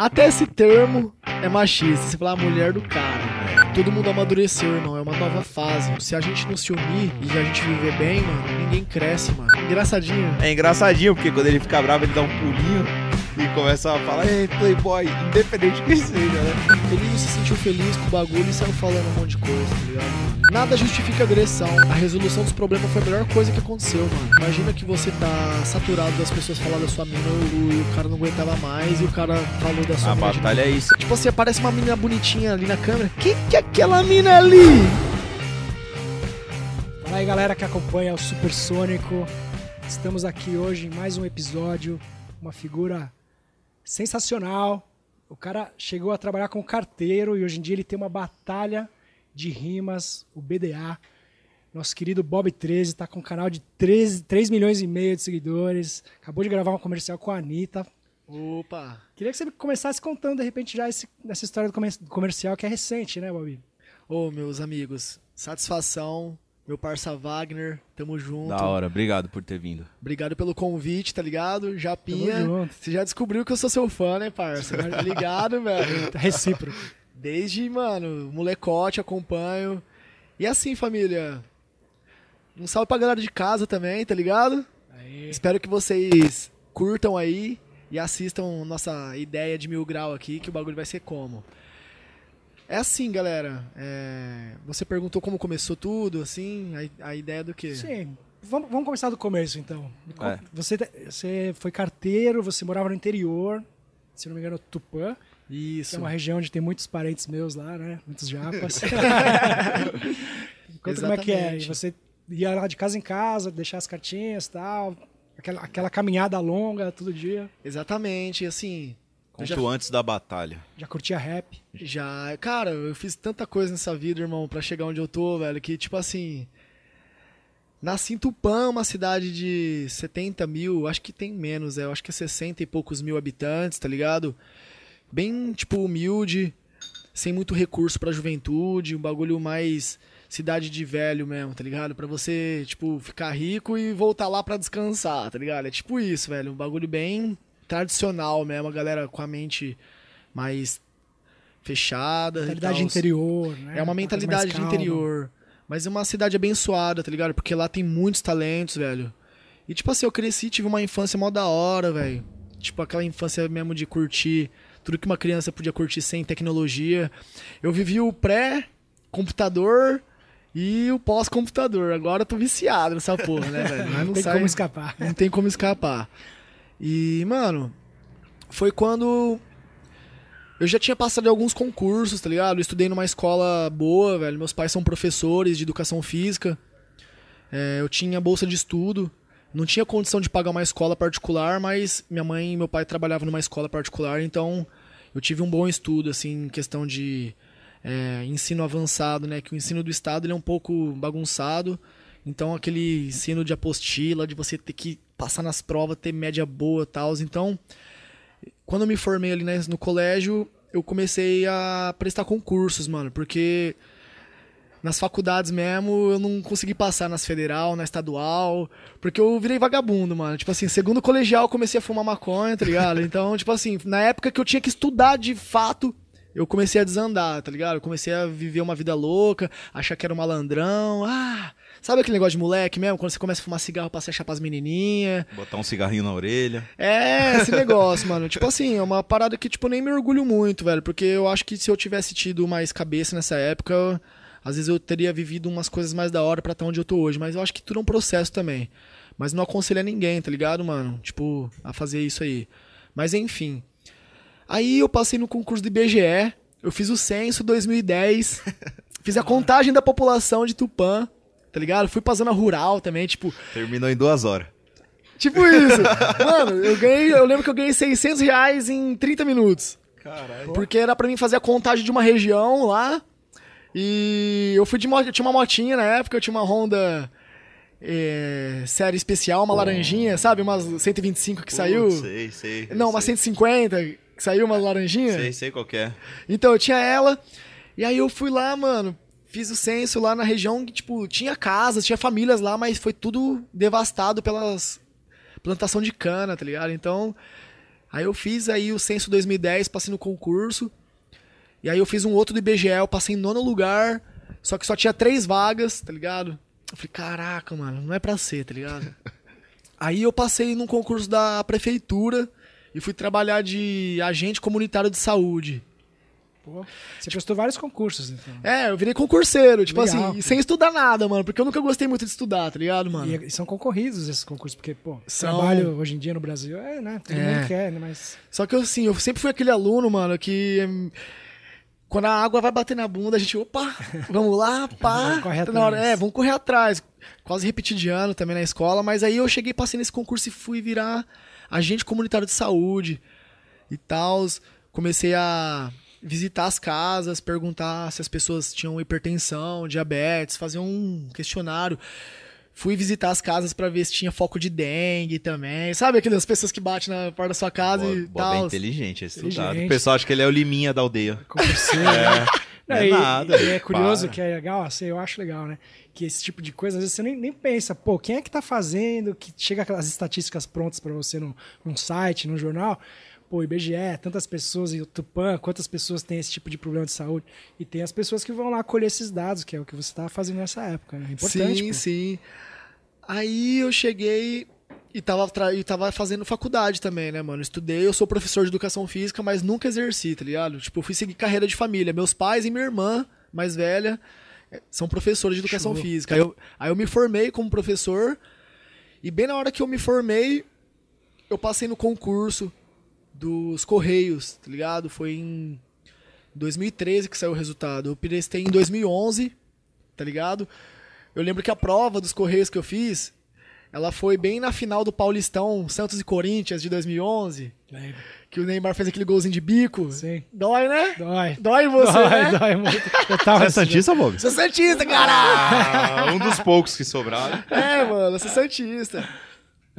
Até esse termo é machista. Você fala a mulher do cara. Todo mundo amadureceu, irmão. É uma nova fase. Se a gente não se unir e a gente viver bem, mano, ninguém cresce, mano. Engraçadinho. É engraçadinho, porque quando ele fica bravo, ele dá um pulinho e começa a falar, ei, playboy, independente que seja, né? Ele se sentiu feliz com o bagulho e saiu falando um monte de coisa, tá ligado? Nada justifica agressão. A resolução dos problemas foi a melhor coisa que aconteceu, mano. Imagina que você tá saturado das pessoas falar da sua mina e o cara não aguentava mais e o cara falou da sua A mina. batalha é isso. Tipo assim, aparece uma menina bonitinha ali na câmera. Quem que é aquela mina ali? Fala aí, galera que acompanha o Supersônico. Estamos aqui hoje em mais um episódio. Uma figura sensacional. O cara chegou a trabalhar com carteiro e hoje em dia ele tem uma batalha de rimas, o BDA. Nosso querido Bob 13 está com um canal de 13, 3 milhões e meio de seguidores. Acabou de gravar um comercial com a Anitta. Opa. Queria que você começasse contando, de repente, já esse, essa história do comer- do comercial que é recente, né, Bob? Ô, meus amigos, satisfação. Meu parça Wagner, tamo junto. Da hora, obrigado por ter vindo. Obrigado pelo convite, tá ligado? Japinha. Tamo junto. Você já descobriu que eu sou seu fã, né, parça? Tá ligado, velho? Tá Recíproco. Desde, mano, molecote, acompanho. E assim, família. Um salve pra galera de casa também, tá ligado? Aí. Espero que vocês curtam aí e assistam nossa ideia de mil grau aqui, que o bagulho vai ser como. É assim, galera. é, Você perguntou como começou tudo, assim, a, a ideia do quê? Sim. Vamos, vamos começar do começo, então. É. Você, você foi carteiro, você morava no interior, se não me engano, Tupã, Isso. é uma região onde tem muitos parentes meus lá, né? Muitos japas. Conta como é que é. E você ia lá de casa em casa, deixar as cartinhas e tal. Aquela, aquela caminhada longa todo dia. Exatamente, assim. Eu Conto antes da batalha. Já curtia rap. Já, cara, eu fiz tanta coisa nessa vida, irmão, pra chegar onde eu tô, velho, que tipo assim. Nasci em Tupã, uma cidade de 70 mil, acho que tem menos, é, eu acho que é 60 e poucos mil habitantes, tá ligado? Bem, tipo, humilde, sem muito recurso pra juventude, um bagulho mais cidade de velho mesmo, tá ligado? Pra você, tipo, ficar rico e voltar lá pra descansar, tá ligado? É tipo isso, velho, um bagulho bem tradicional mesmo, a galera com a mente mais fechada. Mentalidade interior, né? É uma mentalidade de interior. Mas é uma cidade abençoada, tá ligado? Porque lá tem muitos talentos, velho. E tipo assim, eu cresci, tive uma infância mó da hora, velho. Tipo aquela infância mesmo de curtir tudo que uma criança podia curtir sem tecnologia. Eu vivi o pré-computador e o pós-computador. Agora eu tô viciado nessa porra, né, velho? Não não tem sai- como escapar. não tem como escapar. E, mano, foi quando eu já tinha passado em alguns concursos, tá ligado? Eu estudei numa escola boa, velho. Meus pais são professores de educação física. É, eu tinha bolsa de estudo. Não tinha condição de pagar uma escola particular, mas minha mãe e meu pai trabalhavam numa escola particular, então eu tive um bom estudo, assim, em questão de é, ensino avançado, né? Que o ensino do Estado ele é um pouco bagunçado. Então, aquele ensino de apostila, de você ter que passar nas provas, ter média boa e tal. Então, quando eu me formei ali né, no colégio, eu comecei a prestar concursos, mano, porque nas faculdades mesmo eu não consegui passar nas federal, na estadual, porque eu virei vagabundo, mano. Tipo assim, segundo colegial eu comecei a fumar maconha, tá ligado? Então, tipo assim, na época que eu tinha que estudar de fato, eu comecei a desandar, tá ligado? Eu comecei a viver uma vida louca, achar que era um malandrão. Ah, sabe aquele negócio de moleque mesmo? Quando você começa a fumar cigarro pra se achar pras menininhas. Botar um cigarrinho na orelha. É, esse negócio, mano. Tipo assim, é uma parada que, tipo, nem me orgulho muito, velho. Porque eu acho que se eu tivesse tido mais cabeça nessa época, eu- às vezes eu teria vivido umas coisas mais da hora pra estar onde eu tô hoje. Mas eu acho que tudo é um processo também. Mas não aconselho a ninguém, tá ligado, mano? Tipo, a fazer isso aí. Mas enfim. Aí eu passei no concurso do IBGE. Eu fiz o censo 2010. fiz a contagem da população de Tupã. Tá ligado? Fui pra zona rural também, tipo, Terminou em duas horas. Tipo isso. Mano, eu ganhei, eu lembro que eu ganhei 600 reais em 30 minutos. Caralho. Porque era pra mim fazer a contagem de uma região lá. E eu fui de moto, eu tinha uma motinha na época, eu tinha uma Honda é, série especial, uma laranjinha, sabe? Umas 125 que saiu. Sei, sei. Não, uma sei. 150 que saiu, uma laranjinha. Sei, sei qual que é. Então, eu tinha ela. E aí eu fui lá, mano. Fiz o censo lá na região que, tipo, tinha casas, tinha famílias lá, mas foi tudo devastado pelas plantação de cana, tá ligado? Então, Aí eu fiz aí o censo 2010, passei no concurso. E aí eu fiz um outro do IBGE, eu passei em nono lugar, só que só tinha três vagas, tá ligado? Eu falei, caraca, mano, não é pra ser, tá ligado? aí eu passei num concurso da prefeitura e fui trabalhar de agente comunitário de saúde. Pô, você prestou vários concursos, então. É, eu virei concurseiro, tipo Legal, assim, sem estudar nada, mano, porque eu nunca gostei muito de estudar, tá ligado, mano? E, e são concorridos esses concursos, porque, pô, São. trabalho hoje em dia no Brasil é, né? Todo É. mundo quer, né? Mas. Só que assim, eu sempre fui aquele aluno, mano, que hum, quando a água vai bater na bunda, a gente, opa, vamos lá, pá. Correr tá na hora- atrás. é, vamos correr atrás. Quase repeti de ano também na escola, mas aí eu cheguei, passei nesse concurso e fui virar agente comunitário de saúde e tal. Comecei a visitar as casas, perguntar se as pessoas tinham hipertensão, diabetes, fazer um questionário. Fui visitar as casas pra ver se tinha foco de dengue também. Sabe aquelas pessoas que batem na porta da sua casa Boa, e boa, bem tal? inteligente, é estudado. O pessoal acha que ele é o Liminha da aldeia. Concurseiro. Não é e, nada, e é curioso para. que é legal, assim, eu acho legal, né? Que esse tipo de coisa, às vezes você nem, nem pensa, pô, quem é que tá fazendo, que chega aquelas estatísticas prontas pra você no, num site, num jornal. Pô, IBGE, tantas pessoas, e o Tupan, quantas pessoas têm esse tipo de problema de saúde. E tem as pessoas que vão lá colher esses dados, que é o que você tava fazendo nessa época, né? É importante, sim, pô. sim. Aí eu cheguei e tava, e tava fazendo faculdade também, né, mano? Estudei, eu sou professor de educação física, mas nunca exerci, tá ligado? Tipo, eu fui seguir carreira de família. Meus pais e minha irmã, mais velha, eh, são professores de educação Show. física. Aí eu, aí eu me formei como professor e bem na hora que eu me formei, eu passei no concurso dos Correios, tá ligado? Foi em 2013 que saiu o resultado. Eu prestei em 2011, tá ligado? Eu lembro que a prova dos Correios que eu fiz, ela foi bem na final do Paulistão Santos e Corinthians de 2011, Lembra. que o Neymar fez aquele golzinho de bico. Sim. Dói, né? Dói. Dói você, dói, né? dói muito. Eu tava Você é Santista, Bob? Sou Santista, cara! Ah, um dos poucos que sobraram. é, mano, eu sou Santista.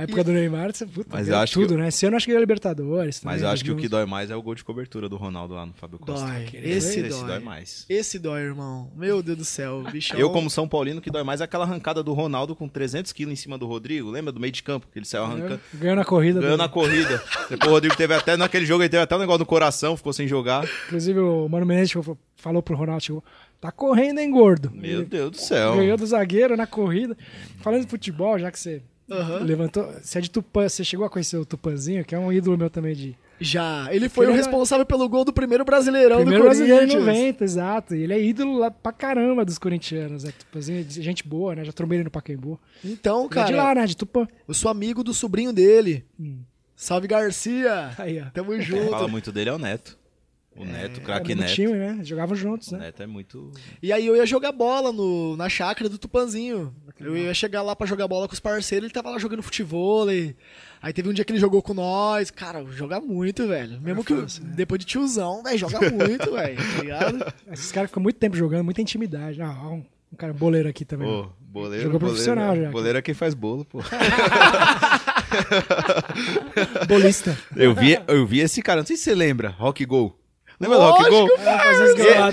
Na época do Neymar, você puta, Mas eu acho tudo, que né? Esse ano eu acho que ganhou Libertadores. Mas também, eu acho que o que 2011. dói mais é o gol de cobertura do Ronaldo lá no Fábio Costa. Dói. Esse Esse dói. dói mais. Esse dói, irmão. Meu Deus do céu, bichão. Eu, como São Paulino, que dói mais é aquela arrancada do Ronaldo com 300 quilos em cima do Rodrigo. Lembra do meio de campo? Que ele saiu arrancando. Ganhou na corrida. Ganhou do- na corrida. Depois o Rodrigo teve até, naquele jogo, ele teve até um negócio no coração, ficou sem jogar. Inclusive, o Mano Menezes falou pro Ronaldo, tipo, tá correndo, hein, gordo? Meu Ele Deus do céu. Ganhou do zagueiro na corrida. Falando de futebol, já que você Aham. levantou... Você é de Tupã, você chegou a conhecer o Tupanzinho, que é um ídolo meu também de... Já. Ele foi Ele o era- responsável pelo gol do primeiro Brasileirão Primeiro do brasileiro Corinthians. 90, exato. E ele é ídolo lá pra caramba dos corintianos, né? Tupanzinho é gente boa, né? Já trombei ele no Pacaembu. Então, Ele é de cara, lá, né? De Tupã. eu sou amigo do sobrinho dele. Hum. Salve Garcia. Aí, ó. Tamo Quem junto. fala muito dele é o Neto. O Neto, o craque Neto. time, né? Jogavam juntos, O né? Neto é muito. E aí eu ia jogar bola no, na chácara do Tupanzinho. Eu ia chegar lá pra jogar bola com os parceiros, ele tava lá jogando futebol. Aí teve um dia que ele jogou com nós. Cara, joga muito, velho. Mesmo que fácil, né? depois de tiozão, velho, joga muito, velho, tá ligado? Esses caras ficam muito tempo jogando, muita intimidade. Ah, um, um cara boleiro aqui também. Pô, boleiro. Jogou boleiro, profissional já. Boleiro é quem faz bolo, pô. Bolista. Eu vi, eu vi esse cara, não sei se você lembra, Rock Go. Lembra do Rock Go?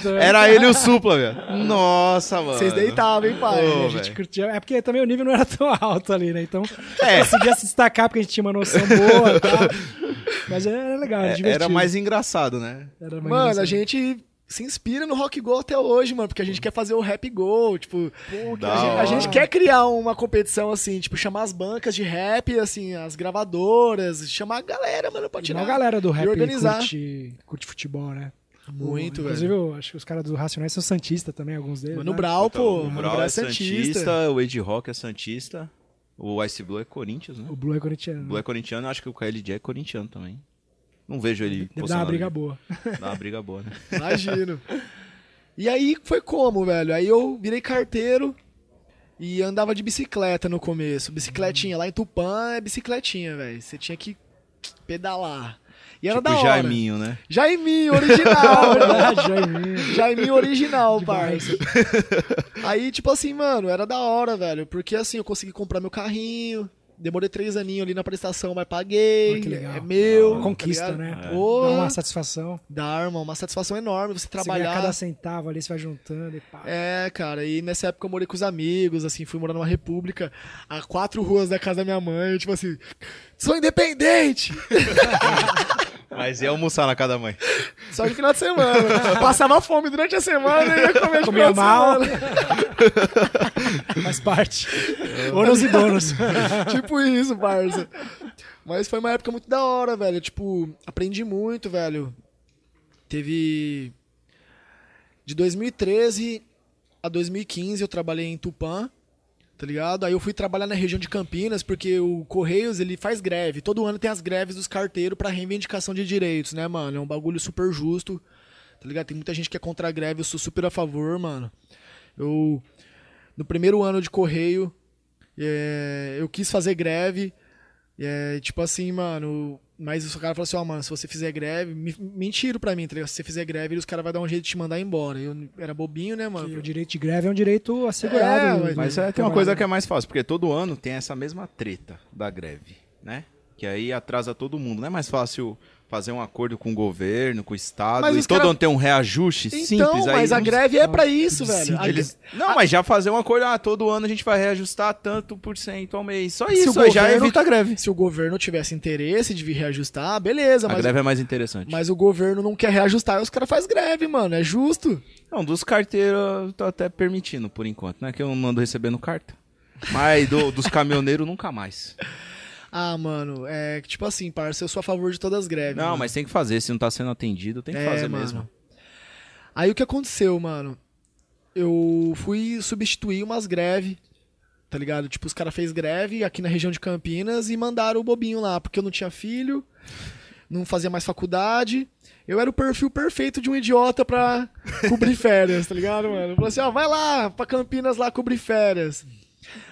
Também. Era ele e o Supla, velho. Nossa, mano. Vocês deitavam, hein, pai? Ô, A gente curtia. É porque também o nível não era tão alto ali, né? Então É. conseguia se destacar porque a gente tinha uma noção boa e tal. Mas era legal, era É, divertido. Era mais engraçado, né? Era mais Mano, a engraçado. gente se inspira no Rock Go até hoje, mano, porque a gente quer fazer o Rap Go, tipo, a gente, a gente quer criar uma competição assim, tipo, chamar as bancas de rap, assim, as gravadoras, chamar a galera, mano, pra tirar. A galera do e rap organizar. curte, curte futebol, né? Muito, Inclusive, velho. eu acho que os caras do Racionais são Santistas também, alguns deles. Mano né? Brau, pô, o Mano Brau Brau é Santista, o Ed Rock é Santista, o Ice Blue é Corinthians, né? O Blue é corintiano. O Blue é corintiano, eu acho que o KLJ é corintiano também. Não vejo ele Deve dar uma briga ali. boa. Dá uma briga boa, né? Imagino. E aí foi como, velho? Aí eu virei carteiro e andava de bicicleta no começo. Bicicletinha. Lá em Tupã é bicicletinha, velho. Você tinha que pedalar. E era tipo da hora. Jaiminho, né? Jaiminho, original, velho. Verdade, Jaiminho. Jaiminho original, parça. Aí, tipo assim, mano, era da hora, velho. Porque assim, eu consegui comprar meu carrinho. Demorei três aninhos ali na prestação, mas paguei. Que legal. É meu. Ah, Conquista, tá né? ligado? Dá uma satisfação. Dá, irmão. Uma satisfação enorme você Você trabalhar. cada centavo ali, você vai juntando e pá. É, cara, e nessa época eu morei com os amigos, assim, fui morar numa república, a quatro ruas da casa da minha mãe, tipo assim, sou independente! Mas ia almoçar na casa da mãe. Só de final de semana. Passava fome durante a semana e ia comer de Comia mal. Faz parte. Ônus e bônus. tipo isso, parça. Mas foi uma época muito da hora, velho. Tipo, aprendi muito, velho. Teve. De 2013 a 2015 eu trabalhei em Tupã, tá ligado? Aí eu fui trabalhar na região de Campinas, porque o Correios, ele faz greve. Todo ano tem as greves dos carteiros pra reivindicação de direitos, né, mano? É um bagulho super justo, tá ligado? Tem muita gente que é contra a greve, eu sou super a favor, mano. Eu. No primeiro ano de Correio, é, eu quis fazer greve. É, tipo assim, mano. Mas o cara falou assim: Ó, mano, se você fizer greve. me- Mentiram pra mim, tá ligado? Se você fizer greve, os caras vão dar um jeito de te mandar embora. Eu era bobinho, né, mano? Que o direito de greve é um direito assegurado. É, mas- do Mas é, tem uma coisa que é mais fácil, porque todo ano tem essa mesma treta da greve, né? Que aí atrasa todo mundo. Não é mais fácil fazer um acordo com o governo, com o Estado, Mas e todo cara- ano tem um reajuste Então, simples. aí mas a greve é pra isso, velho. A- Eles... Não, mas já fazer um acordo, ah, todo ano a gente vai reajustar tanto por cento ao mês. Só isso, o aí já governo- evita a greve. Se o governo tivesse interesse de vir reajustar, beleza, A greve é mais interessante. mas o governo não quer reajustar, aí os caras fazem greve, mano. É justo. Não, dos carteiros eu tô até permitindo por enquanto, né? Que eu não ando recebendo carta. Mas do- dos caminhoneiros nunca mais. Ah, mano, é que, tipo assim, parça, eu sou a favor de todas as greves. Não, mano. mas tem que fazer. Se não tá sendo atendido, tem que É, fazer mano. mesmo. Aí o que aconteceu, mano? Eu fui substituir umas greves, tá ligado? Tipo, os caras fez greve aqui na região de Campinas e mandaram o bobinho lá, porque eu não tinha filho, não fazia mais faculdade. Eu era o perfil perfeito de um idiota pra cobrir férias, tá ligado, mano? Eu falei assim, ó, vai lá pra Campinas lá cobrir férias.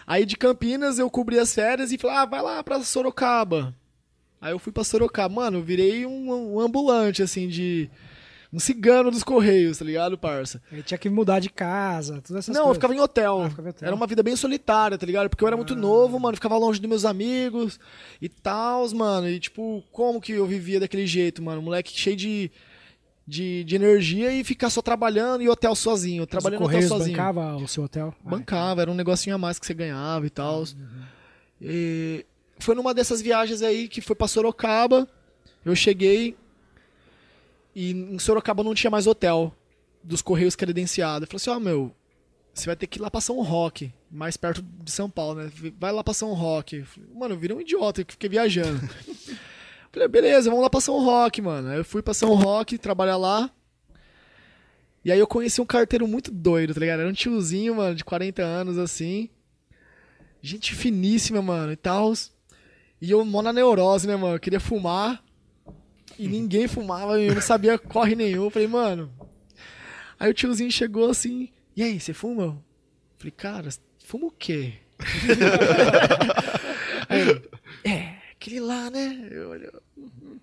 Aí de Campinas eu cobri as férias e falei, ah, vai lá pra Sorocaba. Aí eu fui pra Sorocaba. Mano, eu virei um, um ambulante, assim, de. Um cigano dos Correios, tá ligado, parça? Ele tinha que mudar de casa, todas essas Não, eu coisas. ficava em hotel. Ah, ficava em hotel. Era uma vida bem solitária, tá ligado? Porque eu era muito novo, mano. Ficava longe dos meus amigos e tal, mano. E, tipo, como que eu vivia daquele jeito, mano? Moleque cheio de, de, de energia e ficar só trabalhando e hotel sozinho. Mas Trabalhando o em hotel sozinho. bancava o seu hotel? Ah, Bancava, era um negocinho a mais que você ganhava e tal. E foi numa dessas viagens aí que foi pra Sorocaba. Eu cheguei e em Sorocaba não tinha mais hotel dos Correios credenciados. Eu falei assim, ó, meu, você vai ter que ir lá pra São Roque, mais perto de São Paulo, né? Vai lá pra São Roque. Falei, Mano, eu virei um idiota que fiquei viajando. falei, beleza, vamos lá pra São Roque, mano. Aí eu fui pra São Roque trabalhar lá. E aí eu conheci um carteiro muito doido, tá ligado? Era um tiozinho, mano, de 40 anos, assim. Gente finíssima, mano, e tal. E eu mó na neurose, né, mano? Eu queria fumar. E ninguém fumava, eu não sabia corre nenhum. Eu falei, mano. Aí o tiozinho chegou assim, e aí, você fuma? Eu falei, cara, fuma o quê? aí é, aquele lá, né? Eu olhei, "Uhum,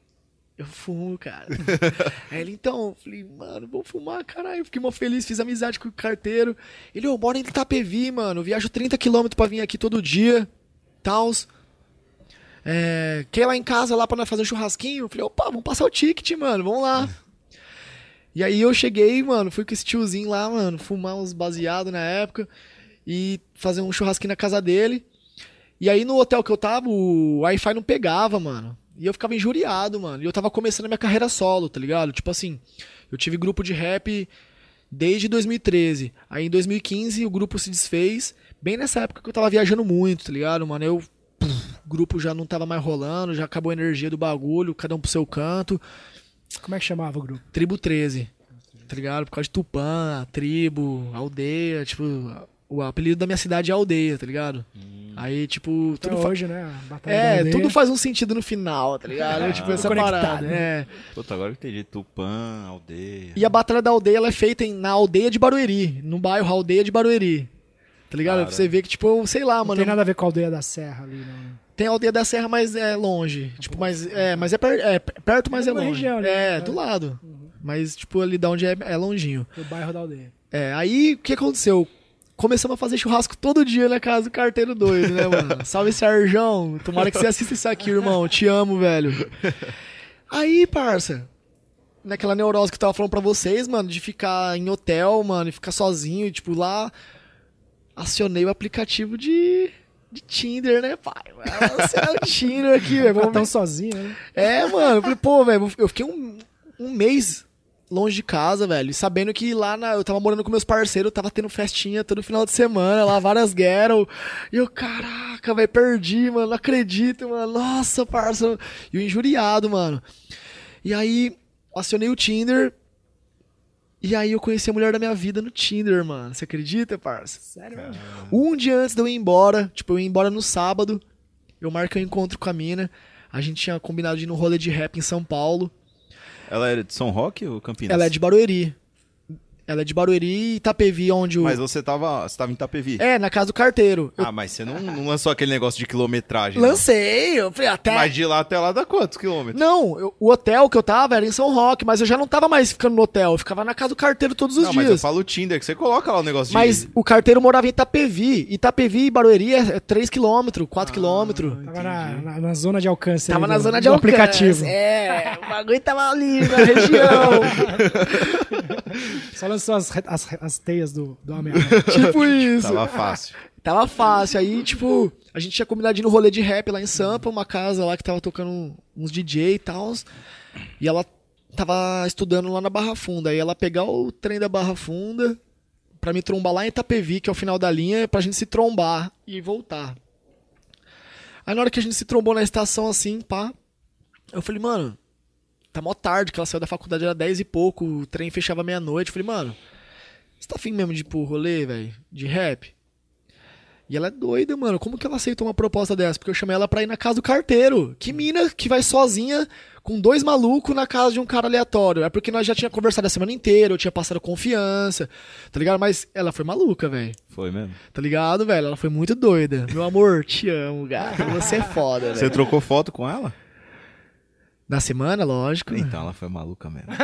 eu fumo, cara. Aí ele, então, eu falei, mano, vou fumar, caralho. Fiquei mó feliz, fiz amizade com o carteiro. Ele, eu moro em Itapevi, mano. Eu viajo 30km pra vir aqui todo dia. Tals. É, quer ir lá em casa lá pra nós fazer um churrasquinho? Eu falei, opa, vamos passar o ticket, mano, vamos lá. E aí eu cheguei, mano, fui com esse tiozinho lá, mano, fumar uns baseados na época e fazer um churrasquinho na casa dele. E aí no hotel que eu tava, o Wi-Fi não pegava, mano. E eu ficava injuriado, mano. E eu tava começando a minha carreira solo, tá ligado? Tipo assim, eu tive grupo de rap desde 2013. Aí em 2015 o grupo se desfez, bem nessa época que eu tava viajando muito, tá ligado, mano? Eu puf, o grupo já não tava mais rolando, já acabou a energia do bagulho, cada um pro seu canto. Como é que chamava o grupo? Tribo 13. Tá ligado? Por causa de Tupã, tribo, aldeia, tipo, o apelido da minha cidade é aldeia, tá ligado? Aí, tipo, Até tudo fa- hoje, né? a Batalha É, tudo faz um sentido no final, tá ligado? Ah, tipo, essa parada. né? É. Puta, agora eu entendi. Tupã, aldeia. E a Batalha da Aldeia ela é feita em- na aldeia de Barueri, no bairro Aldeia de Barueri. Tá ligado? Cara. Pra você ver que, tipo, sei lá, Não mano. tem nada a ver com a aldeia da Serra ali, não. Tem a aldeia da Serra, mas é longe. Tipo, mas é, mas é, per- é perto, mas É é longe. região é, né? do lado. Mas, tipo, ali da onde é, é longinho. O bairro da aldeia. É, aí o que aconteceu? Começamos a fazer churrasco todo dia na casa do carteiro doido, né, mano? Salve, Sarjão. Tomara que você assista isso aqui, irmão. Te amo, velho. Aí, parça, naquela neurose que eu tava falando pra vocês, mano, de ficar em hotel, mano, e ficar sozinho, e, tipo, lá, acionei o aplicativo de, de Tinder, né, pai? Vai lançar o Tinder aqui, velho. Vamos tão sozinho, né? É, mano. Eu falei, pô, velho, eu fiquei um, um mês longe de casa, velho. e Sabendo que lá na, eu tava morando com meus parceiros, tava tendo festinha todo final de semana, lá várias ghetto. E eu, caraca, velho, perdi, mano. Não acredito, mano. Nossa, parça. E o injuriado, mano. E aí, acionei o Tinder. E aí eu conheci a mulher da minha vida no Tinder, mano. Você acredita, parça? Sério, mano. Um dia antes de eu ir embora, tipo, eu ia embora no sábado, eu marquei um encontro com a mina. A gente tinha combinado de ir no rolê de rap em São Paulo. Ela é de São Roque ou Campinas? Ela é de Barueri. Ela é de Barueri e Itapevi, onde o. Mas você tava, você tava em Itapevi. É, na casa do carteiro. Eu Ah, mas você não, não lançou aquele negócio de quilometragem. não. lancei, eu falei, até. Mas de lá até lá dá quantos quilômetros? Não, eu- o hotel que eu tava era em São Roque, mas eu já não tava mais ficando no hotel, eu ficava na casa do carteiro todos os não, mas eu dias. falo o Tinder, que você coloca lá o negócio Mas de... o carteiro morava em Itapevi. Itapevi e Barueri é 3km, 4km. Tava na, na, na zona de alcance. Tava aí na do- zona de alcance. aplicativo. É, o bagulho tava ali na região. Só lançou as, re- as, re- as teias do, do Homem-Aranha. tipo isso. Tava fácil. Tava fácil. Aí, tipo, a gente tinha combinado de ir no rolê de rap lá em Sampa, uma casa lá que tava tocando uns DJ e tal. E ela tava estudando lá na Barra Funda. Aí ela pegar o trem da Barra Funda pra me trombar lá em Itapevi, que é o final da linha, pra gente se trombar e voltar. Aí na hora que a gente se trombou na estação assim, pá, eu falei, mano, tá mó tarde, que ela saiu da faculdade, era 10 e pouco, o trem fechava meia-noite. Falei, mano, você tá afim mesmo de ir pro rolê, velho? De rap? E ela é doida, mano. Como que ela aceitou uma proposta dessa? Porque eu chamei ela pra ir na casa do carteiro. Que mina que vai sozinha com dois malucos na casa de um cara aleatório. É porque nós já tinha conversado a semana inteira, eu tinha passado confiança, tá ligado? Mas ela foi maluca, velho. Foi mesmo. Tá ligado, velho? Ela foi muito doida. Meu amor, te amo, gato. Você é foda, Você velho. trocou foto com ela? Na semana, lógico. Então ela foi maluca mesmo.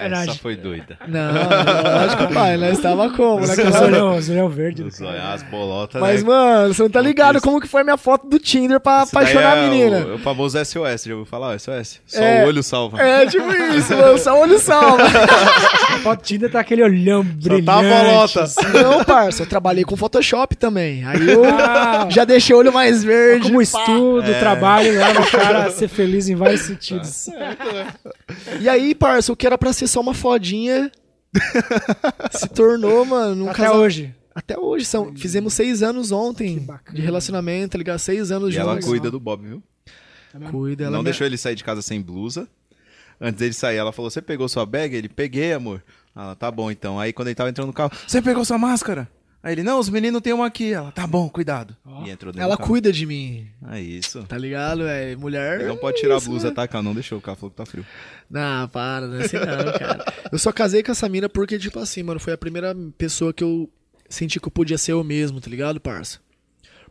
Essa foi doida. Não, lógico, pai. Nós tava como? Naquela... olhão, os olhão verde. do Os olhos, as bolotas, Mas, né? mano, você não tá ligado como que foi a minha foto do Tinder pra Esse apaixonar é a menina. O, o famoso SOS, já ouviu falar? SOS? Só É. o olho salva. É, tipo isso, mano. Só olho salva. A foto Tinder tá aquele olhão brilhante. tá a bolota. assim. Não, parça, eu trabalhei com Photoshop também. Aí eu Ah, já deixei o olho mais verde. como o pá. estudo, É. o trabalho leva o cara ser feliz em vários sentidos. E aí, parça, o que era pra ser só uma fodinha se tornou, mano, um Até casal- hoje. Até hoje. São... Fizemos seis anos ontem de relacionamento, tá ligado? Seis anos E ela juntos. cuida do Bob, viu? Cuida, ela não me- deixou ele sair de casa sem blusa. Antes dele sair, ela falou: Você pegou sua bag? Ele, peguei, amor. Ela, tá bom então. Aí quando ele tava entrando no carro, você pegou sua máscara? Aí ele, não, os meninos têm uma aqui. Ela, tá bom, cuidado. E entrou dentro Ela cuida de mim, É isso. tá ligado, velho? Mulher. Ele não pode tirar isso, a blusa, né? tá? Ela não deixou, o carro falou que tá frio. Não, para, não é assim não, cara. Eu só casei com essa mina porque, tipo assim, mano, foi a primeira pessoa que eu senti que eu podia ser eu mesmo, tá ligado, parça?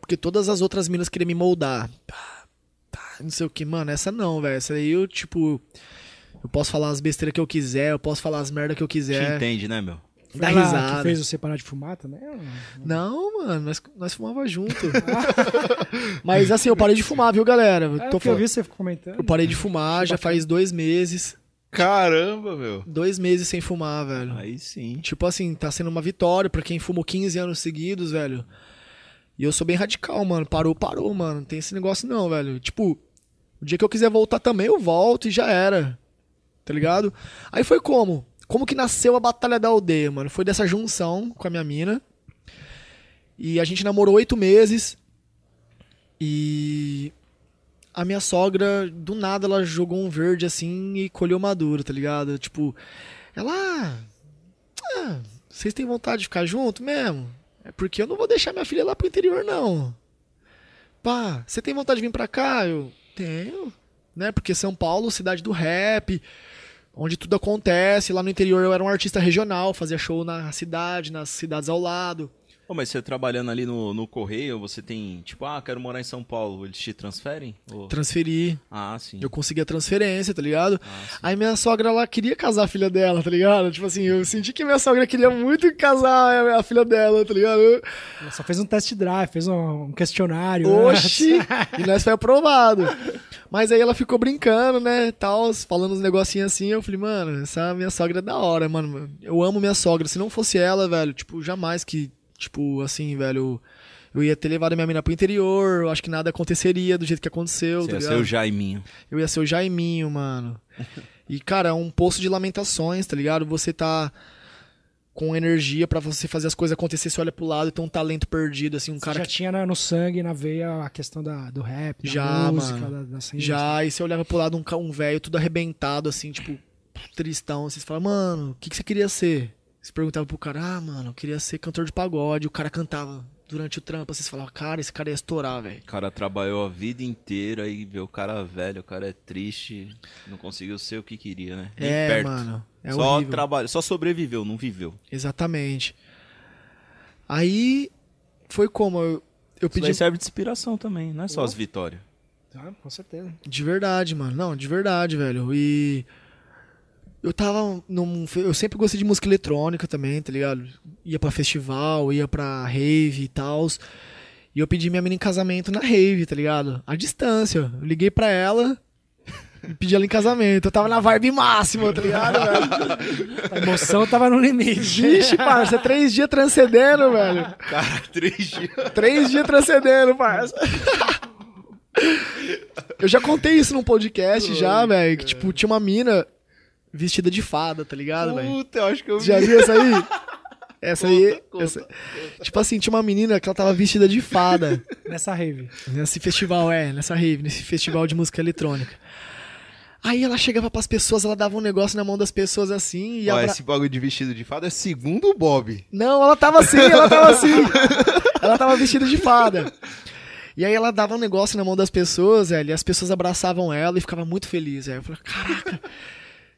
Porque todas as outras minas queriam me moldar. Não sei o que, mano, essa não, velho. Essa aí eu, tipo. Eu posso falar as besteiras que eu quiser, eu posso falar as merdas que eu Te quiser. entende, né, meu? Dá risada. que fez você parar de fumar também? não? Mano, nós, nós fumava junto. Mas assim, eu parei de fumar, viu, galera? Eu É, tô eu vi você comentando. Eu parei de fumar já faz dois meses. Caramba, meu. Dois meses sem fumar, velho. Aí sim. Tipo assim, tá sendo uma vitória pra quem fumou 15 anos seguidos, velho. E eu sou bem radical, mano. Parou, parou, mano. Não tem esse negócio não, velho. Tipo, o dia que eu quiser voltar também, eu volto e já era. Tá ligado? Aí foi como? Como que nasceu a Batalha da Aldeia, mano? Foi dessa junção com a minha mina. E a gente namorou oito meses. E a minha sogra, do nada, ela jogou um verde assim e colheu maduro, tá ligado? Tipo, ela. Ah, vocês têm vontade de ficar junto mesmo? É porque eu não vou deixar minha filha lá pro interior, não. Pá, você tem vontade de vir pra cá? Eu tenho. Né? Porque São Paulo, cidade do rap, onde tudo acontece. Lá no interior eu era um artista regional, fazia show na cidade, nas cidades ao lado. Ô, mas você trabalhando ali no, no correio, você tem, tipo, ah, quero morar em São Paulo, eles te transferem? Ou- Transferi. Ah, sim. Eu consegui a transferência, tá ligado? Ah. Aí minha sogra, ela queria casar a filha dela, tá ligado? Tipo assim, eu senti que minha sogra queria muito casar a filha dela, tá ligado? Ela Só fez um test drive, fez um, um questionário. né? Oxi! e nós foi aprovado. Mas aí ela ficou brincando, né, tal, falando uns negocinhos assim, eu falei, mano, essa minha sogra é da hora, mano. Eu amo minha sogra. Se não fosse ela, velho, tipo, jamais que, tipo, assim, velho, Eu ia ter levado a minha mina pro interior, eu acho que nada aconteceria do jeito que aconteceu, Você tá ia ser ligado? o Jaiminho. Eu ia ser o Jaiminho, mano. E, cara, é um poço de lamentações, tá ligado? Você tá com energia pra você fazer as coisas acontecer, você olha pro lado e tem um talento perdido, assim, um Você cara já que tinha no sangue, na veia, a questão da, do rap, da Já, música, mano. da, da cena. já, e você olhava pro lado um, um velho tudo arrebentado, assim, tipo, tristão. Você fala, mano, o que, que você queria ser? Você perguntava pro cara, ah, mano, eu queria ser cantor de pagode. O cara cantava durante o trampo, assim, você falava, cara, esse cara ia estourar, velho. O cara trabalhou a vida inteira e vê o cara velho, o cara é triste, não conseguiu ser o que queria, né? Nem É, perto. mano, é só horrível. trabalho, só sobreviveu, não viveu. Exatamente. Aí, foi como? Eu, eu Isso pedi daí serve de inspiração também, não é só as vitórias. Ah, com certeza. De verdade, mano. Não, de verdade, velho. E. Eu tava num. Eu sempre gostei de música eletrônica também, tá ligado? Ia pra festival, ia pra rave e tal. E eu pedi minha menina em casamento na rave, tá ligado? À distância. Eu liguei pra ela e pedi ela em casamento. Eu tava na vibe máxima, tá ligado, velho? A emoção tava no limite. Vixe, parça, três dias transcendendo, velho. Cara, três dias. Três dias transcendendo, parça. Eu já contei isso num podcast já, velho. Que, tipo, tinha uma mina vestida de fada, tá ligado, velho? Puta, eu acho que eu vi. Já viu essa aí? Essa aí. Conta, conta, essa- Tipo assim, tinha uma menina que ela tava vestida de fada. Nessa rave. Nesse festival, é, nessa rave, nesse festival de música eletrônica. Aí ela chegava pras pessoas, ela dava um negócio na mão das pessoas assim e Ó, abra... esse bagulho de vestido de fada é segundo o Bob. Não, ela tava assim, ela tava assim. ela tava vestida de fada. E aí ela dava um negócio na mão das pessoas, velho, e as pessoas abraçavam ela e ficava muito feliz, velho. Eu falei, caraca,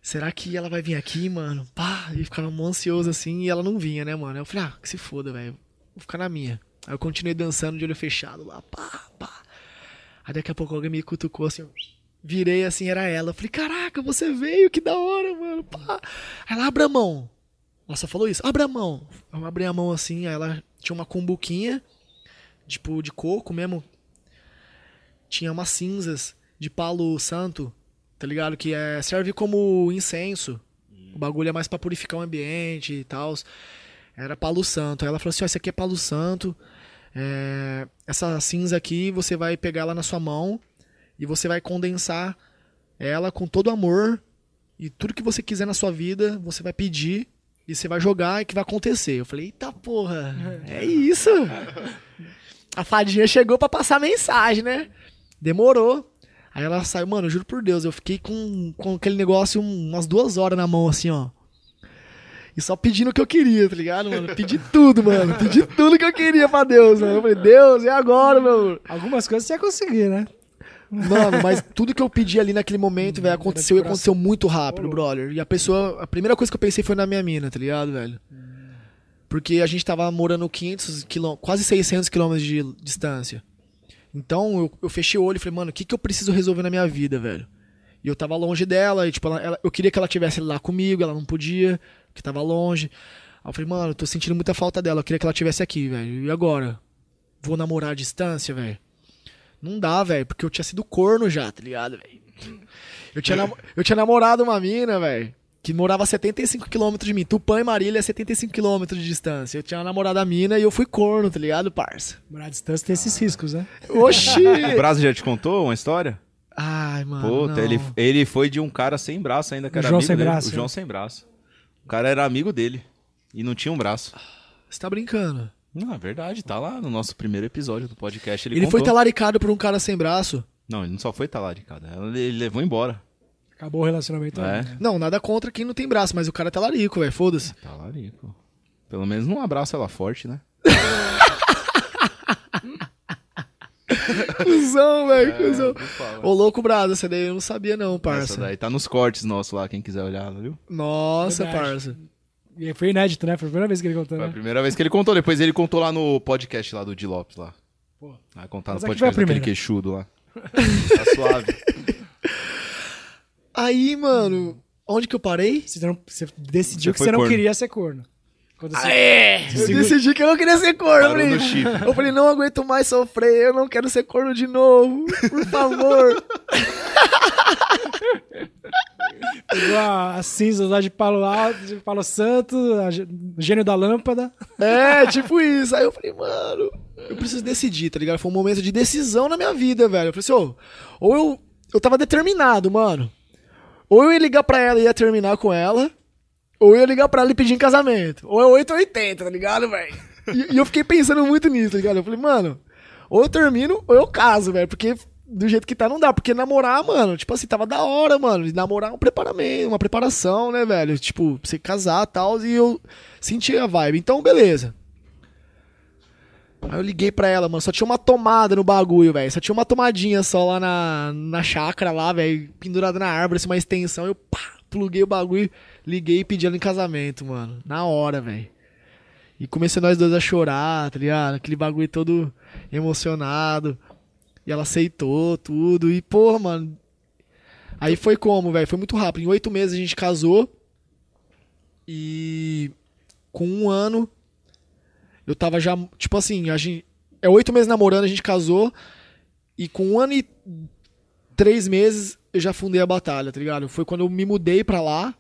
será que ela vai vir aqui, mano? Pá, e ficava mó ansioso assim, e ela não vinha, né, mano? Eu falei, ah, que se foda, velho. Vou ficar na minha. Aí eu continuei dançando de olho fechado lá, pá, pá. Aí daqui a pouco alguém me cutucou assim, virei assim, era ela. Eu falei, caraca, você veio, que da hora, mano, pá. Aí ela, abre a mão. Só falou isso, abre a mão. Eu abri a mão assim, aí ela tinha uma cumbuquinha, tipo, de coco mesmo. Tinha umas cinzas de palo santo, tá ligado? Que é, serve como incenso. O bagulho é mais pra purificar o ambiente e tal. Era palo santo. Aí ela falou assim: ó, esse aqui é palo santo. É, essa cinza aqui você vai pegar ela na sua mão e você vai condensar ela com todo amor. E tudo que você quiser na sua vida, você vai pedir e você vai jogar e que vai acontecer. Eu falei, eita porra, é isso. A fadinha chegou pra passar mensagem, né? Demorou. Aí ela saiu, mano, juro por Deus, eu fiquei com, com aquele negócio um- umas duas horas na mão, assim, ó. E só pedindo o que eu queria, tá ligado, mano? Pedi tudo, mano. Pedi tudo que eu queria pra Deus, mano. Eu falei, Deus, e agora, meu? Algumas coisas você ia conseguir, né? Mano, mas tudo que eu pedi ali naquele momento, velho, aconteceu e aconteceu muito rápido, brother. E a pessoa, a primeira coisa que eu pensei foi na minha mina, tá ligado, velho? Porque a gente tava morando 500 quilômetros, quase 600 quilômetros de distância. Então eu, eu fechei o olho e falei, mano, o que, que eu preciso resolver na minha vida, velho? E eu tava longe dela, e tipo, ela- ela- eu queria que ela tivesse lá comigo, ela não podia, porque tava longe. Aí eu falei, mano, eu tô sentindo muita falta dela, eu queria que ela tivesse aqui, velho. E agora? Vou namorar à distância, velho? Não dá, velho, porque eu tinha sido corno já, tá ligado, velho? Eu tinha, eu tinha namorado uma mina, velho, que morava a 75 km de mim. Tupã e Marília é 75 km de distância. Eu tinha namorado a mina e eu fui corno, tá ligado, parça? Morar à distância tem esses riscos, né? Oxi! O Brasil já te contou uma história? Ai, mano. Puta, não. ele, ele foi de um cara sem braço ainda, que O era João amigo sem dele. braço, o João né? sem braço. O cara era amigo dele e não tinha um braço. Você tá brincando. Não, é verdade, tá lá no nosso primeiro episódio do podcast. Ele, Ele, foi contou. talaricado por um cara sem braço. Não, ele não só foi talaricado, ele levou embora. Acabou o relacionamento. É. né? Não, nada contra quem não tem braço, mas o cara é talarico, velho. Foda-se. Talarico. Pelo menos não abraça ela forte, né? Cusão, velho, cuzão. fala. Ô, louco, brado, essa daí eu não sabia não, Essa parça. daí tá nos cortes nossos lá, quem quiser olhar, viu? Nossa, Verdade. parça. E foi inédito, né? Foi a primeira vez que ele contou, Foi a né? primeira vez que ele contou, depois ele contou lá no podcast lá do Di Lopes lá. Pô. Vai contar Mas no foi a podcast daquele queixudo lá. Tá suave. Aí, mano, onde que eu parei? Você, não- você decidiu Você que você não corno. queria ser corno. Quando você- É, eu Segura- decidi que eu não queria ser corno. Eu Parou falei, no chifre. eu falei, não aguento mais sofrer, eu não quero ser corno de novo, por favor. Pegou a- as cinzas lá de Palo Alto, de Palo Santo, a gê- gênio da lâmpada. É, tipo isso. Aí eu falei, mano, eu preciso decidir, tá ligado? Foi um momento de decisão na minha vida, velho. Eu falei assim, ô, ou eu, eu tava determinado, mano. Ou eu ia ligar pra ela e ia terminar com ela, ou eu ia ligar pra ela e pedir em casamento. Ou é 880, tá ligado, velho? E, e eu fiquei pensando muito nisso, tá ligado? Eu falei, mano, ou eu termino ou eu caso, velho. Porque do jeito que tá não dá. Porque namorar, mano, tipo assim, tava da hora, mano. Namorar é um preparamento, uma preparação, né, velho? Tipo, você casar e tal. E eu senti a vibe. Então, beleza. Aí eu liguei pra ela, mano. Só tinha uma tomada no bagulho, velho. Só tinha uma tomadinha só lá na, na chácara lá, velho. Pendurada na árvore, assim, uma extensão. Eu, pá, pluguei o bagulho, liguei e pedi ela em casamento, mano. Na hora, velho. E comecei nós dois a chorar, tá ligado? Aquele bagulho todo emocionado. E ela aceitou tudo. E, porra, mano. Aí foi como, velho? Foi muito rápido. Em oito meses a gente casou. E com um ano eu tava já, tipo assim, a gente. É oito meses namorando, a gente casou. E com um ano e três meses eu já fundei a batalha, tá ligado? Foi quando eu me mudei pra lá,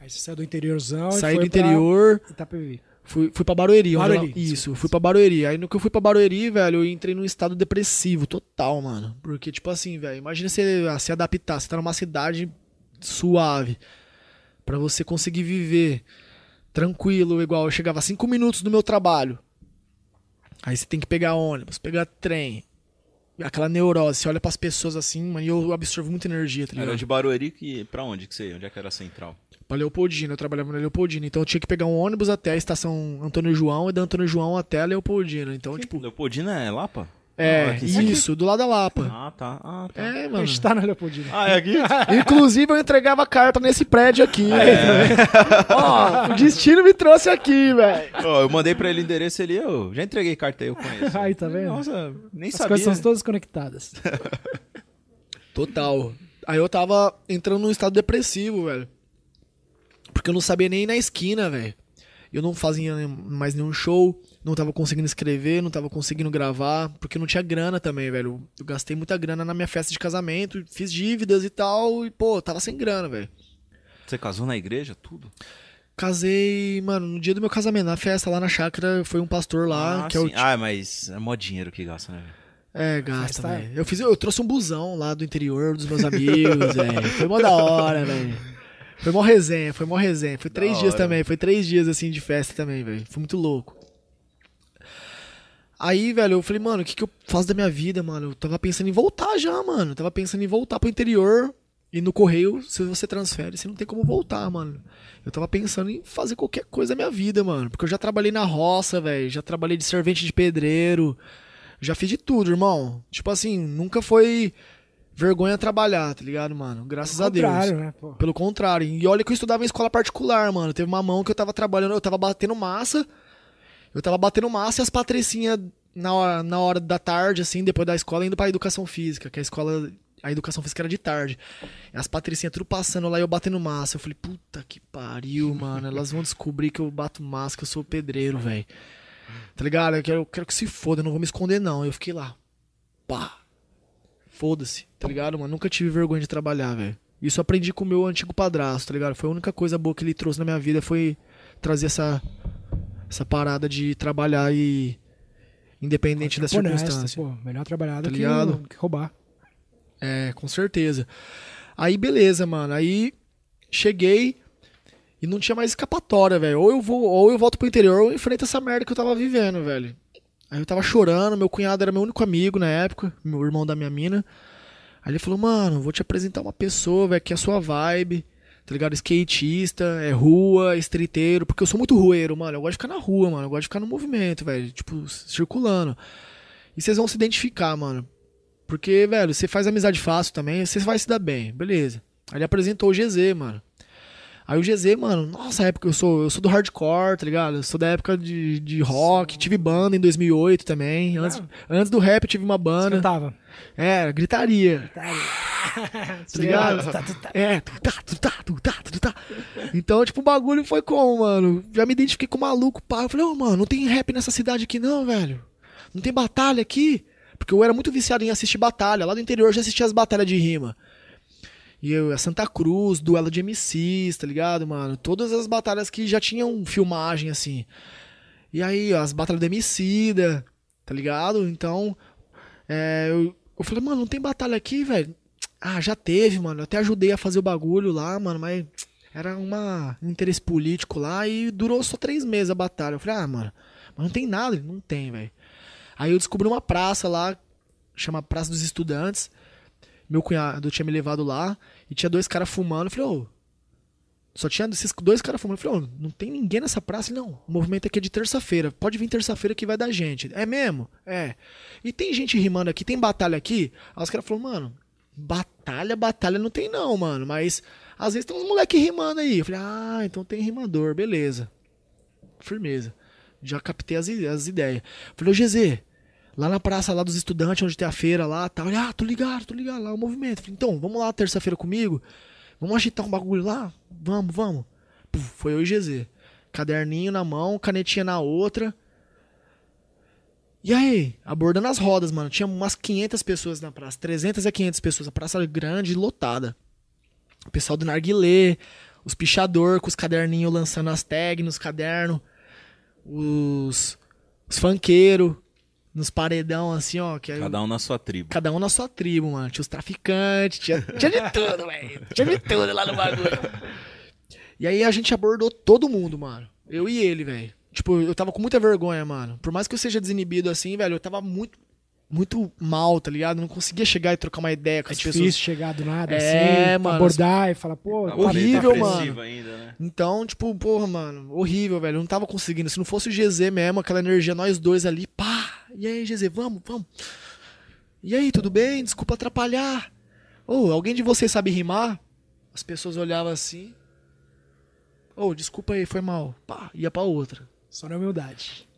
Aí você saiu do interiorzão saí do interior, pra Itapevi. fui, fui pra Barueri. Barueri, ela- Isso, fui pra Barueri. Aí no que eu fui pra Barueri, velho, eu entrei num estado depressivo total, mano. Porque, tipo assim, velho, imagina você ah, se adaptar, você tá numa cidade suave. Pra você conseguir viver tranquilo, igual eu chegava cinco minutos do meu trabalho. Aí você tem que pegar ônibus, pegar trem. Aquela neurose, você olha pras pessoas assim, mano, e eu absorvo muita energia, tá ligado? Era de Barueri que... pra onde que você ia? Onde é que era a central? Pra Leopoldina, eu trabalhava na Leopoldina. Então eu tinha que pegar um ônibus até a estação Antônio João e da Antônio João até a Leopoldina. Então, tipo, Leopoldina é Lapa? É, Ah, aqui. isso, do lado da Lapa. Ah, tá. Ah, tá. É, A mano. gente tá na Leopoldina. Ah, é aqui? Inclusive, eu entregava carta nesse prédio aqui. Ó, o destino me trouxe aqui, velho. Ó, eu mandei pra ele o endereço ali, eu já entreguei carta aí, eu conheço. Aí, tá vendo? Nossa, nem As sabia. coisas são todas conectadas. Total. Aí eu tava entrando num estado depressivo, velho. Porque eu não sabia nem ir na esquina, velho. Eu não fazia mais nenhum show, não tava conseguindo escrever, não tava conseguindo gravar, porque não tinha grana também, velho. Eu gastei muita grana na minha festa de casamento, fiz dívidas e tal, e pô, tava sem grana, velho. Você casou na igreja, tudo? Casei, mano, no dia do meu casamento, na festa lá na chácara, foi um pastor lá, ah, que é o sim. Ah, mas é mó dinheiro que gasta, né? É, gasta, velho. Eu fiz, eu trouxe um busão lá do interior dos meus amigos, velho. Foi mó da hora, velho. Foi mó resenha, foi mó resenha. Foi três Da dias hora. também, foi três dias assim de festa também, velho. Foi muito louco. Aí, velho, eu falei, mano, o que, que eu faço da minha vida, mano? Eu tava pensando em voltar já, mano. Eu tava pensando em voltar pro interior. E no correio, se você transfere, você não tem como voltar, mano. Eu tava pensando em fazer qualquer coisa da minha vida, mano. Porque eu já trabalhei na roça, velho. Já trabalhei de servente de pedreiro. Já fiz de tudo, irmão. Tipo assim, nunca foi vergonha trabalhar, tá ligado, mano? Graças a Deus. né? Pô. Pelo contrário. E olha que eu estudava em escola particular, mano. Teve uma mão que eu tava trabalhando, eu tava batendo massa. Eu tava batendo massa e as patricinhas na hora, na hora da tarde, assim, depois da escola, indo pra educação física, que a escola. A educação física era de tarde. As patricinhas tudo passando lá e eu batendo massa. Eu falei, puta que pariu, mano. Elas vão descobrir que eu bato massa, que eu sou pedreiro, velho. Tá ligado? Eu quero, eu quero que se foda, eu não vou me esconder, não. Eu fiquei lá. Pá. Foda-se, tá ligado, mano? Nunca tive vergonha de trabalhar, velho. Isso aprendi com o meu antigo padrasto, tá ligado? Foi a única coisa boa que ele trouxe na minha vida foi trazer essa essa parada de trabalhar e independente das circunstâncias. Pô, melhor trabalhar do Tá que, que roubar. É, com certeza. Aí beleza, mano. Aí cheguei e não tinha mais escapatória, velho. Ou eu vou, ou eu volto pro interior ou eu enfrento essa merda que eu tava vivendo, velho. Aí eu tava chorando, meu cunhado era meu único amigo na época, meu irmão da minha mina. Aí ele falou, mano, vou te apresentar uma pessoa, velho, que é a sua vibe, tá ligado? Skatista, é rua, streeteiro, porque eu sou muito rueiro, mano. Eu gosto de ficar na rua, mano. Eu gosto de ficar no movimento, velho, tipo, circulando. E vocês vão se identificar, mano. Porque, velho, você faz amizade fácil também, você vai se dar bem, beleza. Aí ele apresentou o GZ, mano. Aí o GZ, mano, nossa época, eu sou, eu sou do hardcore, tá ligado? Eu sou da época de, de rock, tive banda em 2008 também. Antes, antes do rap eu tive uma banda. Cantava. É, gritaria. Tá ligado? É, tu tá, tu tá, tu tá, tu tá. Então, tipo, o bagulho foi como, mano? Já me identifiquei com o maluco, pá. Eu falei, ô, mano, não tem rap nessa cidade aqui não, velho. Não tem batalha aqui. Porque eu era muito viciado em assistir batalha. Lá do interior eu já assistia as batalhas de rima. E eu, a Santa Cruz, duelo de MCs, tá ligado, mano? Todas as batalhas que já tinham filmagem, assim. E aí, ó, as batalhas do Emicida, tá ligado? Então, é, eu, eu falei, mano, não tem batalha aqui, velho? Ah, já teve, mano. Eu até ajudei a fazer o bagulho lá, mano, mas era uma, um interesse político lá e durou só três meses a batalha. Eu falei, ah, mano, mas não tem nada? Não tem, velho. Aí eu descobri uma praça lá, chama Praça dos Estudantes. Meu cunhado tinha me levado lá e tinha dois caras fumando. Eu falei, ô, só tinha esses dois caras fumando. Eu falei, ô, não tem ninguém nessa praça? Ele, Não, o movimento aqui é de terça-feira. Pode vir terça-feira que vai dar gente. É mesmo? É. E tem gente rimando aqui, tem batalha aqui? Aí os caras falaram, mano, batalha, batalha não tem não, mano. Mas às vezes tem uns moleque rimando aí. Eu falei, ah, então tem rimador, beleza. Firmeza. Já captei as, as ideias. Falei, ô GZ, lá na praça lá dos estudantes, onde tem a feira lá, tá. Olha, ah, tô ligado, tô ligado, lá o movimento. Falei, então, vamos lá terça-feira comigo? Vamos agitar um bagulho lá? Vamos, vamos. Puf, foi eu e GZ. Caderninho na mão, canetinha na outra. E aí, abordando as rodas, mano. Tinha umas 500 pessoas na praça. 300 a 500 pessoas. A praça grande, lotada. O pessoal do Narguilé, os pichador com os caderninhos lançando as tags nos cadernos. Os, os nos paredão, assim, ó. Que Cada um na sua tribo. Cada um na sua tribo, mano. Tinha os traficantes, tinha, tinha de tudo, velho. Tinha de tudo lá no bagulho. E aí a gente abordou todo mundo, mano. Eu e ele, velho. Tipo, eu tava com muita vergonha, mano. Por mais que eu seja desinibido assim, velho, eu tava muito, muito mal, tá ligado? Não conseguia chegar e trocar uma ideia com É as difícil pessoas. chegar do nada, É, assim, mano. abordar e falar, pô, Tá horrível, bem mano. ainda, né? Então, tipo, porra, mano, horrível, velho. Eu não tava conseguindo. Se não fosse o GZ mesmo, aquela energia, nós dois ali, pá. E aí, GZ, vamos, vamos. E aí, tudo bem? Desculpa atrapalhar. Ô, alguém de vocês sabe rimar? As pessoas olhavam assim. Ô, desculpa aí, foi mal. Pá, ia pra outra. Só na humildade.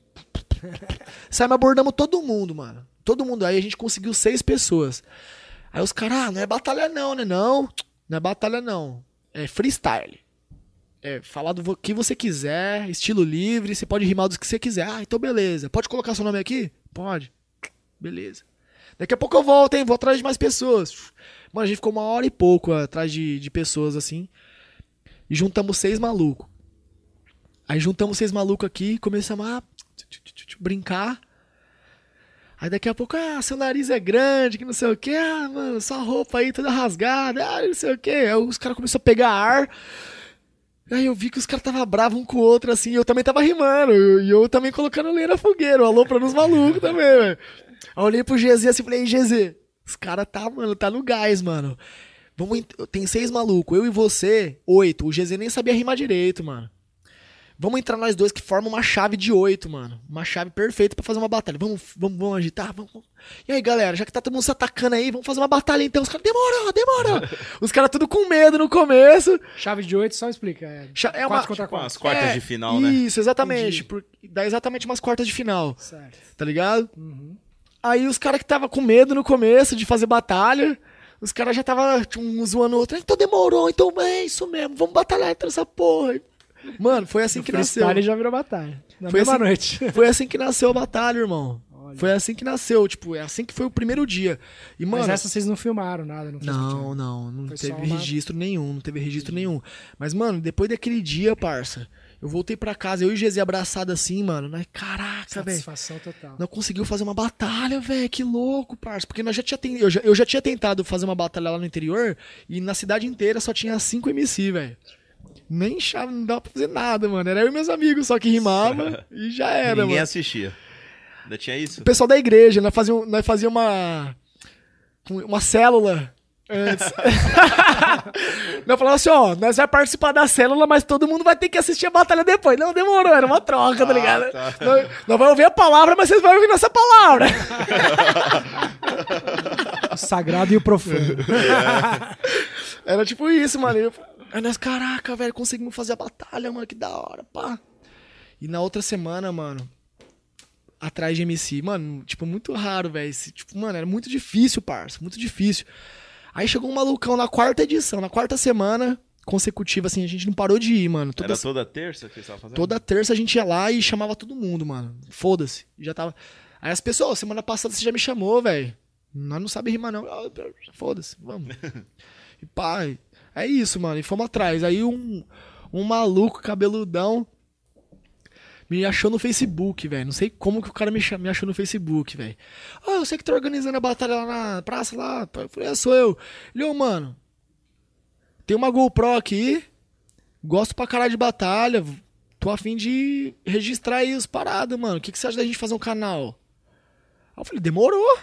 Saímos abordamos todo mundo, mano. Todo mundo. Aí a gente conseguiu seis pessoas. Aí os caras, ah, não é batalha não, né? Não, não é batalha não. É freestyle. É falar do que você quiser, estilo livre, você pode rimar do que você quiser. Ah, então beleza. Pode colocar seu nome aqui? Pode. Beleza. Daqui a pouco eu volto, hein? Vou atrás de mais pessoas. Mano, a gente ficou uma hora e pouco atrás de, de pessoas assim. E juntamos seis malucos. Aí juntamos seis malucos aqui, começamos a brincar. Aí daqui a pouco, ah, seu nariz é grande, que não sei o que, ah, mano, sua roupa aí toda rasgada, ah, não sei o que. Aí os caras começaram a pegar ar. Aí eu vi que os caras tava bravos um com o outro, assim, e eu também tava rimando. E eu, também colocando lenha na fogueira, alô pra nos malucos também, velho. Aí eu olhei pro GZ assim e falei, "Ei, GZ, os caras tá, mano, tá no gás, mano. Vamos, tem seis malucos, eu e você, oito. O GZ nem sabia rimar direito, mano. Vamos entrar nós dois que formam uma chave de oito, mano. Uma chave perfeita pra fazer uma batalha. Vamos, vamos, vamos agitar? Vamos. E aí, galera, já que tá todo mundo se atacando aí, vamos fazer uma batalha então. Os caras, demorou, demorou. Os caras tudo com medo no começo. Chave de oito, só explica. É, Cha- é uma- contra Tipo, as quartas É, de final, né? Isso, exatamente. Por- dá exatamente umas quartas de final, Certo. tá ligado? Uhum. Aí os caras que tava com medo no começo de fazer batalha, os caras já tava tipo, um zoando o outro. Então demorou, então é isso mesmo, vamos batalhar entre essa porra. Mano, foi assim que nasceu. Freestyle já virou batalha. Na Foi assim- noite. Foi assim que nasceu a batalha, irmão. Olha. Foi assim que nasceu, tipo, é assim que foi o primeiro dia. E, mano. Mas essa vocês não filmaram nada, não Não, não, não Foi teve uma- registro nenhum, não teve registro nenhum. Mas, mano, depois daquele dia, parça, eu voltei pra casa, eu e o GZ abraçado assim, mano. Nós, caraca, velho. Satisfação total. Não conseguiu fazer uma batalha, velho. Que louco, parça. Porque nós já tinha eu, já, eu já tinha tentado fazer uma batalha lá no interior e na cidade inteira só tinha cinco MC, velho. Nem chave, não dava pra fazer nada, mano. Era eu e meus amigos só que rimava e já era, Ninguém mano. assistia. Ainda tinha isso? O pessoal da igreja, nós fazíamos nós fazia uma. Uma célula antes. nós falava assim, ó, nós vai participar da célula, mas todo mundo vai ter que assistir a batalha depois. Não, demorou, era uma troca, tá ligado? tá. Nós, nós vamos ouvir a palavra, mas vocês vão ouvir nossa palavra. O sagrado e o profano. Era tipo isso, mano. Eu- Aí nós, caraca, velho, conseguimos fazer a batalha, mano, que da hora, pá. E na outra semana, mano, atrás de MC, mano, tipo, muito raro, velho. Tipo, mano, era muito difícil, parça, muito difícil. Aí chegou um malucão na quarta edição, na quarta semana consecutiva, assim, a gente não parou de ir, mano. Toda, Era toda terça que vocês estavam fazendo? toda terça a gente ia lá e chamava todo mundo, mano. Foda-se. Já tava. Aí as pessoas, "Ô, semana passada você já me chamou, velho. Nós não sabemos rimar, não. Foda-se, vamos. E pá, é isso, mano. E fomos atrás. Aí um, um maluco cabeludão me achou no Facebook, velho. Não sei como que o cara me, me achou no Facebook, velho. Ah, eu sei que tá organizando a batalha lá na praça lá. Eu falei, é, sou eu. Ele, ô, mano, tem uma GoPro aqui. Gosto pra caralho de batalha. Tô a fim de registrar aí os paradas, mano. O que, que você acha da gente fazer um canal? Aí eu falei, demorou.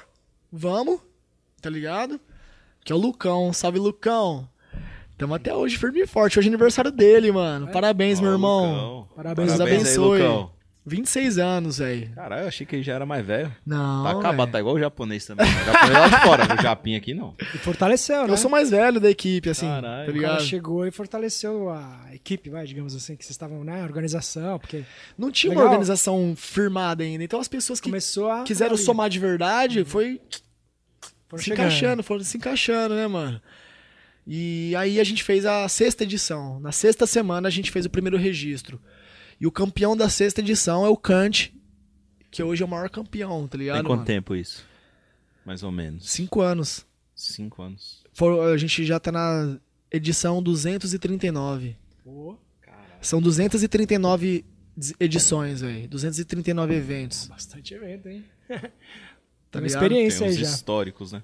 Vamos. Tá ligado? Que é o Lucão. Salve, Lucão. Tamo até hoje firme e forte. Hoje é aniversário dele, mano. Parabéns, meu irmão. Lucão. Parabéns, Deus Parabéns aí, abençoe. Lucão. 26 anos, velho. Caralho, eu achei que ele já era mais velho. Não. Tá acabado, tá igual o japonês também. O japonês lá de fora, o japinha aqui não. E fortaleceu, né? Eu sou mais velho da equipe, assim. Caralho. tá O cara chegou e fortaleceu a equipe, vai, digamos assim, que vocês estavam na organização, porque Não tinha Legal. uma organização firmada ainda. Então as pessoas que começou a. quiseram somar de verdade foi foram se chegando. encaixando, foram se encaixando, né, mano? E aí a gente fez a sexta edição. Na sexta semana a gente fez o primeiro registro. E o campeão da sexta edição é o Kant, que hoje é o maior campeão, tá ligado? Tem quanto mano? tempo isso? Mais ou menos. Cinco anos. Cinco anos. For- a gente já tá na edição 239. Pô, São 239 des- edições, velho. 239 eventos. bastante evento, hein? Tá Tem ligado? experiência Tem aí uns já. históricos, né?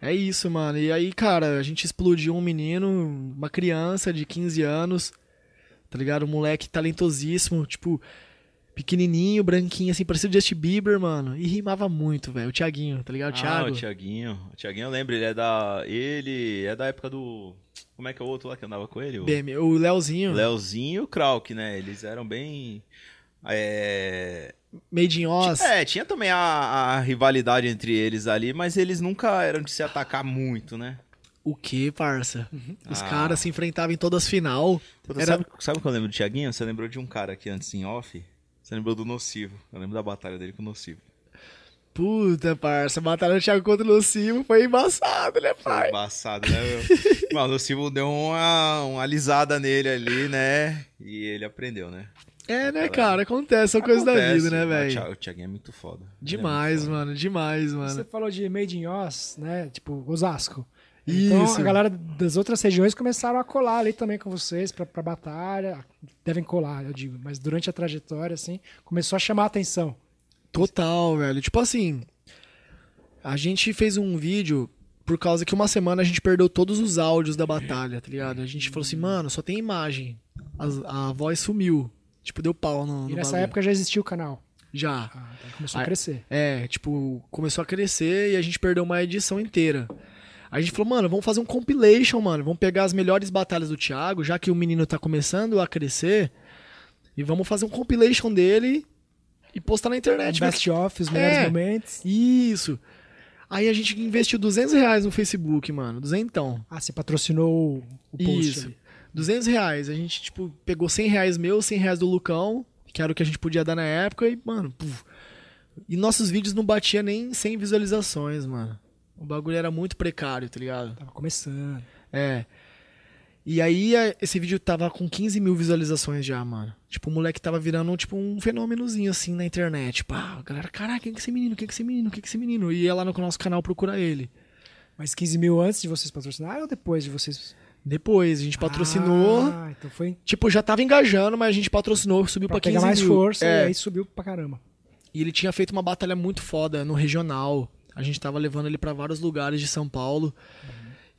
É isso, mano. E aí, cara, a gente explodiu um menino, uma criança de 15 anos, tá ligado? Um moleque talentosíssimo, tipo, pequenininho, branquinho, assim, parecido Justin Bieber, mano. E rimava muito, velho. O Thiaguinho, tá ligado? O Ah, Thiago. o Thiaguinho. O Thiaguinho eu lembro, ele é da. Ele é da época do. Como é que é o outro lá que andava com ele? O BM. O Leozinho, Leozinho e o Krauk, né? Eles eram bem. É... Made in Oz. é, tinha também a, a rivalidade entre eles ali, mas eles nunca eram de se atacar muito, né? O que, parça? Os Ah. caras se enfrentavam em todas as final. Puta, Era- Sabe, sabe o que eu lembro do Thiaguinho? Você lembrou de um cara aqui antes em off? Você lembrou do Nocivo. Eu lembro da batalha dele com o Nocivo. Puta, parça. Batalha do Thiago contra o Nocivo foi embaçado, né, Foi pai? embaçado, né, meu? Mano, o Nocivo deu uma, uma alisada nele ali, né? E ele aprendeu, né? É, né, cara? Acontece, são coisas da vida, né, velho? O Thiaguinho é muito foda. Ele é Demais, muito foda. mano. Demais, mano. Você falou de Made in Oz, né? Tipo, Osasco. Isso. Então a galera das outras regiões começaram a colar ali também com vocês pra, pra batalha. Devem colar, eu digo. Mas durante a trajetória, assim, começou a chamar a atenção. Total, velho. Tipo assim, a gente fez um vídeo por causa que uma semana a gente perdeu todos os áudios da batalha, tá ligado? A gente falou assim, mano, só tem imagem. A, a voz sumiu. Tipo, deu pau no, no E nessa bagulho. época já existia o canal. Já. Ah, então começou a Ah, crescer. É, tipo, começou a crescer e a gente perdeu uma edição inteira. A gente falou, mano, vamos fazer um compilation, mano. Vamos pegar as melhores batalhas do Thiago, já que o menino tá começando a crescer. E vamos fazer um compilation dele e postar na internet. Best of, os melhores É. momentos. Isso. Aí a gente investiu 200 reais no Facebook, mano. Duzentão. Ah, você patrocinou o, o post Isso. ali. 200 reais. A gente, tipo, pegou 100 reais meu, 100 reais do Lucão, que era o que a gente podia dar na época, e, mano, puf. E nossos vídeos não batia nem 100 visualizações, mano. O bagulho era muito precário, tá ligado? Tava começando. É. E aí esse vídeo tava com 15 mil visualizações já, mano. Tipo, o moleque tava virando, tipo, um fenômenozinho assim na internet. Pá, a galera, caraca, quem que é esse menino? Quem que é esse menino? Quem que é esse menino? E ia lá no nosso canal procurar ele. Mas 15 mil antes de vocês patrocinarem ou depois de vocês? Depois, a gente patrocinou. Ah, então foi Tipo, já tava engajando, mas a gente patrocinou, subiu pra pra 15 pegar mais mil. força É. e aí subiu pra caramba. E ele tinha feito uma batalha muito foda no regional. A gente tava levando ele pra vários lugares de São Paulo.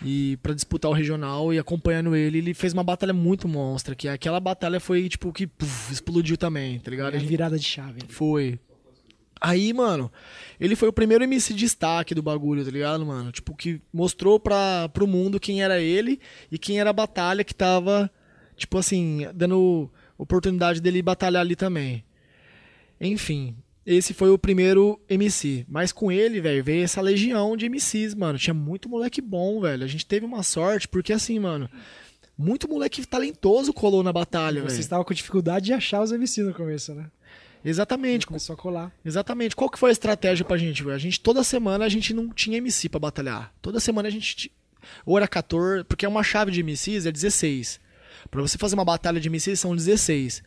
E pra disputar o regional e acompanhando ele, ele fez uma batalha muito monstra, que aquela batalha foi tipo que puf, explodiu também, tá ligado? É A virada de chave. Foi. Aí, mano, ele foi o primeiro MC de destaque do bagulho, tá ligado, mano? Tipo, que mostrou pra, pro mundo quem era ele e quem era a batalha que tava, tipo assim, dando oportunidade dele batalhar ali também. Enfim, esse foi o primeiro MC. Mas com ele, velho, veio essa legião de MCs, mano. Tinha muito moleque bom, velho. A gente teve uma sorte, porque assim, mano, muito moleque talentoso colou na batalha, Vocês velho. estavam com dificuldade de achar os MC no começo, né? Exatamente. Começou a colar. Exatamente. Qual que foi a estratégia pra gente? A gente toda semana a gente não tinha MC pra batalhar. Toda semana a gente ou era 14, porque é uma chave de MCs é 16. Pra você fazer uma batalha de MCs são 16.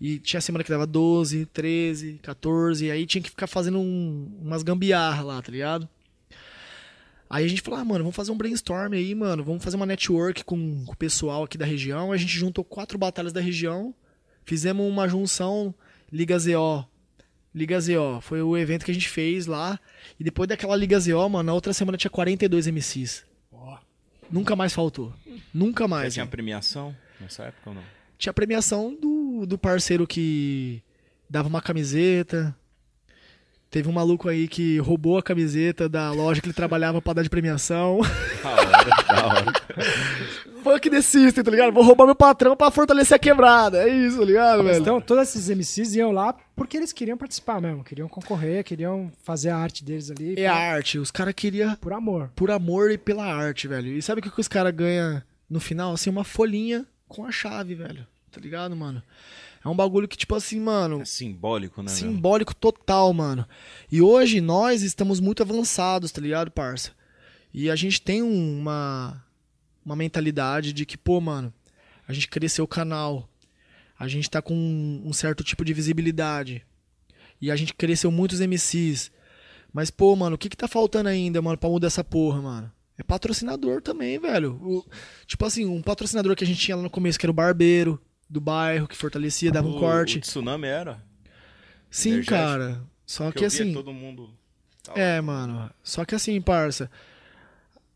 E tinha semana que dava 12, 13, 14, e aí tinha que ficar fazendo um- umas gambiarra lá, tá ligado? Aí a gente falou, ah, mano, vamos fazer um brainstorm aí, mano. Vamos fazer uma network com, com o pessoal aqui da região. A gente juntou quatro batalhas da região. Fizemos uma junção Liga ZO. Liga ZO. Foi o evento que a gente fez lá. E depois daquela Liga ZO, mano, na outra semana tinha 42 MCs. Ó, Nunca mais faltou. Nunca mais. tinha velho. premiação nessa época ou não? Tinha premiação do, do parceiro que dava uma camiseta. Teve um maluco aí que roubou a camiseta da loja que ele trabalhava pra dar de premiação. Da hora, da hora. Fuck the system, tá ligado? Vou roubar meu patrão pra fortalecer a quebrada. É isso, tá ligado, velho? Então, todos esses MCs iam lá porque eles queriam participar mesmo, queriam concorrer, queriam fazer a arte deles ali. É a arte. Os caras queriam Por amor. por amor e pela arte, velho. E sabe o que, que os caras ganham no final? Assim, uma folhinha com a chave, velho. Tá ligado, mano? É um bagulho que, tipo assim, mano, É simbólico, né? simbólico total, mano. E hoje nós estamos muito avançados, tá ligado, parça? E a gente tem um- uma, uma mentalidade de que, pô, mano, a gente cresceu o canal. A gente tá com um, um certo tipo de visibilidade. E a gente cresceu muitos MCs. Mas, pô, mano, o que que tá faltando ainda, mano, pra mudar essa porra, mano? É patrocinador também, velho. O- tipo assim, um patrocinador que a gente tinha lá no começo, que era o barbeiro do bairro, que fortalecia, dava um O- corte. O tsunami era? Sim, energético. cara. Só Que assim. todo mundo. tá É, lá. mano. Só que assim, parça.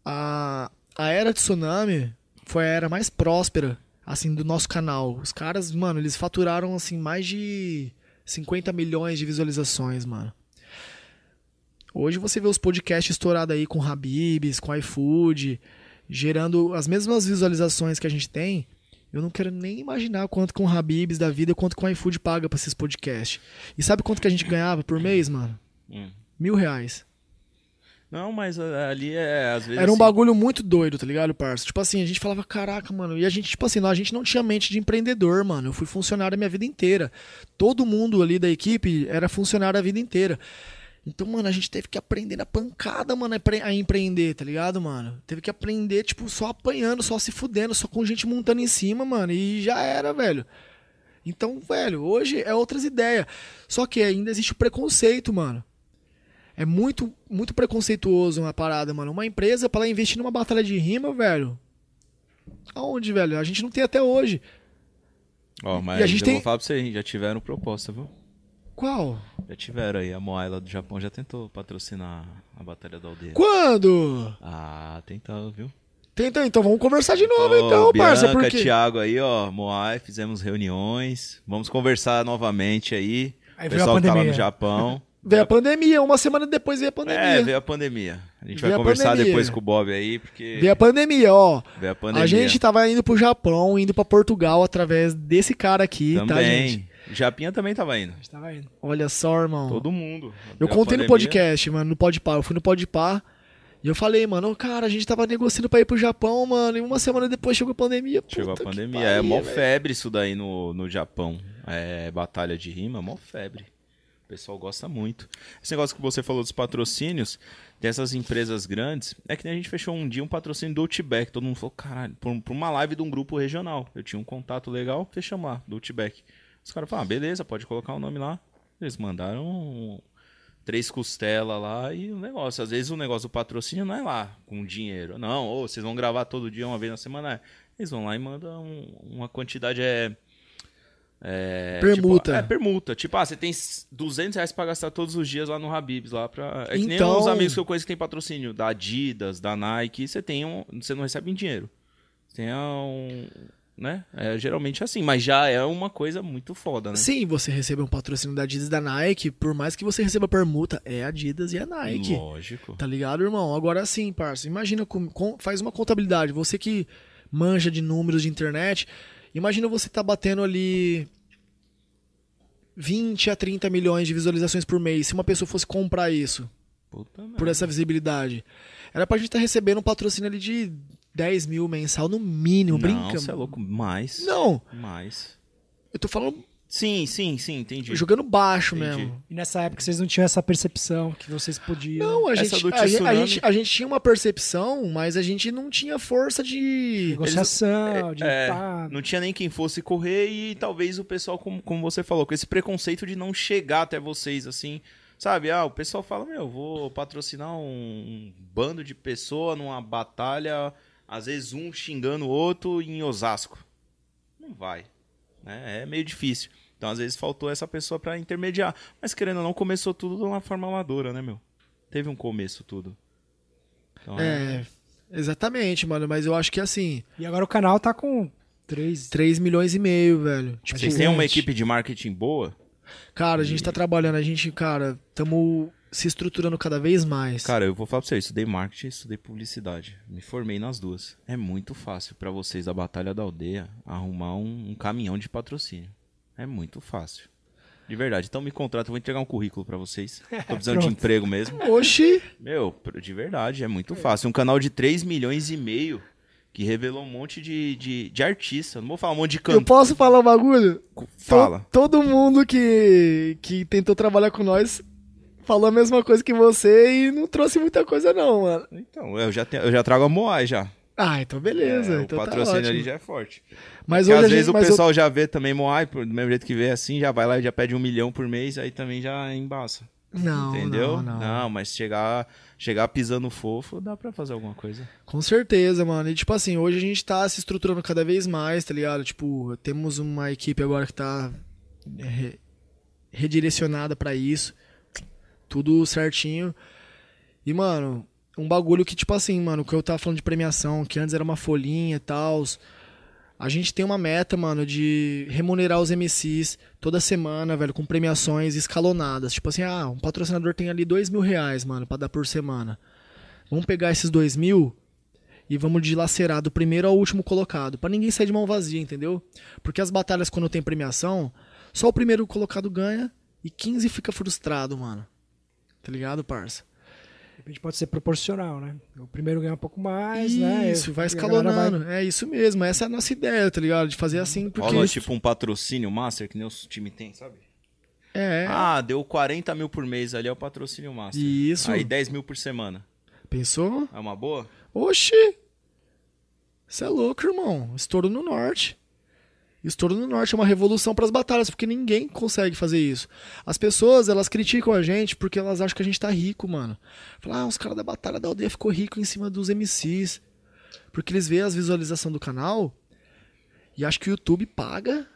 A, a era de tsunami foi a era mais próspera, assim, do nosso canal. Os caras, mano, eles faturaram, assim, mais de 50 milhões de visualizações, mano. Hoje você vê os podcasts estourados aí com Habibs, com iFood, gerando as mesmas visualizações que a gente tem. Eu não quero nem imaginar quanto com o Habibs da vida, quanto com o iFood paga pra esses podcasts. E sabe quanto que a gente ganhava por mês, mano? Hum. Mil reais. Não, mas ah, ali é, às vezes. Era um assim, bagulho muito doido, tá ligado, parça? Tipo assim, a gente falava, caraca, mano. E a gente, tipo assim, não, a gente não tinha mente de empreendedor, mano. Eu fui funcionário a minha vida inteira. Todo mundo ali da equipe era funcionário a vida inteira. Então, mano, a gente teve que aprender na pancada, mano, a empre- a empreender, tá ligado, mano? Teve que aprender, tipo, só apanhando, só se fudendo, só com gente montando em cima, mano. E já era, velho. Então, velho, hoje é outras ideias. Só que ainda existe o preconceito, mano. É muito, muito preconceituoso uma parada, mano. Uma empresa, pra ela investir numa batalha de rima, velho. Aonde, velho? A gente não tem até hoje. Ó, mas E a gente eu tem- vou falar pra vocês, já tiveram proposta, viu? Qual? Já tiveram aí. A Moaila do Japão já tentou patrocinar a Batalha da Aldeia. Quando? Ah, tentou, viu? Tenta, então vamos conversar de novo, Ô, então, Bianca, parça. Porque... Thiago aí, ó, Moai, fizemos reuniões. Vamos conversar novamente aí. Aí o pessoal que tá lá no. Japão. Veio a pandemia, uma semana depois veio a pandemia. É, veio a pandemia. A gente Veio vai a conversar pandemia. depois com o Bob aí, porque Veio a pandemia, ó. veio a pandemia. A gente tava indo pro Japão, indo pra Portugal através desse cara aqui, tá, também. gente? Japinha também tava indo. A gente tava indo. Olha só, irmão. Todo mundo. Eu contei no pandemia. podcast, mano, no Podpah. Eu fui no Podpah e eu falei, mano, cara, a gente tava negociando pra ir pro Japão, mano, e uma semana depois chegou a pandemia. Chegou a pandemia. pariu, é mó velho. febre isso daí no, no Japão. É batalha de rima, mó febre. O pessoal gosta muito. Esse negócio que você falou dos patrocínios, dessas empresas grandes, é que nem a gente fechou um dia um patrocínio do Outback. Todo mundo falou, caralho, por, por uma live de um grupo regional. Eu tinha um contato legal, fechamos lá, do Outback. Os caras falaram, ah, beleza, pode colocar o nome lá. Eles mandaram três costelas lá e o negócio. Às vezes o negócio do patrocínio não é lá, com dinheiro. Não, ou vocês vão gravar todo dia, uma vez na semana. Eles vão lá e mandam um- uma quantidade, é... é, Permuta. Tipo, é, permuta. Tipo, ah, você tem 200 reais pra gastar todos os dias lá no Habibs, lá pra... É que nem Então- os amigos que eu conheço que tem patrocínio da Adidas, da Nike, você tem um... Você não recebe em dinheiro. Você tem um... Né? É geralmente assim, mas já é uma coisa muito foda, né? Sim, você recebe um patrocínio da Adidas e da Nike, por mais que você receba permuta, é Adidas e a Nike. Lógico. Tá ligado, irmão? Agora sim, parça. Imagina, com- com- faz uma contabilidade. Você que manja de números de internet, imagina você tá batendo ali 20 a 30 milhões de visualizações por mês. Se uma pessoa fosse comprar isso, Puta por merda. essa visibilidade, era pra gente estar recebendo um patrocínio ali de 10 mil mensal no mínimo. Não, Brinca. você é louco. Mais. Não, Mais. eu tô falando Sim, sim, sim, entendi. jogando baixo Entendi. mesmo. E nessa época vocês não tinham essa percepção que vocês podiam. Não, a Essa gente, do a, gente, a, gente, a gente tinha uma percepção, mas a gente não tinha força de. negociação, de É, pá, não tinha nem quem fosse correr e talvez o pessoal, como, como você falou, com esse preconceito de não chegar até vocês, assim, Sabe, ah, o pessoal fala, meu, vou patrocinar um, um bando de pessoas numa batalha, às vezes um xingando o outro em Osasco. Não vai. Né? É meio difícil. Então, às vezes, faltou essa pessoa pra intermediar. Mas, querendo ou não, começou tudo de uma forma amadora, né, meu? Teve um começo tudo. Então, É, exatamente, mano. Mas eu acho que assim, E agora o canal tá com 3. 3 milhões e meio, velho. Tipo, Vocês têm uma equipe de marketing boa? cara, a gente tá trabalhando, a gente, cara, tamo se estruturando cada vez mais. Cara, eu vou falar pra você, eu estudei marketing e estudei publicidade. Me formei nas duas. É muito fácil pra vocês da Batalha da Aldeia arrumar um, um caminhão de patrocínio. É muito fácil. De verdade. Então me contrata, eu vou entregar um currículo pra vocês. Tô precisando de emprego mesmo. Oxi! Meu, de verdade, é muito fácil. Um canal de 3 milhões e meio que revelou um monte de, de, de artista. Não vou falar um monte de Eu canto. posso falar um bagulho? Fala. To- todo mundo que, que tentou trabalhar com nós falou a mesma coisa que você e não trouxe muita coisa, não, mano. Então, eu já, tenho- eu já trago a Moai já. Ah, então beleza. É, então o tá patrocínio ótimo. ali já é forte. Mas às a vezes gente, o mas eu- pessoal já vê também Moai, do mesmo jeito que vê assim, já vai lá e já pede um milhão por mês, aí também já embaça. Não, entendeu? não, não. mas chegar, chegar pisando fofo, dá pra fazer alguma coisa. Com certeza, mano. E tipo assim, hoje a gente tá se estruturando cada vez mais, tá ligado? Tipo, temos uma equipe agora que tá re- redirecionada pra isso. Tudo certinho. E, mano, um bagulho que, tipo assim, mano, que eu tava falando de premiação, que antes era uma folhinha e tal. A gente tem uma meta, mano, de remunerar os MCs toda semana, velho, com premiações escalonadas. Tipo assim, ah, um patrocinador tem ali dois mil reais, mano, pra dar por semana. Vamos pegar esses dois mil e vamos dilacerar do primeiro ao último colocado, pra ninguém sair de mão vazia, entendeu? Porque as batalhas, quando tem premiação, só o primeiro colocado ganha e 15 fica frustrado, mano. Tá ligado, parça? De repente pode ser proporcional, né? O primeiro ganha um pouco mais, né? Isso, vai a escalonando. É isso mesmo, essa é a nossa ideia, tá ligado? De fazer assim, porque. Rola tipo um patrocínio master que nem os time tem, sabe? É, Ah, deu 40 mil por mês ali, é o patrocínio master. Isso. Aí 10 mil por semana. pensou? É uma boa? Oxi! Você é louco, irmão. Estouro no norte. Estouro no norte é uma revolução pras batalhas, porque ninguém consegue fazer isso. As pessoas, elas criticam a gente porque elas acham que a gente tá rico, mano. Falam, ah, os caras da batalha da aldeia ficou rico em cima dos MCs. Porque eles veem as visualizações do canal e acham que o YouTube paga.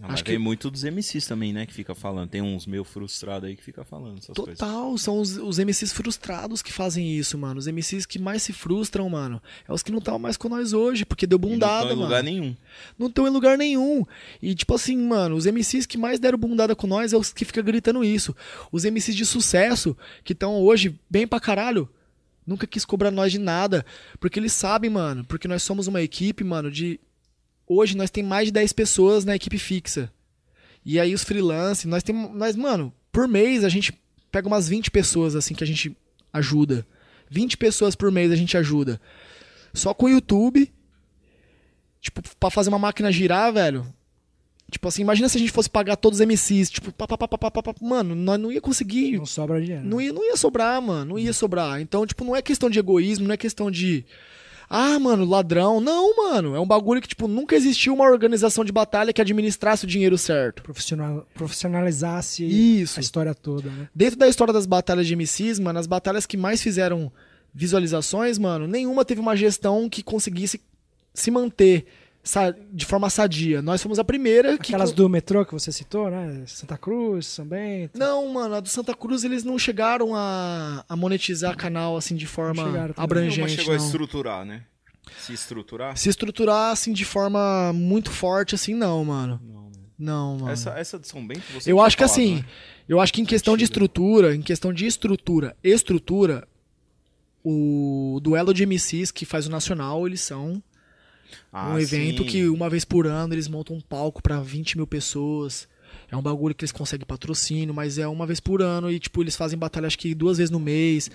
Não, Acho que- vem muito dos MCs também, né? Que fica falando. Tem uns meio frustrados aí que fica falando essas coisas. Total, são os, os MCs frustrados que fazem isso, mano. Os MCs que mais se frustram, mano. É os que não estão mais com nós hoje, porque deu E não bundada, tão em mano. lugar nenhum. não estão em lugar nenhum. E, tipo assim, mano, os MCs que mais deram bundada com nós é os que ficam gritando isso. Os MCs de sucesso, que estão hoje bem pra caralho, nunca quis cobrar nós de nada. Porque eles sabem, mano, porque nós somos uma equipe, mano, de. Hoje nós tem mais de 10 pessoas na equipe fixa. E aí os freelance, nós temos. Nós, mano, por mês a gente pega umas 20 pessoas assim que a gente ajuda. 20 pessoas por mês a gente ajuda. Só com o YouTube. Tipo, pra fazer uma máquina girar, velho. Tipo assim, imagina se a gente fosse pagar todos os MCs, tipo, pá, pá, pá, pá, pá, pá, mano, nós não ia conseguir, Não sobra dinheiro. não ia, não ia sobrar, mano, não ia sobrar. Então, tipo, não é questão de egoísmo, não é questão de ah, mano, ladrão. Não, mano, é um bagulho que tipo nunca existiu uma organização de batalha que administrasse o dinheiro certo. Profissional, profissionalizasse Isso. a história toda, né? Dentro da história das batalhas de MCs, mano, as batalhas que mais fizeram visualizações, mano, nenhuma teve uma gestão que conseguisse se manter de forma sadia. Nós fomos a primeira que Aquelas do metrô que você citou, né? Santa Cruz, São Bento. Não, mano, a do Santa Cruz eles não chegaram a, a monetizar canal assim de forma Não chegaram também. abrangente. Nenhuma chegou a não. estruturar, né? Se estruturar? Se estruturar assim de forma muito forte assim, não, mano. Não, né? Não, mano. Essa, essa de São Bento, você eu acho que falado, assim, né? eu acho que em questão de estrutura, em questão de estrutura, estrutura, o duelo de MCs que faz o Nacional, eles são Ah, um evento sim. que uma vez por ano eles montam um palco pra 20 mil pessoas. É um bagulho que eles conseguem patrocínio, mas é uma vez por ano e, tipo, eles fazem batalha acho que duas vezes no mês.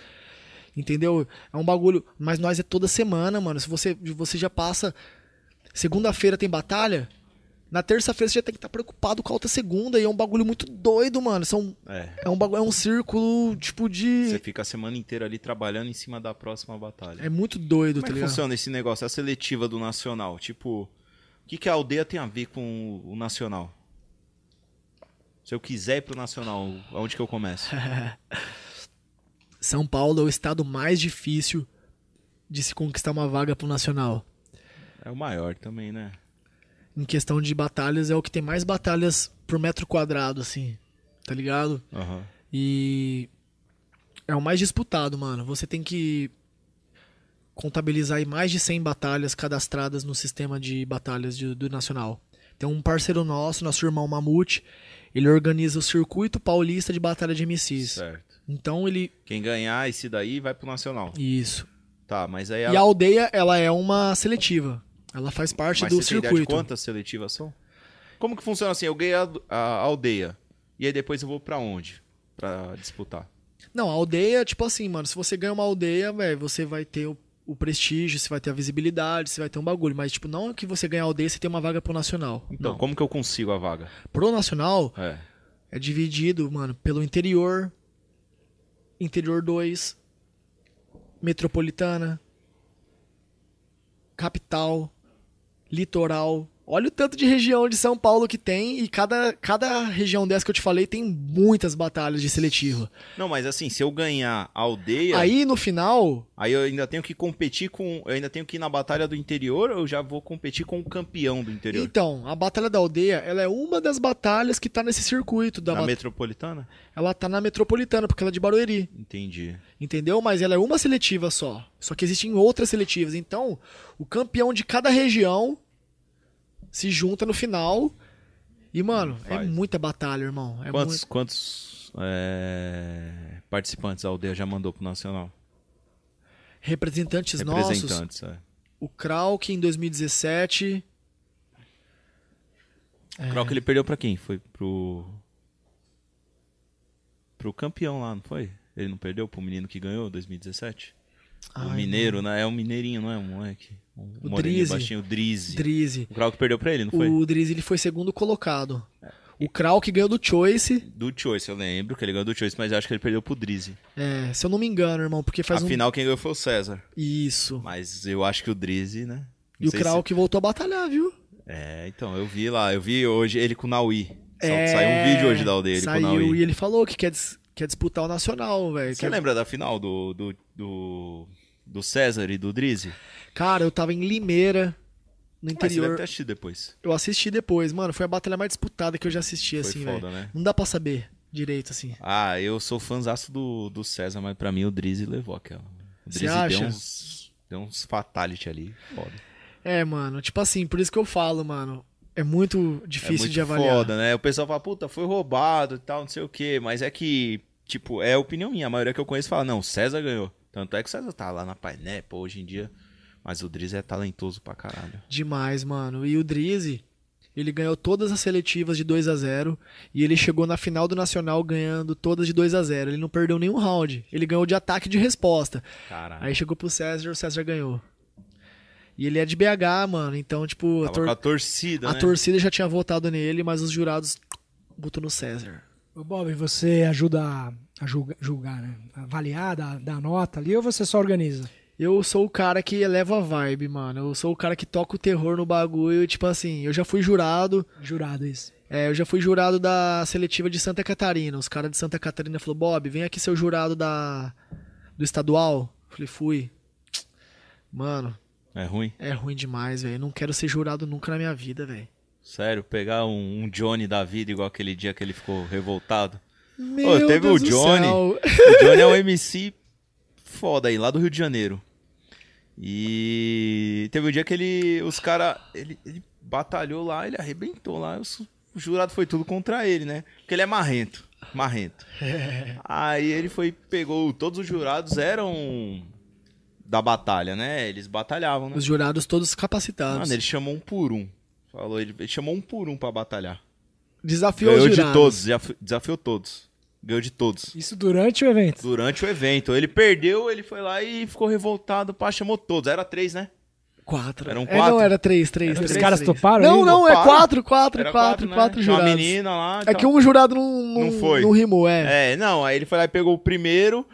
Entendeu? É um bagulho. Mas nós é toda semana, mano. Se você, você já passa. Segunda-feira tem batalha. Na terça-feira você já tem que estar preocupado com a outra segunda. E é um bagulho muito doido, mano. São, É. é, um bagulho, é um círculo, tipo, de. Você fica a semana inteira ali trabalhando em cima da próxima batalha. É muito doido, Como tá é ligado? funciona esse negócio, a seletiva do Nacional? Tipo, o que, que a aldeia tem a ver com o Nacional? Se eu quiser ir pro Nacional, aonde que eu começo? São Paulo é o estado mais difícil de se conquistar uma vaga pro Nacional. É o maior também, né? Em questão de batalhas, é o que tem mais batalhas por metro quadrado, assim. Tá ligado? Aham. E é o mais disputado, mano. Você tem que contabilizar aí mais de 100 batalhas cadastradas no sistema de batalhas de- do Nacional. Tem um parceiro nosso, nosso irmão Mamute, ele organiza o circuito paulista de batalha de MCs. Certo. Então ele. Quem ganhar esse daí vai pro Nacional. Isso. Tá, mas aí E a aldeia, ela é uma seletiva. Ela faz parte Mas do você tem ideia de circuito. quantas seletivas são? Como que funciona assim? Eu ganhei a, a aldeia. E aí depois eu vou pra onde? Pra disputar. Não, a aldeia, tipo assim, mano, se você ganha uma aldeia, velho, você vai ter o, o prestígio, você vai ter a visibilidade, você vai ter um bagulho. Mas, tipo, não é que você ganha a aldeia e você tem uma vaga pro nacional. Então, não. como que eu consigo a vaga? Pro nacional, É. é dividido, mano, pelo interior, interior 2, metropolitana, capital, litoral. Olha o tanto de região de São Paulo que tem e cada, cada região dessa que eu te falei tem muitas batalhas de seletiva. Não, mas assim, se eu ganhar a aldeia, Aí no final, aí eu ainda tenho que competir com. Eu ainda tenho que ir na batalha do interior ou eu já vou competir com o campeão do interior? então, a batalha da aldeia, ela é uma das batalhas que tá nesse circuito da na bat- metropolitana? ela tá na metropolitana porque ela é de Barueri. Entendi. Entendeu? Mas ela é uma seletiva só. Só que existem outras seletivas. Então, o campeão de cada região se junta no final. E, mano, é Faz. muita batalha, irmão. É quantos muito... quantos é, participantes a aldeia já mandou pro Nacional? Representantes nossos. Representantes, é. O Krauk em 2017. O Croc ele perdeu pra quem? Foi pro. Pro campeão lá, não foi? Ele não perdeu pro menino que ganhou 2017? o Ai, mineiro, né? É um mineirinho, não é um moleque? Um O moreninho Drizzy. baixinho, o Drizzy. Drizzy. O Croc perdeu pra ele, não foi? É. O Drizzy ele foi segundo colocado. O Krauk ganhou do Choice. Do Choice, eu lembro que ele ganhou do Choice, mas eu acho que ele perdeu pro Drizzy. É, se eu não me engano, irmão, porque faz um. Afinal, quem ganhou foi o César. Isso. Mas eu acho que o Drizzy, né? Não E o sei se- Krauk voltou a batalhar, viu? É, então, eu vi lá, eu vi hoje ele com o Naui. É, Saiu um vídeo hoje da aldeia, ele com o Naui. e ele falou que quer, dis- quer disputar o Nacional, velho. Você Quer- lembra da final do, do, do, do César e do Drizzy? Cara, eu tava em Limeira, no Mas você deve interior. assistido depois. Eu assisti depois, mano. Foi a batalha mais disputada que eu já assisti, Foi assim, foda, velho. né? Não dá pra saber direito, assim. Ah, eu sou fãzaço do, do César, mas pra mim o Drizzy levou aquela. O Você Drizzy acha? deu uns, deu uns fatality ali. Foda. É, mano, tipo assim, por isso que eu falo, mano. É muito É difícil muito de avaliar. foda, né? O pessoal fala, puta, foi roubado e tal, não sei o quê. Mas é que, tipo, é opinião minha. A maioria que eu conheço fala, não, César ganhou. Tanto é que o César tá lá na pô, hoje em dia. Mas o Drizzy é talentoso pra caralho. Demais, mano. E o Drizzy, ele ganhou todas as seletivas de 2 a 0 e ele chegou na final do Nacional ganhando todas de 2 a 0 Ele não perdeu nenhum round. Ele ganhou de ataque e de resposta. Caralho. Aí chegou pro César, o César ganhou. E ele é de BH, mano. Então, tipo, a, Tava tor- com a torcida, a né? torcida já tinha votado nele, mas os jurados botou no César. Ô, Bob, você ajuda a- a julga- julgar, né? Avaliar, dar, dar nota ali ou você só organiza? Eu sou o cara que eleva a vibe, mano. Eu sou o cara que toca o terror no bagulho. e, Tipo assim, eu já fui jurado. Jurado isso. É, eu já fui jurado da seletiva de Santa Catarina. Os caras de Santa Catarina falaram, Bob, vem aqui ser o jurado da, do estadual. Falei, fui. Mano, É ruim? é ruim demais, velho. Não quero ser jurado nunca na minha vida, velho. Sério, pegar um, um Johnny da vida igual aquele dia que ele ficou revoltado. Meu teve Deus o do Johnny. céu. O Johnny é um MC foda aí, lá do Rio de Janeiro. E teve um dia que ele. Os caras. Ele, ele batalhou lá, ele arrebentou lá. os- O jurado foi tudo contra ele, né? Porque ele é marrento. Marrento. Aí ele foi, pegou. Todos os jurados eram da batalha, né? Eles batalhavam, né? Os jurados todos capacitados. Mano, ele chamou um por um. Falou, ele, ele chamou um por um pra batalhar. Desafiou Ganhou os de todos, desafi- desafiou todos. Ganhou de todos. Isso durante o evento. Durante o evento. Ele perdeu, ele foi lá e ficou revoltado, pá, chamou todos. Era três, né? Quatro. Eram É, quatro? não, era três, três. Era três, Os caras três. toparam? Não, aí? não, é Toparam. quatro, quatro, Era quatro, né? quatro Tinha jurados. uma menina lá. É que um jurado não, não, Não foi. não rimou, é. É, não, aí ele foi lá e pegou o primeiro.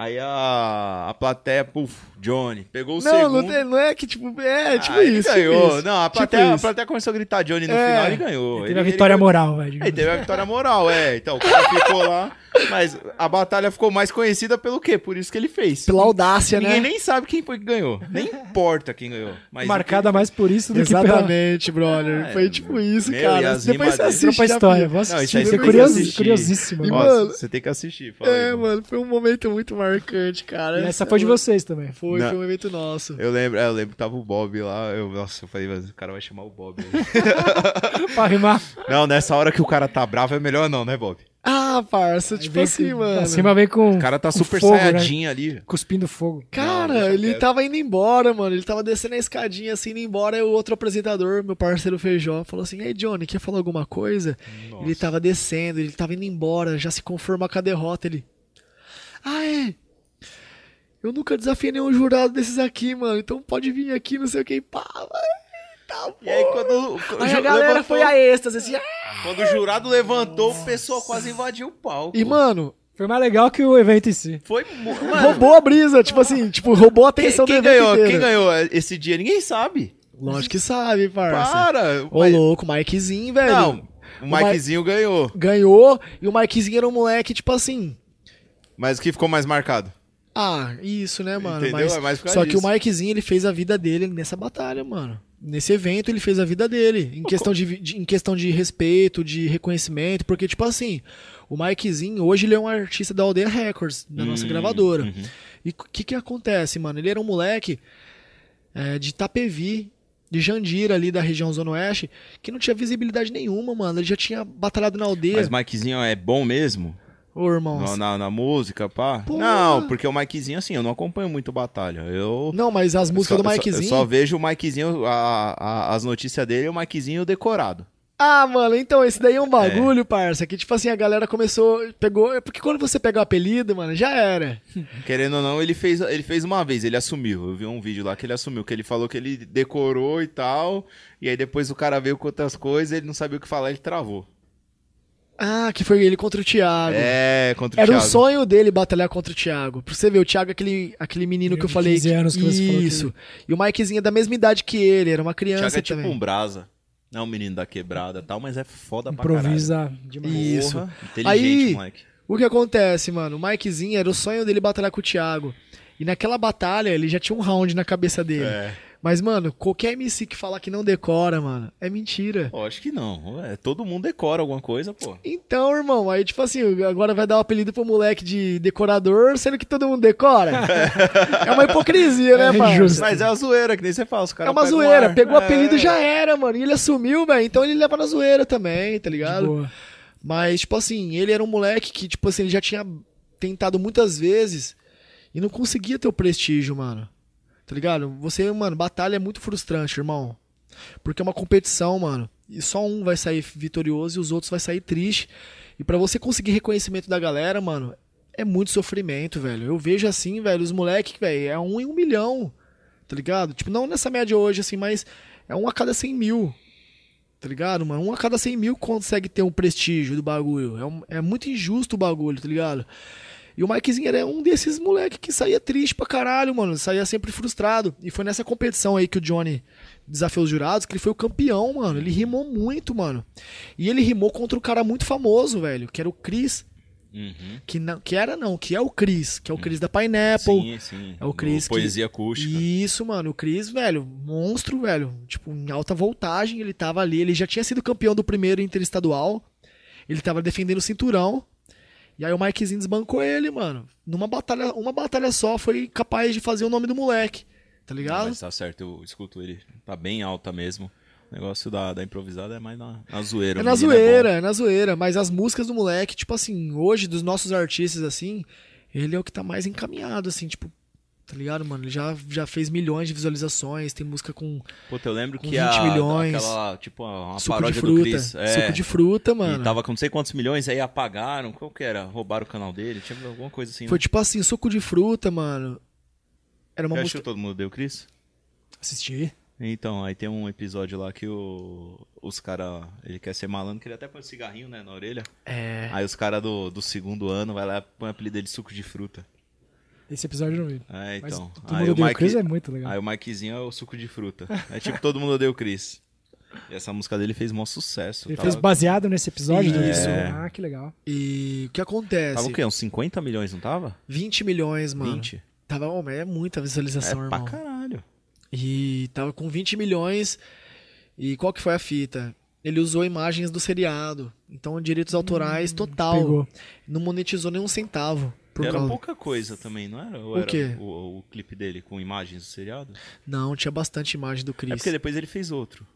Aí a, a plateia, puf, Johnny. Pegou o Não, segundo. não, tem- não é que, tipo, é, tipo Ah, ele isso. ganhou. tipo isso. Não, a Tipo plateia, a isso. plateia começou a gritar Johnny no É. final ele ganhou. Teve Ele- a ele vitória ganhou. moral, velho. Aí teve a vitória moral, é. Então o cara ficou lá. Mas a batalha ficou mais conhecida pelo quê? Por isso que ele fez. Pela audácia, Ninguém né? nem sabe quem foi que ganhou. Nem importa quem ganhou. Mas Marcada mais por isso do que pela... Exatamente, brother. É, Foi tipo isso, meu, e cara. Depois você assiste. Pra história. Vou Não, isso assistir. aí você curioso, assistir. curiosíssimo. E, mano, você tem que assistir. Fala É, aí, mano, foi um momento muito marcante, cara. E essa foi de vocês também. Foi, Não. foi um evento nosso. Eu lembro, é, eu lembro que tava o Bob lá. Eu, nossa, eu falei, mas o cara vai chamar o Bob. pra rimar. não, nessa hora que o cara tá bravo é melhor não, né, Bob? Ah, parça, Aí tipo assim, com- mano. Pra cima vem com. O cara tá super fogo, né? saiadinho ali. Cuspindo fogo. Cara, Não, ele quieto. tava indo embora, mano. Ele tava descendo a escadinha assim, indo embora. E o outro apresentador, meu parceiro Feijó, falou assim: Ei, Johnny, quer falar alguma coisa? Nossa. Ele tava descendo, ele tava indo embora, já se conforma com a derrota. Ele. Ah, é? Eu nunca desafiei nenhum jurado desses aqui, mano. Então pode vir aqui, não sei o que. Pá, tá E aí quando, quando Aí o a galera levantou- foi a êxtase, assim. ah! Quando o jurado levantou, o pessoal quase invadiu o palco. E, mano, Foi mais legal que o evento em si. Foi. Mano, roubou a brisa. Tipo assim, tipo, roubou a quem, atenção quem do evento ganhou? inteiro. Quem ganhou esse dia? Ninguém sabe. Lógico que sabe, parça. Para. Ô, mas- louco, Mikezinho, velho. Não, o Ma- Mikezinho ganhou. Ganhou, e o Mikezinho era um moleque, tipo assim. Mas o que ficou mais marcado? Ah, isso, né, mano? Entendeu? Mas, É mais só que disso. o Mikezinho, ele fez a vida dele nessa batalha, mano. Nesse evento, ele fez a vida dele. Em questão de, de- em questão de respeito, de reconhecimento. Porque, tipo assim, o Mikezinho, hoje ele é um artista da Aldeia Records, da nossa Hum, gravadora. uhum. E o que que acontece, mano? Ele era um moleque é, de Itapevi, de Jandira, ali da região Zona Oeste, que não tinha visibilidade nenhuma, mano. Ele já tinha batalhado na aldeia. Mas o Mikezinho é bom mesmo? Ô, irmão. Na, na, na música, pá? Porra. Não, porque o Mikezinho, assim, eu não acompanho muito batalha. Eu. Não, mas as músicas só- do eu só- Mikezinho. Eu só vejo o Mikezinho, a- a- as notícias dele e o Mikezinho decorado. Ah, mano, então esse daí é um bagulho, parça, que tipo assim, a galera começou, pegou, é porque quando você pega o apelido, mano, já era. Querendo ou não, ele fez, ele fez uma vez, ele assumiu. Eu vi um vídeo lá que ele assumiu, que ele falou que ele decorou e tal. E aí depois o cara veio com outras coisas, ele não sabia o que falar, ele travou. Ah, que foi ele contra o Thiago. É, contra o Era um Thiago. sonho dele batalhar contra o Thiago. Pra você ver, o Thiago é aquele, aquele menino que eu falei. 15 anos que você falou que- Isso. E o Mikezinho é da mesma idade que ele, era uma O criança Thiago é tipo também. um brasa. Não é um menino da quebrada e tal, mas é foda pra caralho. Improvisa demais. Isso. Porra, inteligente, Aí- moleque. O que acontece, mano? O Mikezinho era o sonho dele batalhar com o Thiago. E naquela batalha, ele já tinha um round na cabeça dele. É. Mas, mano, qualquer MC que falar que não decora, mano, é mentira. Pô, acho que não. É, todo mundo decora alguma coisa, pô. Então, irmão, aí tipo assim, agora vai dar o apelido pro moleque de decorador, sendo que todo mundo decora. é uma hipocrisia, né, É justo. Mas é a zoeira, que nem você fala. Os É caras uma pegam zoeira, pegou o É. apelido já era, mano. E ele assumiu, velho. Então ele leva na zoeira também, tá De ligado? boa. Mas, tipo assim, ele era um moleque que, tipo assim, ele já tinha tentado muitas vezes e não conseguia ter o prestígio, mano. Tá ligado? Você, mano, batalha é muito frustrante, irmão. Porque é uma competição, mano. E só um vai sair vitorioso e os outros vai sair triste. E pra você conseguir reconhecimento da galera, mano, é muito sofrimento, velho. Eu vejo assim, velho, os moleques, velho, é um em um milhão. Tá ligado? Tipo, não nessa média hoje, assim, mas é um a cada cem mil. Tá ligado, mano? Um a cada 100 mil consegue ter um prestígio do bagulho. É, um- é muito injusto o bagulho, tá ligado? E o Mikezinho era um desses moleque que saía triste pra caralho, mano. Saía sempre frustrado. E foi nessa competição aí que o Johnny desafiou os jurados que ele foi o campeão, mano. Ele rimou muito, mano. E ele rimou contra um cara muito famoso, velho, que era o Chris. Uhum. Que, não, que era não, que é o Chris. Que é o Chris da Pineapple. Sim, sim. É o Chris No que- Poesia acústica. Isso, mano. O Chris, velho, monstro, velho. Tipo, em alta voltagem, ele tava ali. Ele já tinha sido campeão do primeiro interestadual. Ele tava defendendo o cinturão. E aí o Mikezinho desbancou ele, mano. Numa batalha, uma batalha só foi capaz de fazer o nome do moleque. Tá ligado? Mas tá certo, eu escuto ele. Tá bem alta mesmo. O negócio da, da improvisada é mais na, na zoeira. É na menino zoeira, bom. é na zoeira. Mas as músicas do moleque, tipo assim, hoje, dos nossos artistas, assim, ele é o que tá mais encaminhado, assim, tipo, tá ligado, mano? Ele já, já fez milhões de visualizações, tem música com Puta, eu lembro que 20 a, milhões. aquela, tipo, uma suco de paródia do fruta. Chris. É, Suco de fruta, mano. E tava com não sei quantos milhões, aí apagaram. Qual que era? Roubaram o canal dele? Tinha alguma coisa assim. Foi né? tipo assim, suco de fruta, mano. Era uma música. achou todo mundo deu Chris? Assisti. Então, aí tem um episódio lá que o, os caras. Ele quer ser malandro, que ele até põe um cigarrinho, né, na orelha. É. Aí os caras do, do segundo ano vai lá e põe o apelido dele de suco de fruta. Esse episódio eu não vi. É, Mas então. todo Aí mundo o, odeia o Mike, Chris é muito legal. aí o Mikezinho é o suco de fruta. É tipo todo mundo odeia o Chris. E essa música dele fez maior sucesso. Ele tava, fez baseado nesse episódio do Isso. Ah, que legal. E o que acontece? tava o quê? Uns 50 milhões, não tava? 20 milhões, mano. 20? Tava, oh, mas é muita É visualização, pra irmão. caralho. E tava com 20 milhões. E qual que foi a fita? Ele usou imagens do seriado. Então, direitos autorais total. Pegou. Não monetizou nem um centavo. Por era causa... pouca coisa também, não era? Ou O era quê? O, o clipe dele com imagens do seriado? Não, tinha bastante imagem do É Chris. porque depois ele fez outro.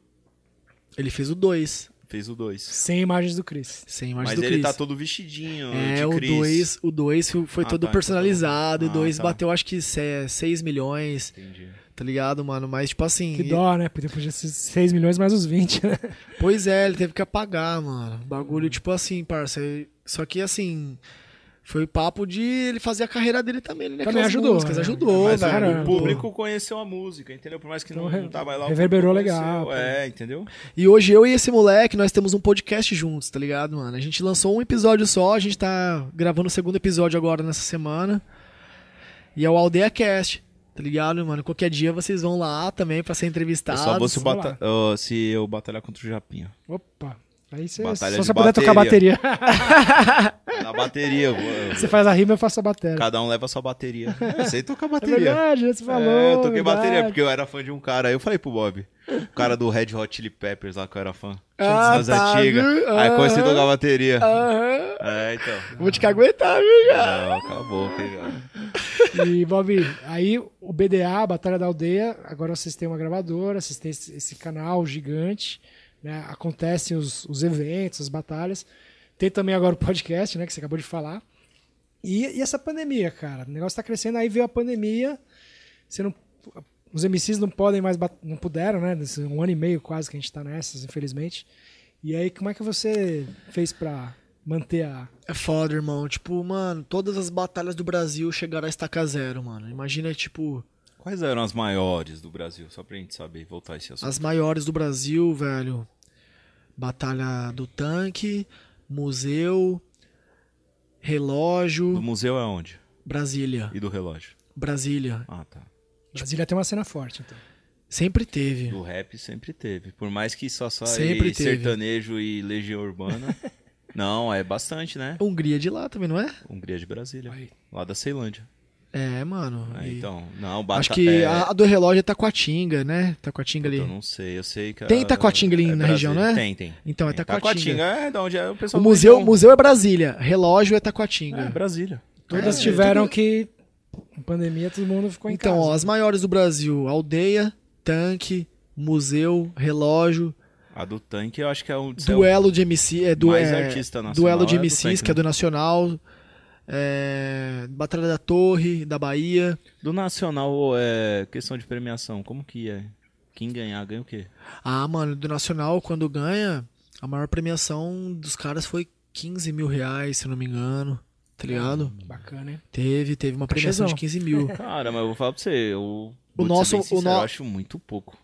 Ele fez o 2, Fez o 2. Sem imagens do Chris. sem imagem Mas do ele Chris. tá todo vestidinho. É, de o Chris. 2 o dois foi Ah, todo tá, personalizado. então tá o 2 Ah, tá. bateu acho que 6 milhões, Entendi. tá ligado, mano? Mas, tipo assim. Que dó, né? Porque depois desses 6 milhões mais os 20, né? Pois é, ele teve que apagar, mano. Bagulho, tipo assim, parça. Só que assim. Foi papo de ele fazer a carreira dele também, né? Também ajudou, músicas, né? ajudou, Mas. Caramba. o público conheceu a música, entendeu? Por mais que Então, não, re- não tava lá. o reverberou legal, pô. É, entendeu? E hoje eu e esse moleque, nós temos um podcast juntos, tá ligado, mano? A gente lançou um episódio só, a gente tá gravando o segundo episódio agora nessa semana. E é o Aldeia Cast, tá ligado, mano? Qualquer dia vocês vão lá também pra ser Eu entrevistados. só vou se, bata- ó, se eu batalhar contra o Japinha. Opa. Aí você Batalha só você puder tocar bateria. Na bateria, eu vou- eu você faz a rima, eu faço a bateria. Cada um leva a sua bateria. Eu sei tocar É bateria. verdade, você falou. é, eu toquei verdade. bateria porque eu era fã de um cara. Aí eu falei pro Bob, o cara do Red Hot Chili Peppers lá que eu era fã. Ah, das tá, antigas. viu? Aí comecei a tocar bateria. Aham. É, então. Vou te que aguentar, viu, cara? Não, acabou. pegou. E, Bob, aí o BDA, Batalha da Aldeia, agora vocês têm uma gravadora, vocês têm esse, esse canal gigante, né? Acontecem os, os eventos, as batalhas. Tem também agora o podcast, né? Que você acabou de falar. E, e essa pandemia, cara? O negócio tá crescendo, aí veio a pandemia. Você não, os MCs não podem mais, não puderam, né? Nesse um ano e meio quase que a gente tá nessas, infelizmente. E aí, como é que você fez pra manter a. É foda, irmão. Tipo, mano, todas as batalhas do Brasil chegaram a estaca zero, mano. Imagina, tipo, Quais eram as maiores do Brasil? Só pra gente saber, voltar esse assunto. as maiores do Brasil, velho. Batalha do Tanque, Museu, Relógio, Do museu é onde? Brasília. E do relógio? Brasília. Ah, tá. Brasília tem uma cena forte, então. Sempre teve. Do rap sempre teve. Por mais que só só Sempre teve. sertanejo e legião urbana. Não, é bastante, né? Hungria de lá também, não é? Hungria de Brasília. Aí. Lá da Ceilândia. É, mano. É, e- então, não, bata, Acho que é, a, a do relógio é Taquatinga, né? Taquatinga ali. Eu não sei, eu sei que. Tem a- Itacoatinga ali na Brasília. região, não é? Tem, tem. Então, é Tem. Taquatinga. é da onde é o O pessoal. do museu, museu é Brasília, relógio é Taquatinga. É, Brasília. Todas É, tiveram tudo- que. Pandemia, todo mundo ficou em Então, casa. ó, as maiores do Brasil: Aldeia, Tanque, Museu, Relógio, A do tanque eu acho que é o. Duelo de MC. É, du mais é, artista nacional Duelo de é do MCs, Tanque, que é né? do Nacional. É, Batalha da Torre, da Bahia. Do Nacional, é questão de premiação, como que é? Quem ganhar, ganha o quê? Ah, mano, do Nacional, quando ganha, a maior premiação dos caras foi 15 mil reais, se eu não me engano. Tá ligado? Bacana, hein? Teve, teve uma premiação de Cachezão. 15 mil. Cara, mas eu vou falar pra você, eu. O nosso- bem o sincero, no- Eu acho muito pouco.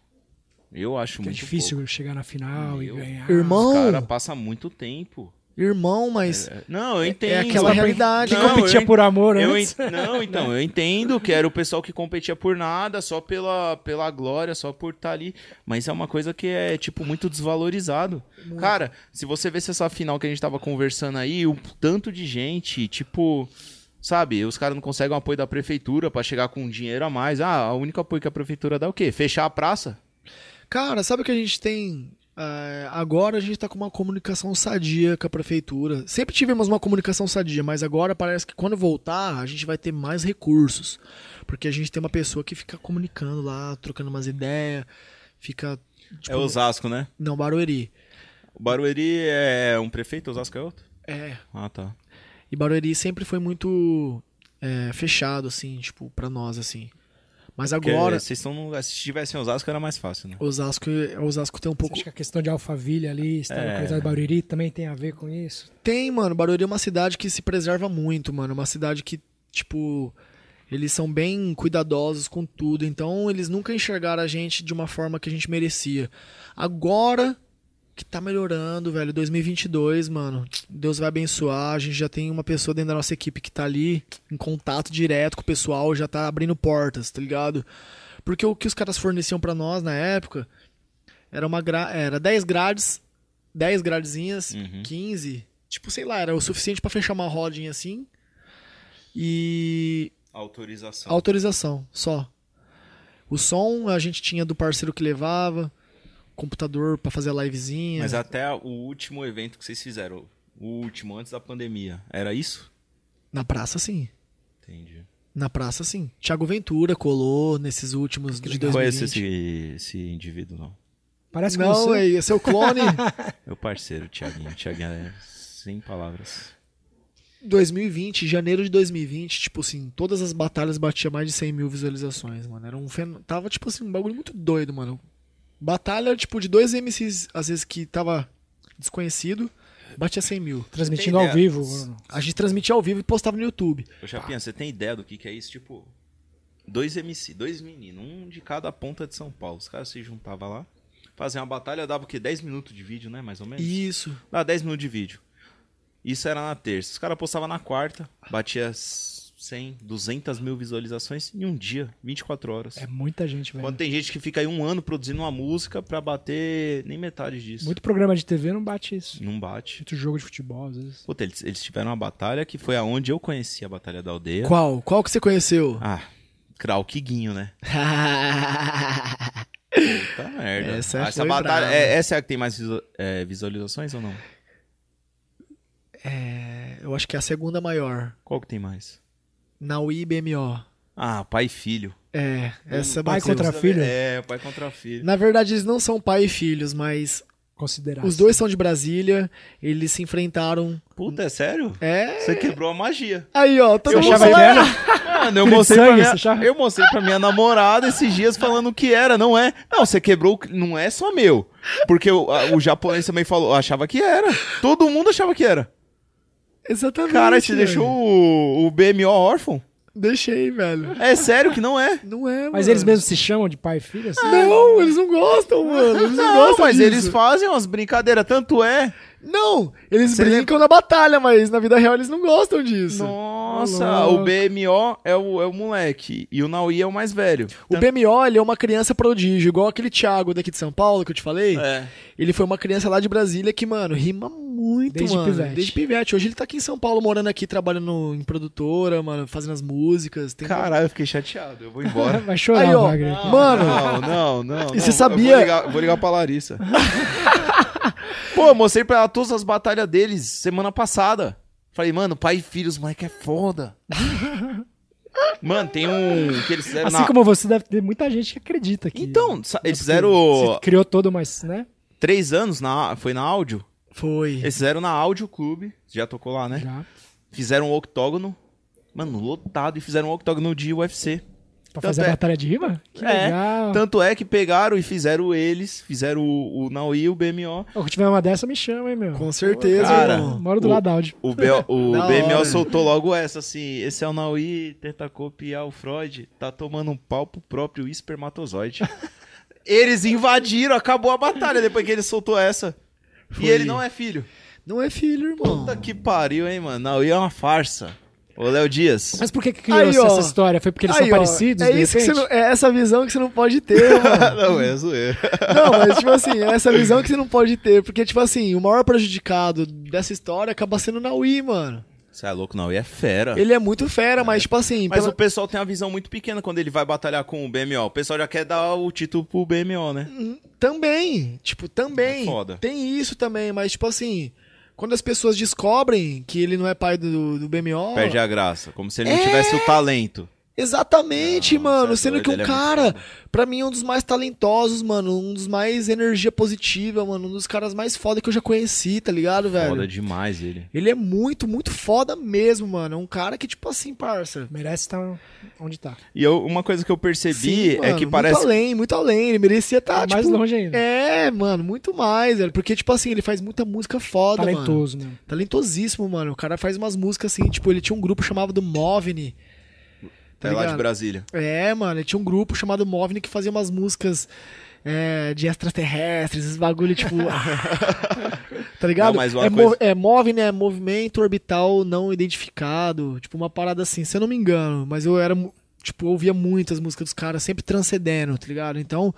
Eu acho Que é muito difícil chegar na final Meu e ganhar. Irmão, pouco. O cara passa muito tempo. Irmão, mas É, Não, eu entendo. é aquela realidade. Que Não, competia eu- por amor Eu antes. en- Não, então, eu entendo que era o pessoal que competia por nada, só pela, pela glória, só por estar ali. Mas é uma coisa que é, tipo, muito desvalorizado. Cara, se você vê essa final que a gente tava conversando aí, o tanto de gente, tipo. Sabe, os caras não conseguem o apoio da prefeitura pra chegar com dinheiro a mais. Ah, o único apoio que a prefeitura dá é o quê? Fechar a praça? Cara, sabe o que a gente tem? É, agora a gente tá com uma comunicação sadia com a prefeitura. Sempre tivemos uma comunicação sadia, mas agora parece que quando voltar a gente vai ter mais recursos. Porque a gente tem uma pessoa que fica comunicando lá, trocando umas ideias, fica. tipo, é Osasco, né? Não, Barueri. O Barueri é um prefeito, Osasco é outro? É. Ah, tá. E Barueri sempre foi muito é, fechado, assim, tipo, pra nós, assim. Mas Porque agora, vocês estão no... Se tivesse em Osasco era mais fácil, né? Osasco, Osasco tem um Você pouco. acha que a questão de Alphaville ali, estar É. localizado em Barueri, também tem a ver com isso? Tem, mano. Barueri é uma cidade que se preserva muito, mano. Uma cidade que, tipo, eles são bem cuidadosos com tudo. Então, eles nunca enxergaram a gente de uma forma que a gente merecia. Agora que tá melhorando, velho. 2022, mano. Deus vai abençoar. A gente já tem uma pessoa dentro da nossa equipe que tá ali em contato direto com o pessoal, já tá abrindo portas, tá ligado? Porque o que os caras forneciam pra nós na época era uma gra... era 10 grades, 10 gradezinhas, Uhum. 15, tipo, sei lá, era o suficiente pra fechar uma rodinha assim. E Autorização. autorização, só. O som a gente tinha do parceiro que levava, computador pra fazer a livezinha. Mas até o último evento que vocês fizeram, o último, antes da pandemia, era isso? Na praça, sim. Entendi. Na praça, sim. Thiago Ventura colou nesses últimos de 2020. Conheço esse, esse indivíduo, não. Parece com Não, você. é, esse é o clone. Meu parceiro, Thiaguinho. Thiaguinho é sem palavras. 2020, janeiro de 2020, tipo assim, todas as batalhas batiam mais de 100 mil visualizações, mano. Era um fen... Tava, tipo assim, um bagulho muito doido, mano. Batalha, tipo, de dois MCs, às vezes, que tava desconhecido, batia 100 mil. Transmitindo ao vivo. A gente transmitia ao vivo e postava no YouTube. Ô, Chapinha, você tem ideia do que, que é isso? Tipo, dois MC, dois meninos, um de cada ponta de São Paulo. Os caras se juntavam lá, faziam uma batalha, dava o quê? 10 minutos de vídeo, né? Mais ou menos? Isso. Dá 10 minutos de vídeo. Isso era na terça. Os caras postavam na quarta, batia 100, 200 mil visualizações em um dia, 24 horas. É muita gente, velho. Quando tem gente que fica aí um ano produzindo uma música pra bater nem metade disso. Muito programa de TV não bate isso. Não bate. Muito jogo de futebol, às vezes. Puta, eles, eles tiveram uma batalha que foi aonde eu conheci a Batalha da Aldeia. Qual? Qual que você conheceu? Ah, Krau Kiguinho, né? Puta merda. Essa Ah, essa batalha, é, essa é a que tem mais é, visualizações ou não? É, eu acho que é a segunda maior. Qual que tem mais? Na Wii BMO. Ah, pai e filho. É, essa pai bateu. contra filho? É, pai contra filho. Na verdade, eles não são pai e filhos, mas Considerar. os dois são de Brasília. Eles se enfrentaram. Puta, é sério? É. Você quebrou a magia. Aí, ó, todo Eu mundo achava que era. Mano, eu mostrei, pra sangue, minha, achava? eu mostrei pra minha namorada esses dias falando que era, não é. Não, você quebrou, não é só meu. Porque o, a- o japonês também falou, achava que era. Todo mundo achava que era. Exatamente. Cara, você velho. deixou o, o BMO órfão? Deixei, velho. É sério que não é? Não é, Mas mano. eles mesmos se chamam de pai e filho? Assim? Não, eles não gostam, mano. Eles não, Não, gostam mas disso. eles fazem umas brincadeiras, tanto é. Não, eles Você brincam na batalha, mas na vida real eles não gostam disso. Nossa, louco. o BMO é o, é o moleque e o Naui é o mais velho. O BMO, ele é uma criança prodígio, igual aquele Thiago daqui de São Paulo que eu te falei. É. Ele foi uma criança lá de Brasília que, mano, rima muito, Desde mano. pivete. Desde pivete. Hoje ele tá aqui em São Paulo, morando aqui, trabalhando em produtora, mano, fazendo as músicas. Tem Caralho, eu fiquei chateado. Eu vou embora. Vai chorar, Aí, ó. Wagner. Mano, Não, não, não. E não. você Eu sabia- Vou ligar, vou ligar pra Larissa. Pô, eu mostrei pra ela todas as batalhas deles semana passada. Falei, mano, pai e filho, os moleque é foda. mano, tem um que eles fizeram Assim na... como você, deve ter muita gente que acredita que. Então, sa- eles fizeram Você criou todo, mas, né? três anos, na... foi na áudio. foi. Eles fizeram na Áudio Clube, já tocou lá, né? Já. Fizeram um octógono, mano, lotado, e fizeram um octógono de UFC. Pra Tanto fazer é- a batalha de rima? Que É, legal. Tanto é que pegaram e fizeram eles, fizeram o, o Naui e o BMO. Se tiver uma dessa, me chama, hein, meu. Com certeza, Cara, irmão. Moro do o- lado da áudio. O, B- o BMO hora. soltou logo essa, assim, esse é o Naui, tenta copiar o Freud, tá tomando um pau pro próprio espermatozoide. eles invadiram, acabou a batalha depois que ele soltou essa. Foi. E ele não é filho. Não é filho, irmão. Puta que pariu, hein, mano. Naui é uma farsa. Ô, Léo Dias. Mas por que, que criou Aí, ó. essa história? Foi porque eles Aí, são ó, parecidos, É, de isso que você repente? não, é essa visão que você não pode ter, mano. não, é zoeira. Não, mas tipo assim, é essa visão que você não pode ter. Porque, tipo assim, o maior prejudicado dessa história acaba sendo o Naui, mano. Você é louco, Naui é fera. Ele é muito fera, mas, tipo assim. Mas pela- o pessoal tem uma visão muito pequena quando ele vai batalhar com o BMO. O pessoal já quer dar o título pro BMO, né? Também, tipo, também. É foda. Tem isso também, mas, tipo assim, quando as pessoas descobrem que ele não é pai do, do BMO. Perde a graça. Como se ele não É. tivesse o talento. Exatamente, Não, mano. é Sendo doido, que um é muito cara, foda. pra mim, é um dos mais talentosos, mano. Um dos mais energia positiva, mano. Um dos caras mais foda que eu já conheci, tá ligado, velho? Foda demais ele. Ele é muito, muito foda mesmo, mano. É um cara que, tipo assim, parça. Merece estar onde tá. E eu- uma coisa que eu percebi Sim, é mano, que parece. Muito além, muito além. Ele merecia estar, Tá mais tipo... longe ainda. É, mano, muito mais, velho. Porque, tipo assim, ele faz muita música foda, mano. Talentoso, mesmo. Talentosíssimo, mano. O cara faz umas músicas assim, tipo, ele tinha um grupo chamado Movni. Tá é lá de? Brasília. É, mano, ele tinha um grupo chamado Movni que fazia umas músicas é, de extraterrestres, esses bagulho, tipo. tá ligado? Não, mas uma é, coisa- mo- é MOVE, né? Movimento orbital não identificado. Tipo, uma parada assim, se eu não me engano. Mas eu era. Tipo, eu ouvia muitas músicas dos caras, sempre transcendendo, tá ligado? Então,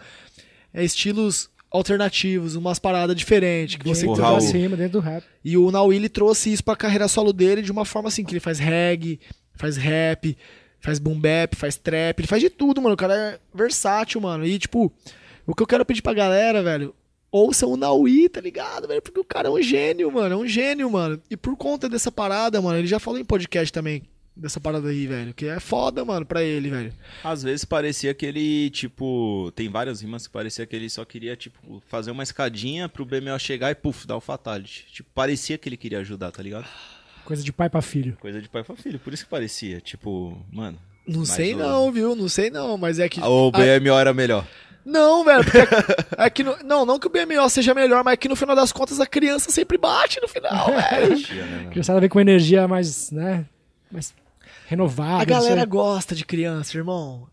é estilos alternativos, umas paradas diferentes que você Tipo, Dentro Raul. da cima, dentro do rap. e o Naui ele trouxe isso pra carreira solo dele de uma forma assim, que ele faz reggae, faz rap, faz boom bap, faz trap, ele faz de tudo, mano. O cara é versátil, mano. E tipo, o que eu quero pedir pra galera, velho, ouçam o Naui, tá ligado, velho? Porque o cara é um gênio, mano. É um gênio, mano. E por conta dessa parada, mano, ele já falou em podcast também dessa parada aí, velho. Que é foda, mano, pra ele, velho. Às vezes parecia que ele, tipo, tem várias rimas que parecia que ele só queria, tipo, fazer uma escadinha pro BMO chegar e, puf, dar o fatality. Tipo, parecia que ele queria ajudar, tá ligado? Coisa de pai pra filho. Coisa de pai pra filho, por isso que parecia, tipo, mano. Não sei o- não, viu? Não sei não, mas é que... O a- BMO era melhor. Não, velho, porque é que no- não, não que o BMO seja melhor, mas é que no final das contas a criança sempre bate no final, velho. Né, A mano? criançada vem com energia mais, né? Mais renovada. A galera gosta de criança, irmão.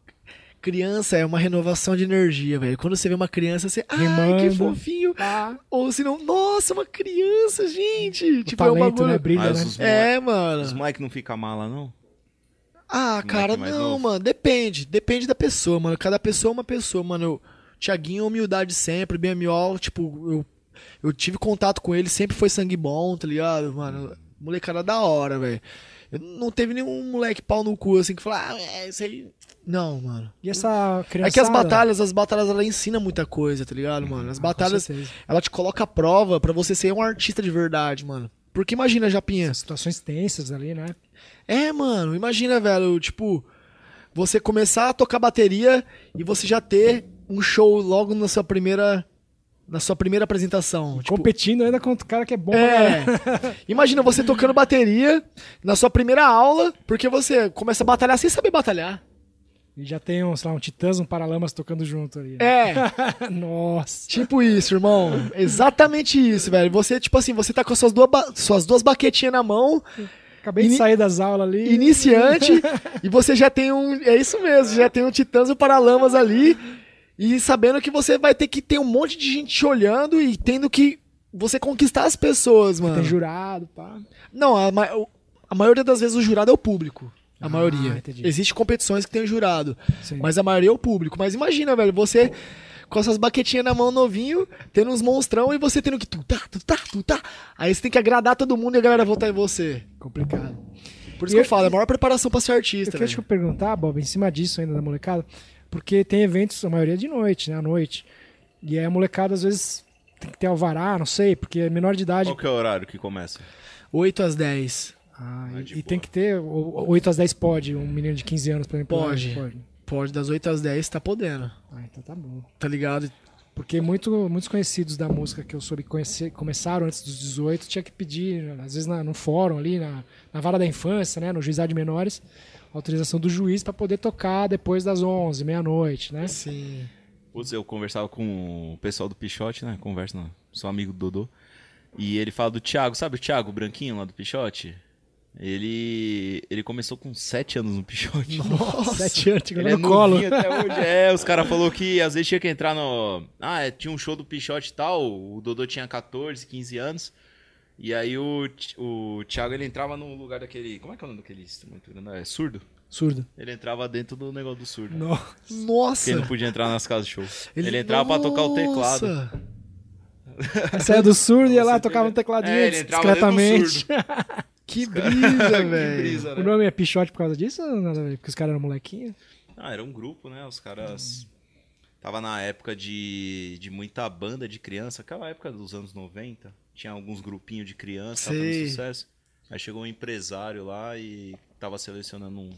Criança é uma renovação de energia, velho. Quando você vê uma criança, você, ai, que fofinho. Ah, Ou se não, nossa, uma criança, gente. o tipo, é talento, bagulho. né? Brilha, Mas né? os, É, mano. os moleque não fica mala, não? Ah, cara, não, novo. mano. Depende. Depende da pessoa, mano. Cada pessoa é uma pessoa, mano. Eu, Tiaguinho, humildade sempre. BMO, tipo, eu, eu tive contato com ele, sempre foi sangue bom, tá ligado? Mano, molecada da hora, velho. Não teve nenhum moleque pau no cu assim que falou, ah, é isso aí. Não, mano. E essa criança. É que as batalhas, as batalhas, ela ensina muita coisa, tá ligado, mano? As batalhas, ela te coloca à prova pra você ser um artista de verdade, mano. Porque imagina, Japinha. Situações tensas ali, né? É, mano, imagina, velho, tipo, você começar a tocar bateria e você já ter um show logo na sua primeira na sua primeira apresentação. Tipo, Competindo ainda contra o cara que é bom. né? é. Imagina você tocando bateria na sua primeira aula, porque você começa a batalhar sem saber batalhar. E já tem, um, sei lá, um Titãs, um Paralamas tocando junto ali. né? É. Nossa. Tipo isso, irmão. Exatamente isso, velho. Você, tipo assim, você tá com as suas duas, suas duas baquetinhas na mão, Acabei de sair das aulas ali. iniciante, e você já tem um. É isso mesmo, já tem um Titãs e um Paralamas ali. E sabendo que você vai ter que ter um monte de gente te olhando e tendo que você conquistar as pessoas, mano. Tem jurado, pá. Não, a, a maioria das vezes o jurado é o público. A Ah, maioria. entendi. Existem competições que tem jurado. Sim. Mas a maioria é o público. Mas imagina, velho, você com essas baquetinhas na mão novinho, tendo uns monstrão e você tendo que tu tá, tu tá, tu tá. Aí você tem que agradar todo mundo e a galera votar em você. Complicado. Por isso E que eu eu- falo, é a maior preparação pra ser Eu artista, queria te perguntar, Bob, em cima disso ainda da molecada, porque tem eventos, a maioria de noite, né? À noite. E aí a molecada às vezes tem que ter alvará, não sei, porque é menor de idade. Qual que é o horário que começa? 8 às 10. Ah, e, e tem que ter o- o 8 às 10 pode, um menino de 15 anos, por exemplo. Pode. Pode. Pode, das 8 às 10 tá podendo. Ah, então tá bom. Tá ligado? Porque muito, muitos conhecidos da música que eu soube conhecer, começaram antes dos 18, tinha que pedir, às vezes na- no fórum ali, na, na vara da infância, né, no juizado de menores, autorização do juiz para poder tocar depois das 11, meia-noite, né? Sim. Putz, eu conversava com o pessoal do Pichote, né? Conversa, não. Sou amigo do Dodô. E ele fala do Thiago, sabe o Thiago, o branquinho lá do Pichote? Ele, ele começou com 7 anos no Pichote. Sete anos, chegando Ele é no colo. até hoje. É, os caras falaram que às vezes tinha que entrar no. Ah, é, tinha um show do Pichote e tal. O Dodô tinha 14, 15 anos. E aí o, o Thiago ele entrava no lugar daquele. Como é que é o nome daquele instrumento? É surdo? Surdo. Ele entrava dentro do negócio do surdo. Nossa. Nossa. Porque ele não podia entrar nas casas de show. Ele, entrava pra tocar o teclado. Nossa. Saia do surdo e ia lá, tocava um tecladinho É, ele discretamente. Que brisa, Que velho. brisa, O né? nome é Pichote por causa disso ou nada? Porque os caras eram molequinhos? Ah, era um grupo, né? Os caras. Tava na época de, de muita banda de criança, aquela época dos anos 90. Tinha alguns grupinhos de criança, fazendo sucesso. Aí chegou um empresário lá e tava selecionando um-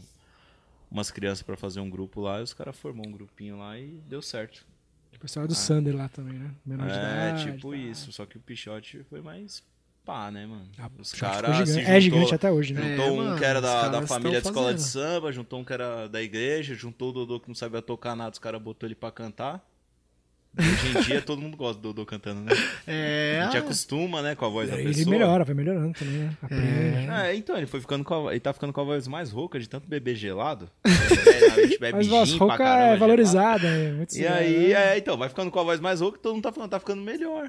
umas crianças pra fazer um grupo lá. E os caras formou um grupinho lá e deu certo. O pessoal do Sander lá também, né? Menor de é, idade. tipo tá. isso. Só que o Pichote foi mais pá, né, mano? Ah, os caras se gigante. É gigante até hoje, né? Juntou É, um mano, que era da, da família de escola de samba, juntou um que era da igreja, juntou o Dodô que não sabia tocar nada, os caras botou ele pra cantar. Hoje em dia todo mundo gosta do Dodô cantando, né? É. A gente acostuma, né, com a voz da Ele pessoa. melhora, vai melhorando também, né? Aprende. É, então, ele foi ficando com a, ele tá ficando com a voz mais rouca de tanto beber gelado. a gente bebe Mas voz rouca caramba, é gelado. valorizada, é muito E aí, é, então, vai ficando com a voz mais rouca, todo mundo tá falando, tá ficando melhor.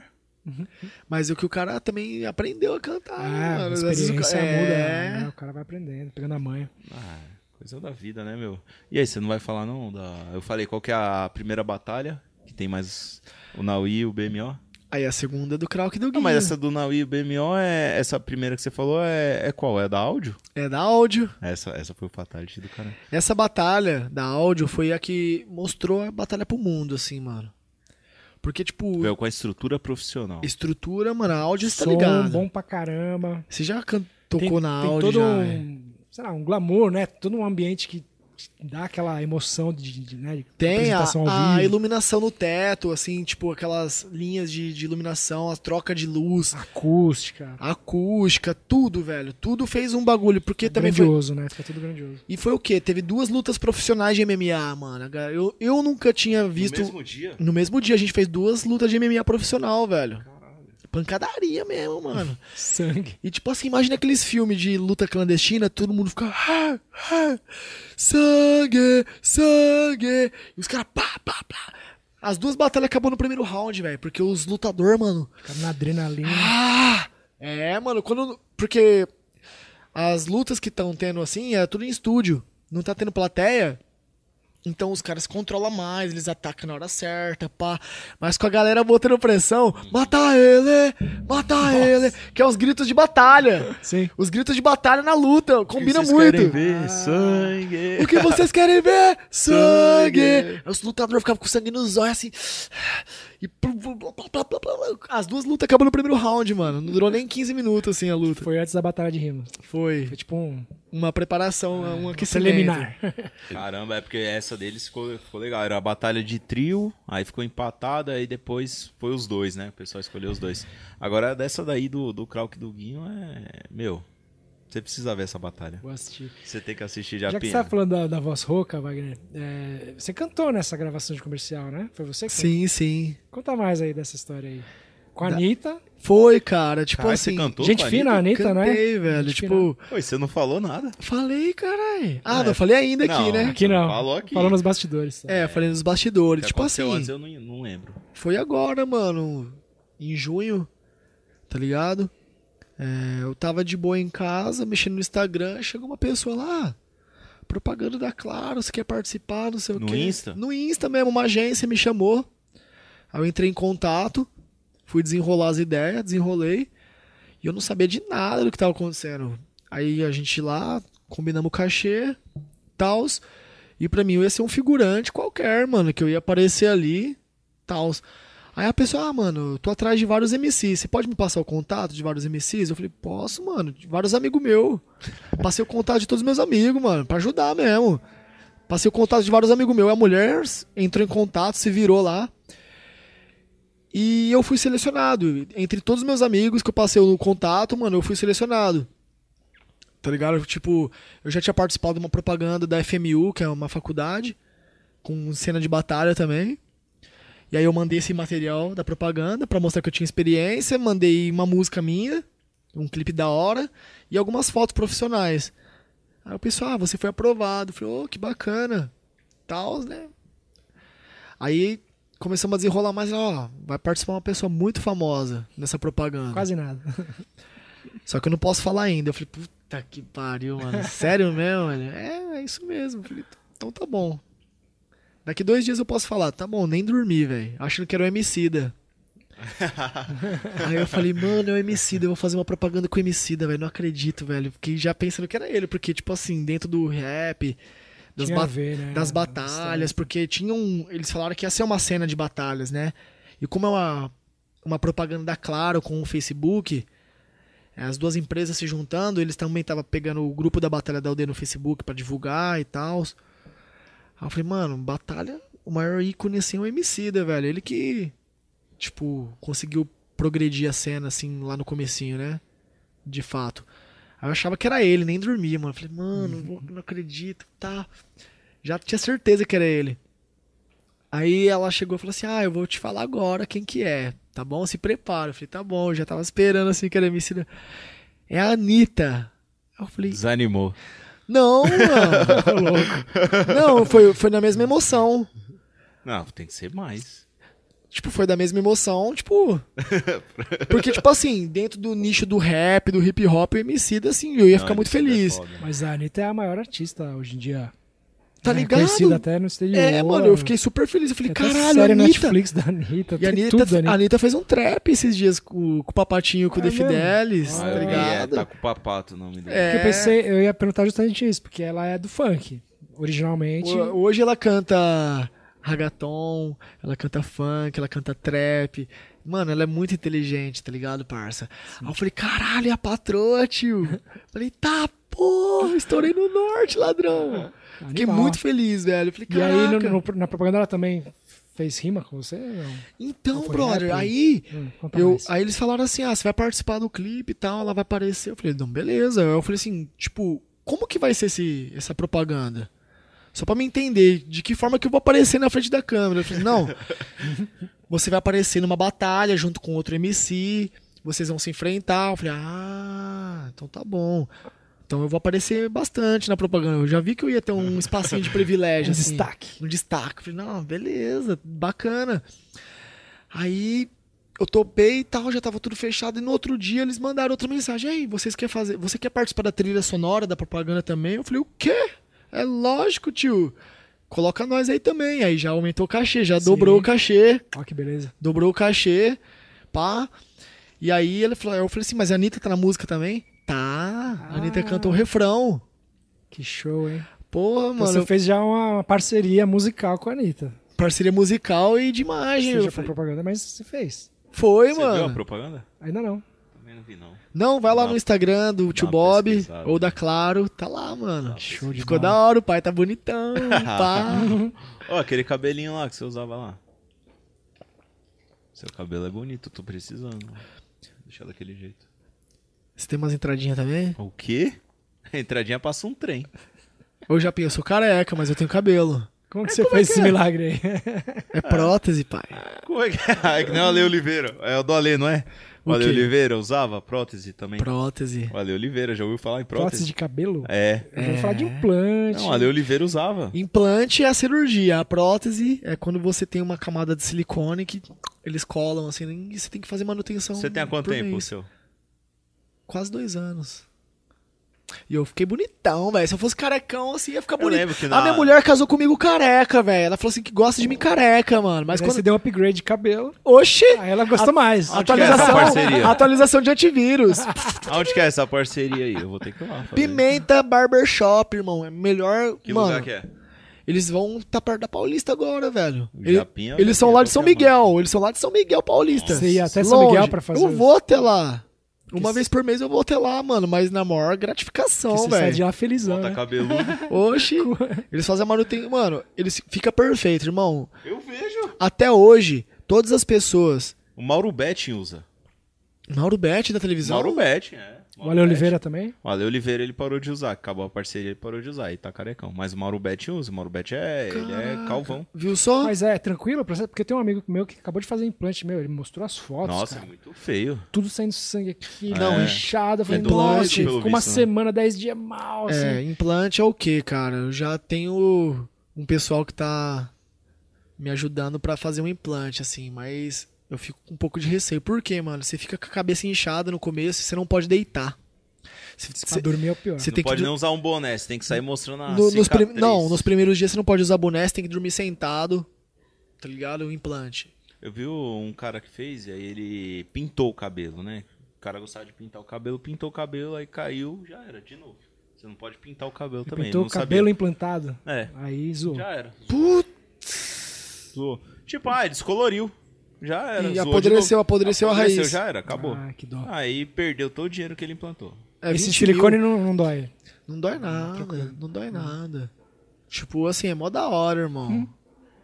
Mas o que o cara também aprendeu a cantar. né, Ah, mano? a experiência ca- muda, é. né? o cara vai aprendendo, pegando a manha. Ah, coisa da vida, né, meu? E aí, você não vai falar não da... Eu falei, qual que é a primeira batalha? Que tem mais o Naui e o BMO? Aí a segunda é do Krauk e do Não, Guinho. mas essa do Naui e o BMO, é... essa primeira que você falou é, é qual? É da áudio? É da áudio. Essa, essa foi o Fatality do cara. Essa batalha da áudio foi a que mostrou a batalha pro mundo, assim, mano. Porque, tipo, Veio com a estrutura profissional. estrutura, mano, a áudio tá Som ligado. bom pra caramba. Você já tocou tem, na tem áudio todo já. é. um, sei lá, um glamour, né? Todo um ambiente que dá aquela emoção de, de, né, de Tem a, apresentação ao a iluminação no teto, assim, tipo, aquelas linhas de, de iluminação, a troca de luz, acústica. a acústica, tudo, velho. Tudo fez um bagulho, porque também foi... grandioso, né? Fica tudo grandioso. E foi o quê? Teve duas lutas profissionais de MMA, mano. Eu, eu nunca tinha visto... No mesmo dia? No mesmo dia a gente fez duas lutas de MMA profissional, velho. Pancadaria mesmo, mano. Sangue. E tipo assim, imagina aqueles filmes de luta clandestina, todo mundo fica. "Ah, ah, sangue, sangue. E os caras pá, pá, pá. As duas batalhas acabou no primeiro round, velho. Porque os lutadores, mano. Fica na adrenalina. Ah! É, mano, quando. Porque as lutas que estão tendo assim é tudo em estúdio. Não tá tendo plateia. Então os caras controlam mais, eles atacam na hora certa, pá. Mas com a galera botando pressão, mata ele, mata ele, que é os gritos de batalha. Sim. Os gritos de batalha na luta, combina Vocês muito. querem ver sangue. O que vocês querem ver? Sangue! Aí os lutadores ficavam com sangue nos olhos, assim. E as duas lutas acabam no primeiro round, mano. Não durou nem 15 minutos, assim, a luta. Foi antes da batalha de rimas. Foi Foi tipo um uma preparação, um aquecimento. preliminar. Caramba, é porque essa deles ficou, ficou legal. Era a batalha de trio, aí ficou empatada, aí depois foi os dois, né? O pessoal escolheu os dois. Agora, dessa daí do, do Krauk e do Guinho é. Meu, você precisa ver essa batalha. Vou assistir. Você tem que assistir de Já que você tá falando da, da voz rouca, Wagner, é, você cantou nessa gravação de comercial, né? Foi você que Sim, sim. Conta mais aí dessa história aí. Com a Da- Anitta. Foi, cara. Tipo Caralho, assim. você cantou gente com a fina, a Anitta, não é? Cantei, velho. Gente tipo, Oi, você não falou nada. falei, caralho. Ah, É. não falei ainda aqui, Não, né? Aqui não. Falou aqui. Falou nos bastidores. É, falei nos bastidores. Que tipo aconteceu assim. antes, eu não, não lembro. Foi agora, mano. Em junho, tá ligado? É, eu tava de boa em casa, mexendo no Instagram, chegou uma pessoa lá. Propaganda da Claro, você quer participar, não sei No o quê. Insta? No Insta mesmo, uma agência me chamou. Aí eu entrei em contato, fui desenrolar as ideias, desenrolei. E eu não sabia de nada do que tava acontecendo. Aí a gente lá, combinamos o cachê, tals. E pra mim eu ia ser um figurante qualquer, mano, que eu ia aparecer ali, tals. Aí a pessoa, ah, mano, tô atrás de vários MCs. Você pode me passar o contato de vários MCs? Eu falei, posso, mano, de vários amigos meus. Passei o contato de todos os meus amigos, mano, pra ajudar mesmo. Passei o contato de vários amigos meus. A mulher entrou em contato, se virou lá. E eu fui selecionado. Entre todos os meus amigos que eu passei o contato, mano, eu fui selecionado. Tá ligado? Tipo, eu já tinha participado de uma propaganda da FMU, que é uma faculdade, com cena de batalha também. E aí eu mandei esse material da propaganda pra mostrar que eu tinha experiência, mandei uma música minha, um clipe da hora e algumas fotos profissionais. Aí o pessoal, ah, você foi aprovado. Eu falei, ô, que bacana. Tal, né? Aí começamos a desenrolar mais, ó, vai participar uma pessoa muito famosa nessa propaganda. Quase nada. Só que eu não posso falar ainda. Eu falei, puta que pariu, mano. Sério mesmo, velho? É, é isso mesmo. Eu falei, então tá bom. Daqui dois dias eu posso falar, tá bom, nem dormi, velho. Achando que era o Emicida. Aí eu falei, mano, é o Emicida, eu vou fazer uma propaganda com o Emicida, velho. Não acredito, velho. Fiquei já pensando que era ele, porque, tipo assim, dentro do rap, das, ba- ver, né? das batalhas, porque tinham. Eles falaram que ia ser uma cena de batalhas, né? E como é uma, uma propaganda da Claro com o Facebook, as duas empresas se juntando, eles também estavam pegando o grupo da Batalha da Aldeia no Facebook pra divulgar e tal. Aí eu falei, mano, batalha, o maior ícone assim é o Emicida, velho. Ele que, tipo, conseguiu progredir a cena, assim, lá no comecinho, né? De fato. Aí eu achava que era ele, nem dormia, mano. Eu falei, mano, vou- não acredito, tá. Já tinha certeza que era ele. Aí ela chegou e falou assim: Ah, eu vou te falar agora quem que é, tá bom? Se prepara. Eu falei, tá bom, eu já tava esperando assim que era ensinar. É a Anitta. Eu falei, Desanimou. Não, mano. não, foi, foi na mesma emoção. Não, tem que ser mais. Tipo, foi da mesma emoção, tipo. Porque, tipo assim, dentro do nicho do rap, do hip hop, o MC, assim, eu ia Não, ficar muito é feliz. foda. Mas a Anitta é a maior artista hoje em dia. Tá É ligado? Conhecida até no exterior. É, mano, eu fiquei super feliz. Eu falei, até caralho, série Anitta. Netflix da Anitta. E a Anitta, tudo, a Anitta fez um trap esses dias com, com o Papatinho, com o É The mesmo? Fidelis, Ah, tá É, ligado? tá com o papato o nome dele. É. Porque eu pensei, eu ia perguntar justamente isso, porque ela é do funk. Originalmente. Ho- Hoje ela canta ragaton, ela canta funk, ela canta trap. Mano, ela é muito inteligente, tá ligado, parça? Aí eu falei, caralho, é a patroa, tio. falei, tá, porra, estourei no norte, ladrão. Fiquei Animal. muito feliz, velho. Falei, E aí, no- no- na propaganda, ela também fez rima com você? Não. Então, brother, rap? aí Hum, Eu, mais. aí eles falaram assim: ah, você vai participar do clipe e tal, ela vai aparecer. Eu falei, não, beleza. Eu falei assim, tipo, como que vai ser esse, essa propaganda? Só pra me entender de que forma que eu vou aparecer na frente da câmera. Eu falei, não. Você vai aparecer numa batalha junto com outro MC, vocês vão se enfrentar. Eu falei, ah, então tá bom. Então eu vou aparecer bastante na propaganda. Eu já vi que eu ia ter um espacinho de privilégio. Um assim destaque. um destaque. Falei, não, beleza, bacana. Aí eu topei e tal, já tava tudo fechado. E no outro dia eles mandaram outra mensagem. Aí, vocês querem fazer. Você quer participar da trilha sonora, da propaganda também? Eu falei, o quê? É lógico, tio. Coloca nós aí também. Aí já aumentou o cachê, já Sim. dobrou o cachê. Ó, que beleza. Dobrou o cachê. Pá. E aí ele falou, eu falei assim, mas a Anitta tá na música também? Tá. A Anitta Ah. cantou o refrão. Que show, hein? Porra, Então mano. você fez já uma parceria musical com a Anitta. Parceria musical e de imagem. Eu for falei, propaganda, mas você fez. Foi, Você viu a mano. propaganda? Ainda não. Também não vi, não. Não, vai lá Dá- no Instagram do tio Bob pesquisada. ou da Claro, tá lá, mano. Show de Ficou da hora, o pai tá bonitão, pá. Ó, aquele cabelinho lá que você usava lá. Seu cabelo é bonito, tô precisando. Deixa daquele jeito. Você tem umas entradinhas também? O quê? A entradinha passa um trem. Eu já penso, eu sou careca, mas eu tenho cabelo. Como que você fez esse milagre aí? É prótese, pai. Como é que é? É que nem o Ale Oliveira. É o do Ale, não é? O, O Ale quê? Oliveira usava prótese também. Prótese. O Ale Oliveira, já ouviu falar em Prótese prótese? de cabelo? É. Eu vou falar de implante. Não, o Ale Oliveira usava. Implante é a cirurgia. A prótese é quando você tem uma camada de silicone que eles colam assim e você tem que fazer manutenção. Você tem há quanto tempo o mês. seu? Quase dois anos. E eu fiquei bonitão, velho. Se eu fosse carecão, assim, ia ficar Eu bonito. que A na- minha mulher casou comigo careca, velho. Ela falou assim que gosta de mim careca, mano. Mas quando. você deu um upgrade de cabelo, Oxi! aí ela gostou mais. Onde que é essa Atualização, parceria? atualização de antivírus. Aonde que é essa parceria aí? Eu vou ter que ir lá. fazer. Pimenta Barbershop, irmão. É melhor. Que mano, lugar que é? eles vão tá perto da Paulista agora, velho. O Ele- Japinha, eles são Japinha lá é de São Miguel. Eles são lá de São Miguel Paulista. Você ia até São Miguel pra fazer Eu vou até lá. Uma vez por mês eu vou até lá, mano. Mas na maior gratificação, Que você sai de velho. lá felizão, Volta né? cabeludo. Oxi. Eles fazem a manutenção. Mano, eles fica perfeito, irmão. Eu vejo. Até hoje, todas as pessoas. O Mauro Betting usa. Mauro Bet da televisão. Mauro Betting, é. O Ale Oliveira também? O Ale Oliveira ele parou de usar. Acabou a parceria, ele parou de usar. E tá carecão. Mas o Mauro Betting usa. O Mauro Betting é. Ele é calvão. Viu só? Mas é tranquilo, porque tem um amigo meu que acabou de fazer implante, meu, ele mostrou as fotos, Nossa, cara. é muito feio. Tudo saindo sangue aqui, Não, não, é. inchado. Eu falei, É pelo ficou uma visto, né? semana, dez dias mal, assim. É, implante é o que, cara? Eu já tenho um pessoal que tá me ajudando pra fazer um implante, assim, mas eu fico com um pouco de receio. Por quê, mano? Você fica com a cabeça inchada no começo e você não pode deitar. Você- Pra você- dormir é o pior. você não tem que pode dur- nem usar um boné, você tem que sair mostrando a no- nos. Não, nos primeiros dias você não pode usar boné, você tem que dormir sentado. Tá ligado? O implante. Eu vi um cara que fez e aí ele pintou o cabelo, né? O cara gostava de pintar o cabelo, pintou o cabelo, aí caiu, já era, de novo. Você não pode pintar o cabelo também. Pintou não o cabelo sabia. implantado. É, Aí zoou. já era. Putz! Zoou. Tipo, ah, descoloriu. Já era. E apodreceu, apodreceu a raiz. já era, acabou. Ah, que dó. Aí perdeu todo o dinheiro que ele implantou. É Esse 20 silicone mil. não, não dói. Não dói nada, não dói nada. Tipo, assim, é mó da hora, irmão.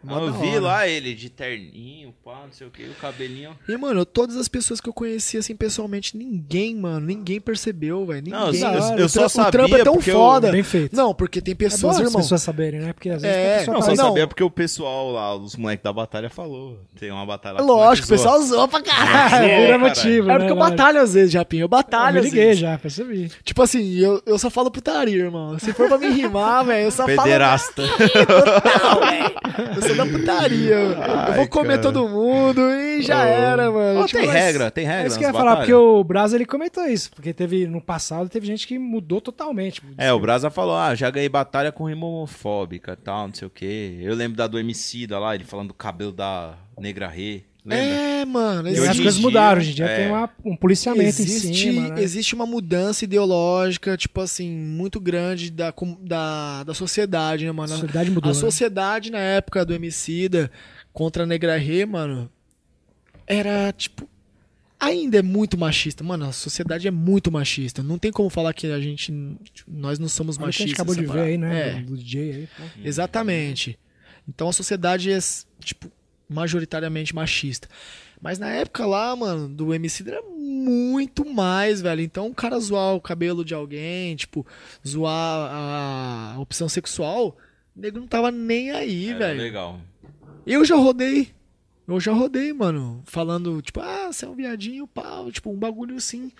Mó eu vi lá ele de terninho, pá, não sei o que, o cabelinho. E, mano, todas as pessoas que eu conheci, assim, pessoalmente, ninguém, mano, ninguém percebeu, velho. Ninguém. Não, eu, eu O só sabia o trampo é tão porque eu- foda. Bem feito. Não, porque tem É pessoas, as irmão. pessoas saberem, né? Porque às vezes É, Não, só não. sabia porque o pessoal lá, os moleques da batalha falou. Tem uma batalha É lá lógico, o pessoal zoa pra caralho. Zoa, Vira caralho. motivo, É né? porque eu lógico. batalho às vezes, Japinho. Eu Eu batalho me às liguei já, percebi. Tipo assim, eu, eu só falo putaria, irmão. Se for pra me rimar, velho, eu só Pederasta. falo. velho. Eu sou da putaria. eu Ai, vou comer cara. todo mundo e já era, mano. Ó, Tipo, tem mas- regra, tem É regra. isso que eu ia falar, porque o Braz ele comentou isso. Porque teve, no passado, teve gente que mudou totalmente. É, o Brasa falou, ah, já ganhei batalha com rima homofóbica e tal, não sei o quê. Eu lembro da do MC da lá, ele falando do cabelo da Negra Rê. Lembra? É, mano. As Existe, em coisas mudaram. Hoje em dia é. tem uma- um policiamento em existe, cima, né? existe uma mudança ideológica, tipo assim, muito grande da, da, da sociedade, né, A mano? sociedade mudou, A né? sociedade na época do Emicida contra a Negra Rê, mano, era tipo. Ainda é muito machista. Mano, a sociedade é muito machista. Não tem como falar que a gente. tipo, Nós não somos Olha o que a machistas. gente acabou de ver aí, né? É, Do DJ aí. pô. exatamente. Então a sociedade é, tipo, majoritariamente machista. Mas na época lá, mano, do MC era muito mais, velho. Então o cara zoar o cabelo de alguém, tipo, zoar a opção sexual, o nego não tava nem aí, Era velho. legal. Eu já rodei. Eu já rodei, mano. Falando, tipo, ah, você é um viadinho, pau. Tipo, um bagulho assim.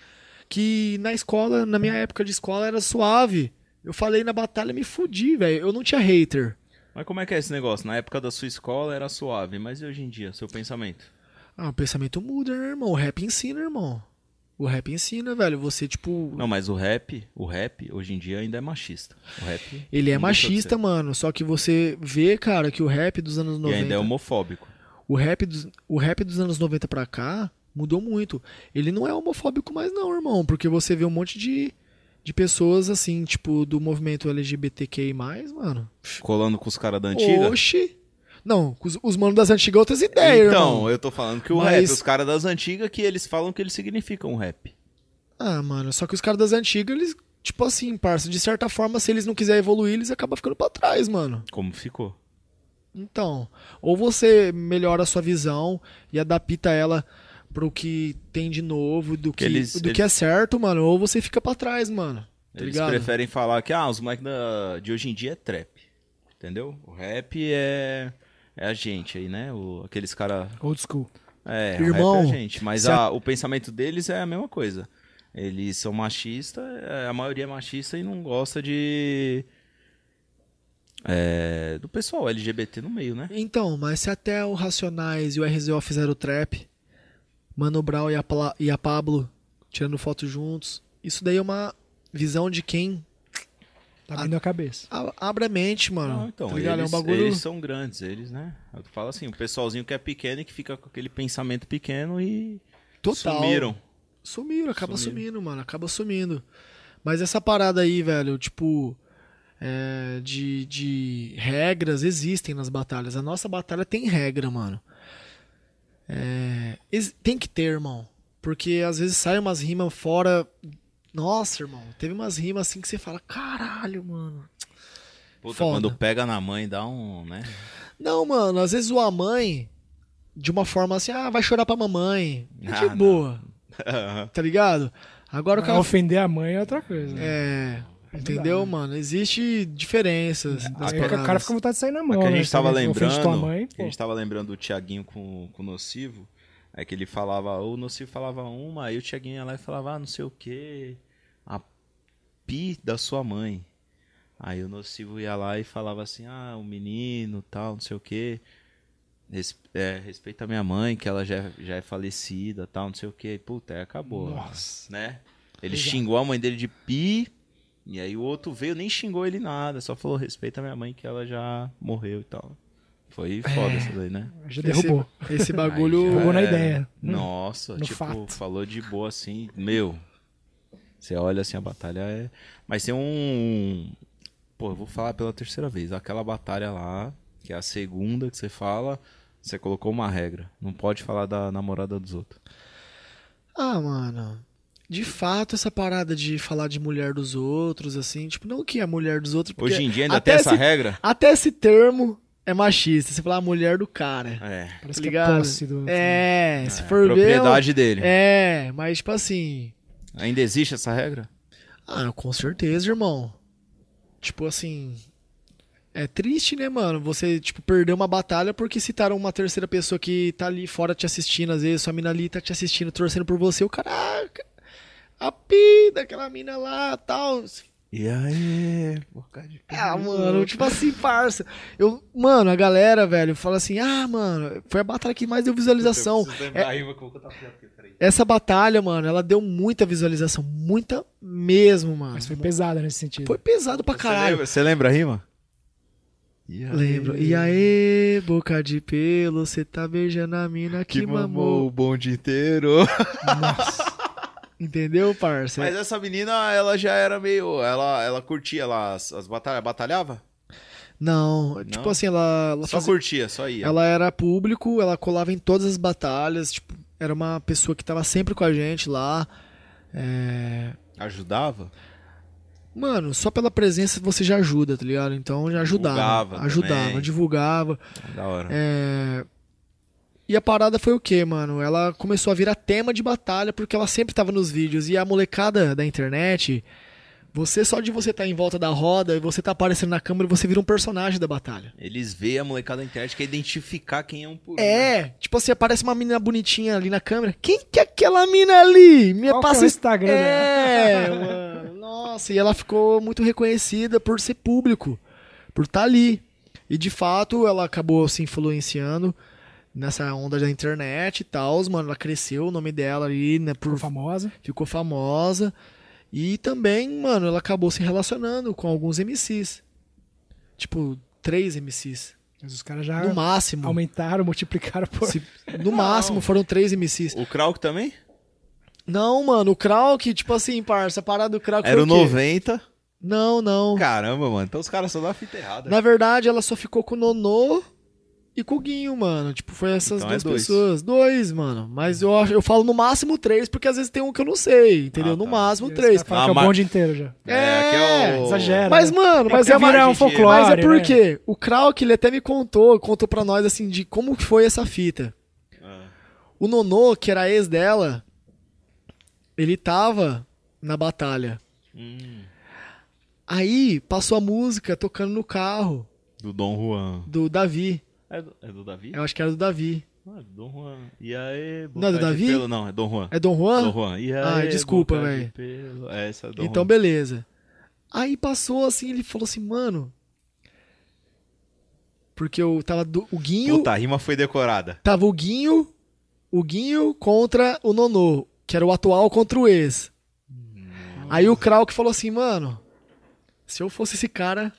Que na escola, na minha época de escola, era suave. Eu falei na batalha, me fudi, velho. Eu não tinha hater. Mas como é que é esse negócio? Na época da sua escola era suave, mas e hoje em dia, seu pensamento? Ah, o pensamento muda, né, irmão? O rap ensina, irmão. O rap ensina, velho. Você, tipo. Não, mas o rap, o rap hoje em dia ainda é machista. O rap Ele é machista, mano. Só que você vê, cara, que o rap dos anos E 90. ainda é homofóbico. o, rap dos, o rap dos anos 90 pra cá mudou muito. Ele não é homofóbico mais, não, irmão. Porque você vê um monte de, de pessoas, assim, tipo, do movimento LGBTQI, mano. Colando com os caras da antiga. Oxi. Não, os, os manos das antigas outras ideias, então, irmão. eu tô falando que o Mas- rap, os caras das antigas que eles falam que eles significam rap. Ah, mano, só que os caras das antigas, eles, tipo assim, parça, de certa forma, se eles não quiserem evoluir, eles acabam ficando pra trás, mano. Como ficou? Então, ou você melhora a sua visão e adapta ela pro que tem de novo, do que, eles- do eles- que é certo, mano, ou você fica pra trás, mano. Tá Eles ligado? preferem falar que ah, os moleques de hoje em dia é trap. Entendeu? O rap é, é a gente aí, né? O, aqueles caras. Old school. É, o Irmão, é a gente. Mas a- a- o pensamento deles é a mesma coisa. Eles são machistas, é, a maioria é machista e não gosta de. é, do pessoal LGBT no meio, né? Então, mas se até o Racionais e o RZO fizeram trap, Mano Brown e a, Pla- e a Pablo tirando foto juntos, isso daí é uma visão de quem Tá Ah, vindo a cabeça. a- abre a mente, mano. Não, então, tá ligado? eles, é um bagulho. eles são grandes, eles, né? Eu falo assim, o pessoalzinho que é pequeno e que fica com aquele pensamento pequeno e Total. sumiram. Sumiram, acaba Sumiram. sumindo, mano. Acaba sumindo. Mas essa parada aí, velho, tipo. é, de, de regras existem nas batalhas. A nossa batalha tem regra, mano. É, tem que ter, irmão. Porque às vezes saem umas rimas fora. Nossa, irmão. Teve umas rimas assim que você fala, caralho, mano. Puta, Foda. quando pega na mãe dá um, né? Não, mano, às vezes a mãe, de uma forma assim, ah, vai chorar pra mamãe. É de Ah, não. boa, tá ligado? Agora o cara. Ofender a mãe é outra coisa. né? É. Não Entendeu, dá, né? mano? Existe diferenças das Aí o cara fica com vontade de sair na Mas mão. que a né? gente Se tava alguém ofende lembrando, tua mãe, que a gente tava lembrando do Tiaguinho com, com o Nocivo, é que ele falava, o Nocivo falava uma, aí o Tiaguinho ia lá e falava, ah, não sei o que, a pi da sua mãe. Aí o Nocivo ia lá e falava assim, ah, o menino, tal, não sei o que, respeita a minha mãe, que ela já, é- já é falecida, tal, não sei o que, puta, aí acabou. Nossa. Né? Ele Exato. xingou a mãe dele de pi, e aí o outro veio, nem xingou ele nada, só falou, respeita a minha mãe, que ela já morreu e tal. Foi foda isso daí, né? Já Esse, derrubou. esse bagulho. Aí já Derrubou na é. ideia. Nossa, No tipo, fato. falou de boa assim, meu. Você olha assim, a batalha é. Mas tem um. Pô, eu vou falar pela terceira vez. Aquela batalha lá, que é a segunda que você fala, você colocou uma regra. Não pode falar da namorada dos outros. Ah, mano. De fato, essa parada de falar de mulher dos outros, assim, tipo, não que é mulher dos outros. porque Hoje em dia ainda até tem essa esse- regra? Até esse termo é machista. Você fala a mulher do cara. É. Parece Tá que é ligado? posse do... É, se É, for ver. propriedade dele. É, mas tipo assim. Ainda existe essa regra? Ah, com certeza, irmão. Tipo assim. É triste, né, mano? Você, tipo, perder uma batalha porque citaram uma terceira pessoa que tá ali fora te assistindo, às vezes sua mina ali tá te assistindo, torcendo por você, o caraca. A pida, aquela mina lá tal. E aí, boca de Ah, mano, tipo assim, parça. Eu, mano, a galera, velho, fala assim: ah, mano, foi a batalha que mais deu visualização. É- essa batalha, mano, ela deu muita visualização. Muita mesmo, mano. Mas foi pesada nesse sentido. Foi pesado pra Você caralho. lembra, você lembra a rima? E aí, Lembro. E aí, boca de pelo, você tá beijando a mina que, Que mamou. mamou o bonde inteiro. Entendeu, parça? Mas essa menina, ela já era meio. Ela, ela curtia lá as, as batalhas. Batalhava? Não, tipo Não? assim, ela, ela, Só fazia- curtia, só ia. ela era público, ela colava em todas as batalhas, tipo, era uma pessoa que tava sempre com a gente lá. É... Ajudava? Mano, só pela presença você já ajuda, tá ligado? Então já ajudava. Divulgava ajudava, também. divulgava. Da hora. É, E a parada foi o quê, mano? Ela começou a virar tema de batalha porque ela sempre tava nos vídeos. E a molecada da internet, você só de você estar em volta da roda e você tá aparecendo na câmera, você vira um personagem da batalha. Eles veem a molecada da internet que é identificar quem é um por um. né? É, tipo assim, aparece uma menina bonitinha ali na câmera. Quem que é aquela mina ali? Me Qual que é passa o Instagram? É, mano. Nossa, e ela ficou muito reconhecida por ser público, por estar ali. E de fato, ela acabou se influenciando nessa onda da internet e tal, mano. Ela cresceu, o nome dela ali, né, por Ficou famosa. ficou famosa. E também, mano, ela acabou se relacionando com alguns MCs. Tipo, três MCs. Mas os caras já No máximo. aumentaram, multiplicaram por... Se- no máximo foram três MCs. O Krauk também? Não, mano, o Krauk, tipo assim, parça, a parada do Krauk Era o o quê? 90. Não, não. Caramba, mano. Então os caras só dão a fita errada. Na verdade, ela só ficou com o Nonô e com o Guinho, mano. Tipo, foi essas Então é duas dois. pessoas. Dois, mano. Mas eu, acho- eu falo no máximo três, porque às vezes tem um que eu não sei, entendeu? Ah, no tá. máximo Esse três. Ah, que é o bonde inteiro já. É, aqui é o... exagera. Mas, mano, É mas porque é uma... um folclore, Mas é por né? O Krauk, ele até me contou, contou pra nós, assim, de como foi essa fita. Ah. O Nonô, que era ex dela, ele tava na batalha. Hum, Aí, passou a música tocando no carro do Dom Juan. do Davi. É do, é do Davi? Eu acho que era do Davi. Não, é do Dom Juan. E aí, Não é do Davi? pelo? Não, é Dom Juan. É Dom Juan? Dom Juan. E aí, Ah, desculpa, de velho. É, essa é Dom Então, Juan. beleza. Aí passou assim, ele falou assim, mano. Porque eu tava. do- o Guinho. Puta, a rima foi decorada. Tava o Guinho. O Guinho contra o Nonô. Que era o atual contra o ex. Aí o Krauk falou assim, mano. Se eu fosse esse cara.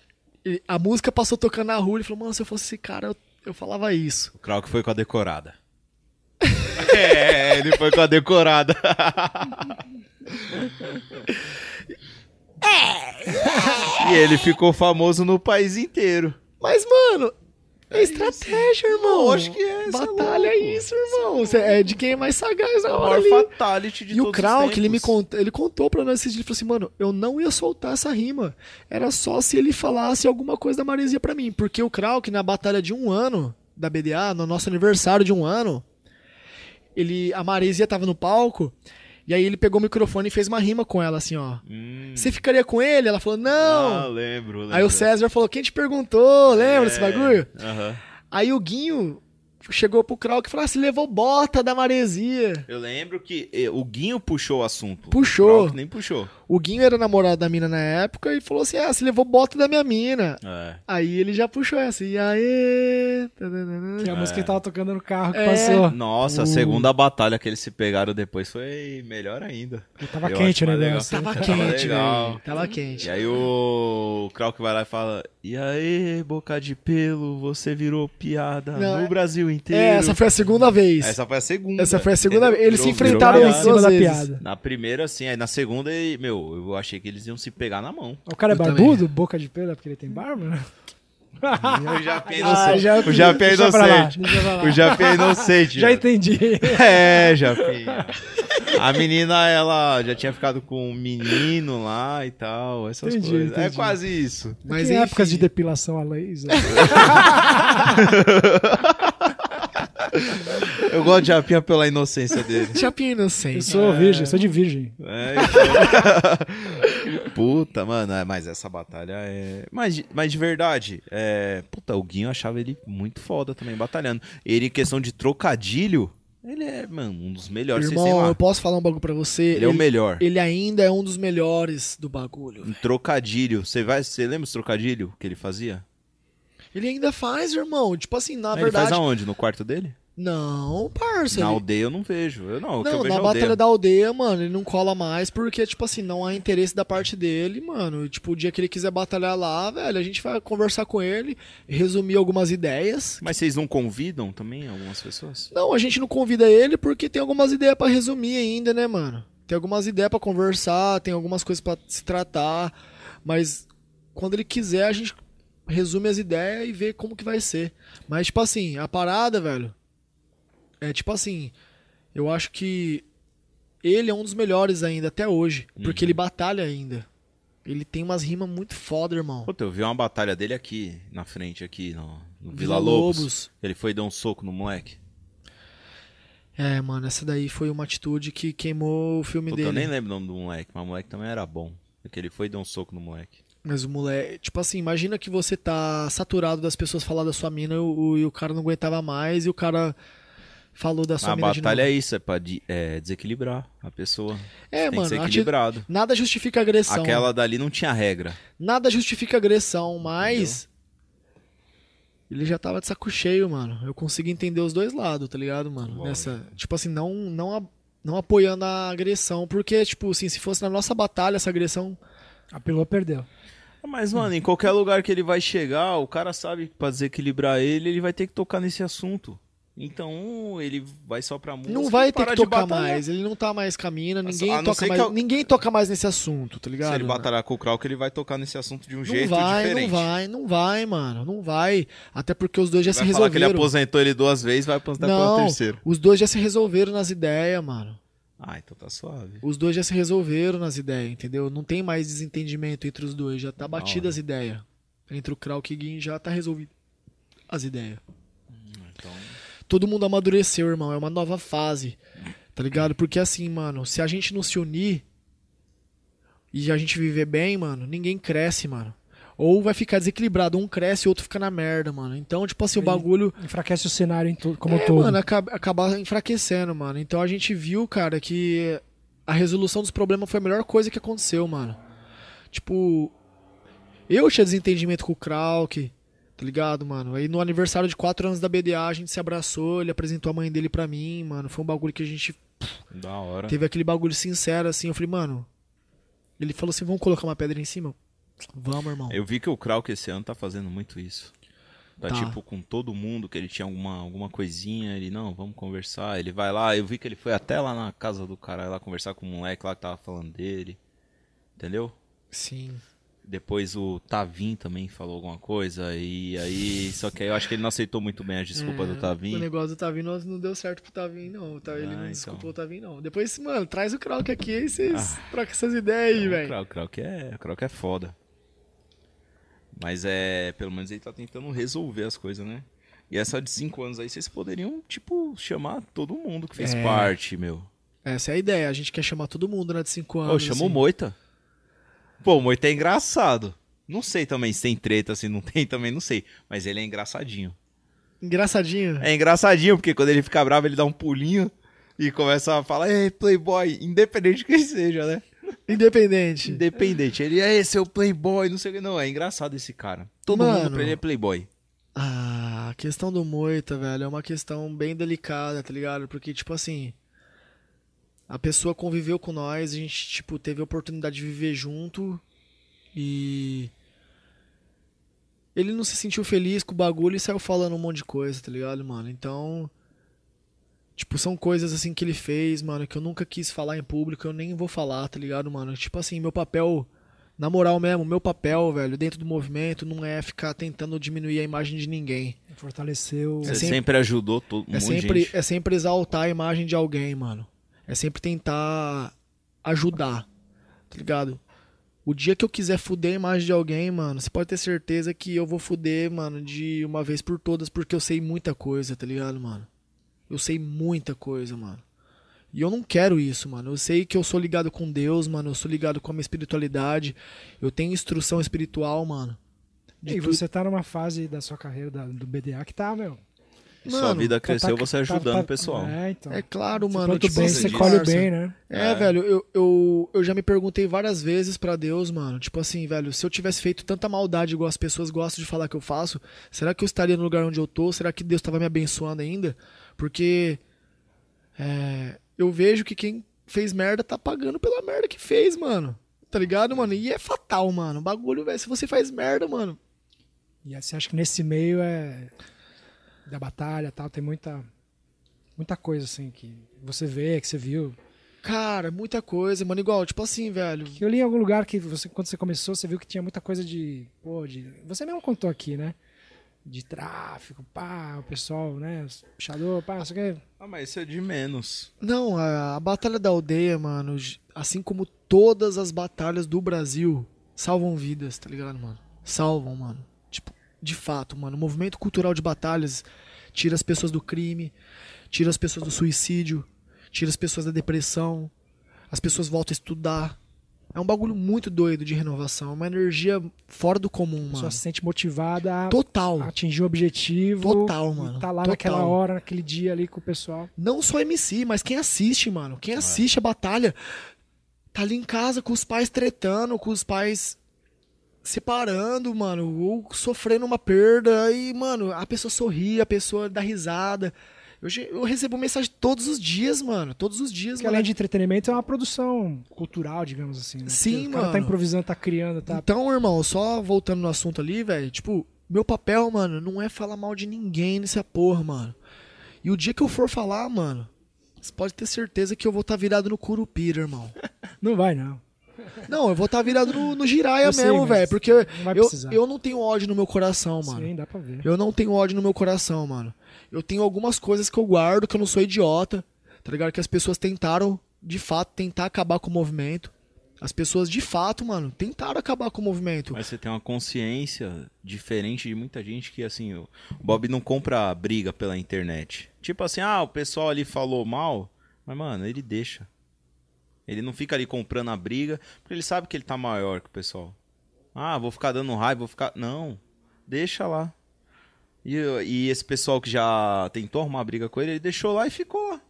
A música passou tocando na rua. Ele falou, mano, se eu fosse esse cara, eu, eu falava isso. O Krauk foi com a decorada. é, ele foi com a decorada. e ele ficou famoso no país inteiro. Mas, mano. É estratégia, irmão. Lógico que é, é Batalha é, louco. isso, irmão. Cê- É de quem é mais sagaz na A hora maior ali. fatality de E o Krauk, ele me contou, ele contou pra nós esses dias, ele falou assim, mano, eu não ia soltar essa rima. Era só se ele falasse alguma coisa da Maresia pra mim. Porque o Krauk, na batalha de um ano da BDA, no nosso aniversário de um ano, ele, a Maresia tava no palco, e aí ele pegou o microfone e fez uma rima com ela, assim, ó. Hum. Você ficaria com ele? Ela falou, Ah, não. lembro, lembro. aí o César falou, quem te perguntou? Lembra desse É, bagulho? aham. Aí o Guinho chegou pro Krauk e falou, ah, você levou bota da Maresia. Eu lembro que eh, o Guinho puxou o assunto. Puxou. O Krauk nem puxou. O Guinho era namorado da mina na época e falou assim: Ah, você levou bota da minha mina. É. Aí ele já puxou essa. E aí. tadadana. Que é a música que tava tocando no carro que É. passou. Nossa, a Uh. segunda batalha que eles se pegaram depois foi melhor ainda. E tava Eu quente o mais negócio. Tava Tava quente, legal. velho. Tava quente. E aí o Krauk vai lá e fala: E aí, boca de pelo, você virou piada Não, no é- Brasil inteiro. É, essa foi a segunda vez. Essa foi a segunda. Essa foi a segunda vez. Eles se Virou- virou enfrentaram em cima da piada. Na primeira, sim, aí na segunda, e, meu, eu achei que eles iam se pegar na mão. O cara é Eu barbudo, boca de pelo, é porque ele tem barba, né? O Japinha é Ah, inocente. já- o Japinha é inocente. O é inocente. Já entendi. É, Japinha. A menina, ela já tinha ficado com um menino lá e tal, essas Entendi, coisas. É entendi. quase isso. Mas enfim, épocas de depilação a laser. Eu gosto de Japinha pela inocência dele. Japinha inocente. Eu sou virgem, sou de virgem. É, então. Puta, mano, é, mas essa batalha é. Mas, de- mas de verdade, é. Puta, o Guinho achava ele muito foda também, batalhando. Ele, em questão de trocadilho, ele é, mano, um dos melhores. sei Irmão, lá. eu posso falar um bagulho pra você? Ele é o melhor. Ele ainda é um dos melhores do bagulho. Em trocadilho. Você vai. Você lembra os trocadilho que ele fazia? Ele ainda faz, irmão. Tipo assim, na ele verdade. faz aonde? No quarto dele? Não, parça. Na ele- aldeia eu não vejo. Eu não, eu Não, vejo na é aldeia. batalha da aldeia, mano, ele não cola mais porque, tipo assim, não há interesse da parte dele, mano. E, Tipo, o dia que ele quiser batalhar lá, velho, a gente vai conversar com ele, resumir algumas ideias. Mas vocês não convidam também algumas pessoas? Não, a gente não convida ele porque tem algumas ideias pra resumir ainda, né, mano? Tem algumas ideias pra conversar, tem algumas coisas pra se tratar, mas quando ele quiser a gente resume as ideias e vê como que vai ser. Mas tipo assim, a parada, velho, é tipo assim, eu acho que ele é um dos melhores ainda até hoje, porque ele batalha ainda. Ele tem umas rimas muito foda, irmão. Puta, eu vi uma batalha dele aqui, na frente, aqui, no, no Vila Vila Lobos. Lobos. Ele foi dar um soco no moleque. É, mano, essa daí foi uma atitude que queimou o filme Puta, dele. eu nem lembro o nome do moleque, mas o moleque também era bom. Porque ele foi dar um soco no moleque. Mas o moleque, tipo assim, imagina que você tá saturado das pessoas falar da sua mina e o, e o cara não aguentava mais e o cara falou da sua a batalha é isso, é pra de- é, desequilibrar a pessoa. É, Tem mano, que ser a equilibrado. nada justifica agressão. Aquela dali não tinha regra. Nada justifica agressão, mas ele já tava de saco cheio, mano. Eu consigo entender os dois lados, tá ligado, mano? Lógico. Nessa, tipo assim, não não a- não apoiando a agressão, porque tipo assim, se fosse na nossa batalha essa agressão, Apelou, perdeu. Mas, mano, em qualquer lugar que ele vai chegar, o cara sabe que pra desequilibrar ele, ele vai ter que tocar nesse assunto. Então, ele vai só pra música. não vai ter que tocar mais. Ele não tá mais caminhando, ninguém toca mais, eu- ninguém toca mais nesse assunto, tá ligado? Se ele batalhar com o Krauk, ele vai tocar nesse assunto de um Não jeito vai, diferente. não vai, não vai, mano. Não vai. Até porque os dois já Vai se falar que ele resolveram. aposentou ele duas vezes, vai aposentar pela Não, terceira. os dois já se resolveram nas ideias, mano. Ah, então tá suave. Os dois já se resolveram nas ideias, entendeu? Não tem mais desentendimento entre os dois. Já tá Da batida as ideias. Entre o Krauk e o Gin já tá resolvido as ideias. Então, Todo mundo amadureceu, irmão. É uma nova fase. Tá ligado? Porque assim, mano, se a gente não se unir e a gente viver bem, mano, ninguém cresce, mano. Ou vai ficar desequilibrado, um cresce e o outro fica na merda, mano. Então, tipo assim, o bagulho. Enfraquece o cenário em to- como é, todo. mano, acaba, acabar enfraquecendo, mano. Então a gente viu, cara, que a resolução dos problemas foi a melhor coisa que aconteceu, mano. Tipo, eu tinha desentendimento com o Krauk, tá ligado, mano? Aí no aniversário de 4 anos da BDA a gente se abraçou, ele apresentou a mãe dele pra mim, mano. Foi um bagulho que a gente da hora. teve aquele bagulho sincero, assim. Eu falei, mano. Ele falou assim: vamos colocar uma pedra em cima? Vamos, irmão. Eu vi que o Krauk esse ano tá fazendo muito isso. Tá, Tá. tipo com todo mundo, que ele tinha alguma, alguma coisinha, ele, não, vamos conversar. Ele vai lá, eu vi que ele foi até lá na casa do cara lá conversar com o moleque lá que tava falando dele. Entendeu? Sim. Depois o Tavim também falou alguma coisa, e aí. Só que aí eu acho que ele não aceitou muito bem as desculpas É, do Tavim. O negócio do Tavim não, não deu certo pro Tavim, não. Ele Ah, não então. desculpou o Tavim, não. Depois, mano, traz o Krauk aqui e vocês Ah. trocam essas ideias aí, O velho. Krauk, Krauk é, o Krauk é foda. Mas é. Pelo menos ele tá tentando resolver as coisas, né? E essa de 5 anos aí, vocês poderiam, tipo, chamar todo mundo que fez É. parte, meu. Essa é a ideia. A gente quer chamar todo mundo, né, de 5 anos. Ô, chama o assim. Moita. Pô, o Moita é engraçado. Não sei também se tem treta, se não tem também, não sei. Mas ele é engraçadinho. Engraçadinho. É engraçadinho, porque quando ele fica bravo, ele dá um pulinho e começa a falar, ei, Playboy, independente de quem seja, né? Independente. Independente. Ele é seu Playboy, não sei o que. Não, é engraçado esse cara. Todo mundo Mano. pra ele é Playboy. Ah, a questão do Moita, velho, é uma questão bem delicada, tá ligado? Porque, tipo assim. A pessoa conviveu com nós, a gente, tipo, teve a oportunidade de viver junto. E. Ele não se sentiu feliz com o bagulho e saiu falando um monte de coisa, tá ligado, mano? Então. Tipo, são coisas assim que ele fez, mano, que eu nunca quis falar em público, eu nem vou falar, tá ligado, mano? Tipo assim, meu papel Na moral mesmo, meu papel, velho, dentro do movimento não é ficar tentando diminuir a imagem de ninguém. Fortaleceu. Você É sempre- sempre, ajudou todo um É sempre, gente. é sempre exaltar a imagem de alguém, mano. É sempre tentar ajudar, tá ligado? O dia que eu quiser fuder a imagem de alguém, mano, você pode ter certeza que eu vou fuder, mano, de uma vez por todas, porque eu sei muita coisa, tá ligado, mano? Eu sei muita coisa, mano. E eu não quero isso, mano. Eu sei que eu sou ligado com Deus, mano. Eu sou ligado com a minha espiritualidade. Eu tenho instrução espiritual, mano. E tudo- você tá numa fase da sua carreira da- do BDA que tá, meu. Sua Mano, vida tá- cresceu tá- você tá- ajudando tá- o pessoal. É, então. É claro, Você mano. o tipo bem, você você colhe bem, né? É, É. velho, eu, eu, eu já me perguntei várias vezes pra Deus, mano. Tipo assim, velho, se eu tivesse feito tanta maldade igual as pessoas gostam de falar que eu faço, será que eu estaria no lugar onde eu tô? Será que Deus tava me abençoando ainda? Porque é, eu vejo que quem fez merda tá pagando pela merda que fez, mano. Tá ligado, mano? E é fatal, mano. O bagulho, velho, se você faz merda, mano. E você acha que nesse meio é da batalha e tal, tem muita muita coisa assim que você vê, que você viu. Cara, muita coisa, mano. Igual, tipo assim, velho. Que eu li em algum lugar que você quando você começou, você viu que tinha muita coisa de, pô, de, você mesmo contou aqui, né? De tráfico, pá, o pessoal, né, os pichador, pá, não sei o quê. Ah, mas isso é de menos. Não, a, a Batalha da Aldeia, mano, assim como todas as batalhas do Brasil, salvam vidas, tá ligado, mano? Salvam, mano. De fato, mano. O movimento cultural de batalhas tira as pessoas do crime, tira as pessoas do suicídio, tira as pessoas da depressão, as pessoas voltam a estudar. É um bagulho muito doido de renovação, é uma energia fora do comum, A pessoa mano. se sente motivada a Total. atingir o objetivo. Total, e mano. Tá lá Total. naquela hora, naquele dia ali com o pessoal. Não só MC, mas quem assiste, mano. Quem assiste a batalha tá ali em casa com os pais tretando, com os pais separando, mano, ou sofrendo uma perda. E, mano, a pessoa sorri, a pessoa dá risada. Eu, eu recebo mensagem todos os dias, mano. Todos os dias, Que mano. além de entretenimento é uma produção cultural, digamos assim. Né? Sim, Porque O cara tá mano. improvisando, tá criando, tá. Então, irmão, só voltando no assunto ali, velho, tipo, meu papel, mano, não é falar mal de ninguém nessa porra, mano. E o dia que eu for falar, mano, você pode ter certeza que eu vou estar virado no Curupira, irmão. Não vai, não. Não, eu vou estar virado no, no giraia mesmo, velho. Porque não eu, eu não tenho ódio no meu coração, mano. Sim, dá pra ver. Eu não tenho ódio no meu coração, mano. Eu tenho algumas coisas que eu guardo, que eu não sou idiota, tá ligado? Que as pessoas tentaram, de fato, tentar acabar com o movimento. As pessoas, de fato, mano, tentaram acabar com o movimento. Mas você tem uma consciência diferente de muita gente que, assim, o Bob não compra briga pela internet. Tipo assim, ah, o pessoal ali falou mal, mas, mano, ele deixa. Ele não fica ali comprando a briga, porque ele sabe que ele tá maior que o pessoal. Ah, vou ficar dando raiva, vou ficar. Não, deixa lá. E, e esse pessoal que já tentou arrumar briga com ele, ele deixou lá e ficou lá.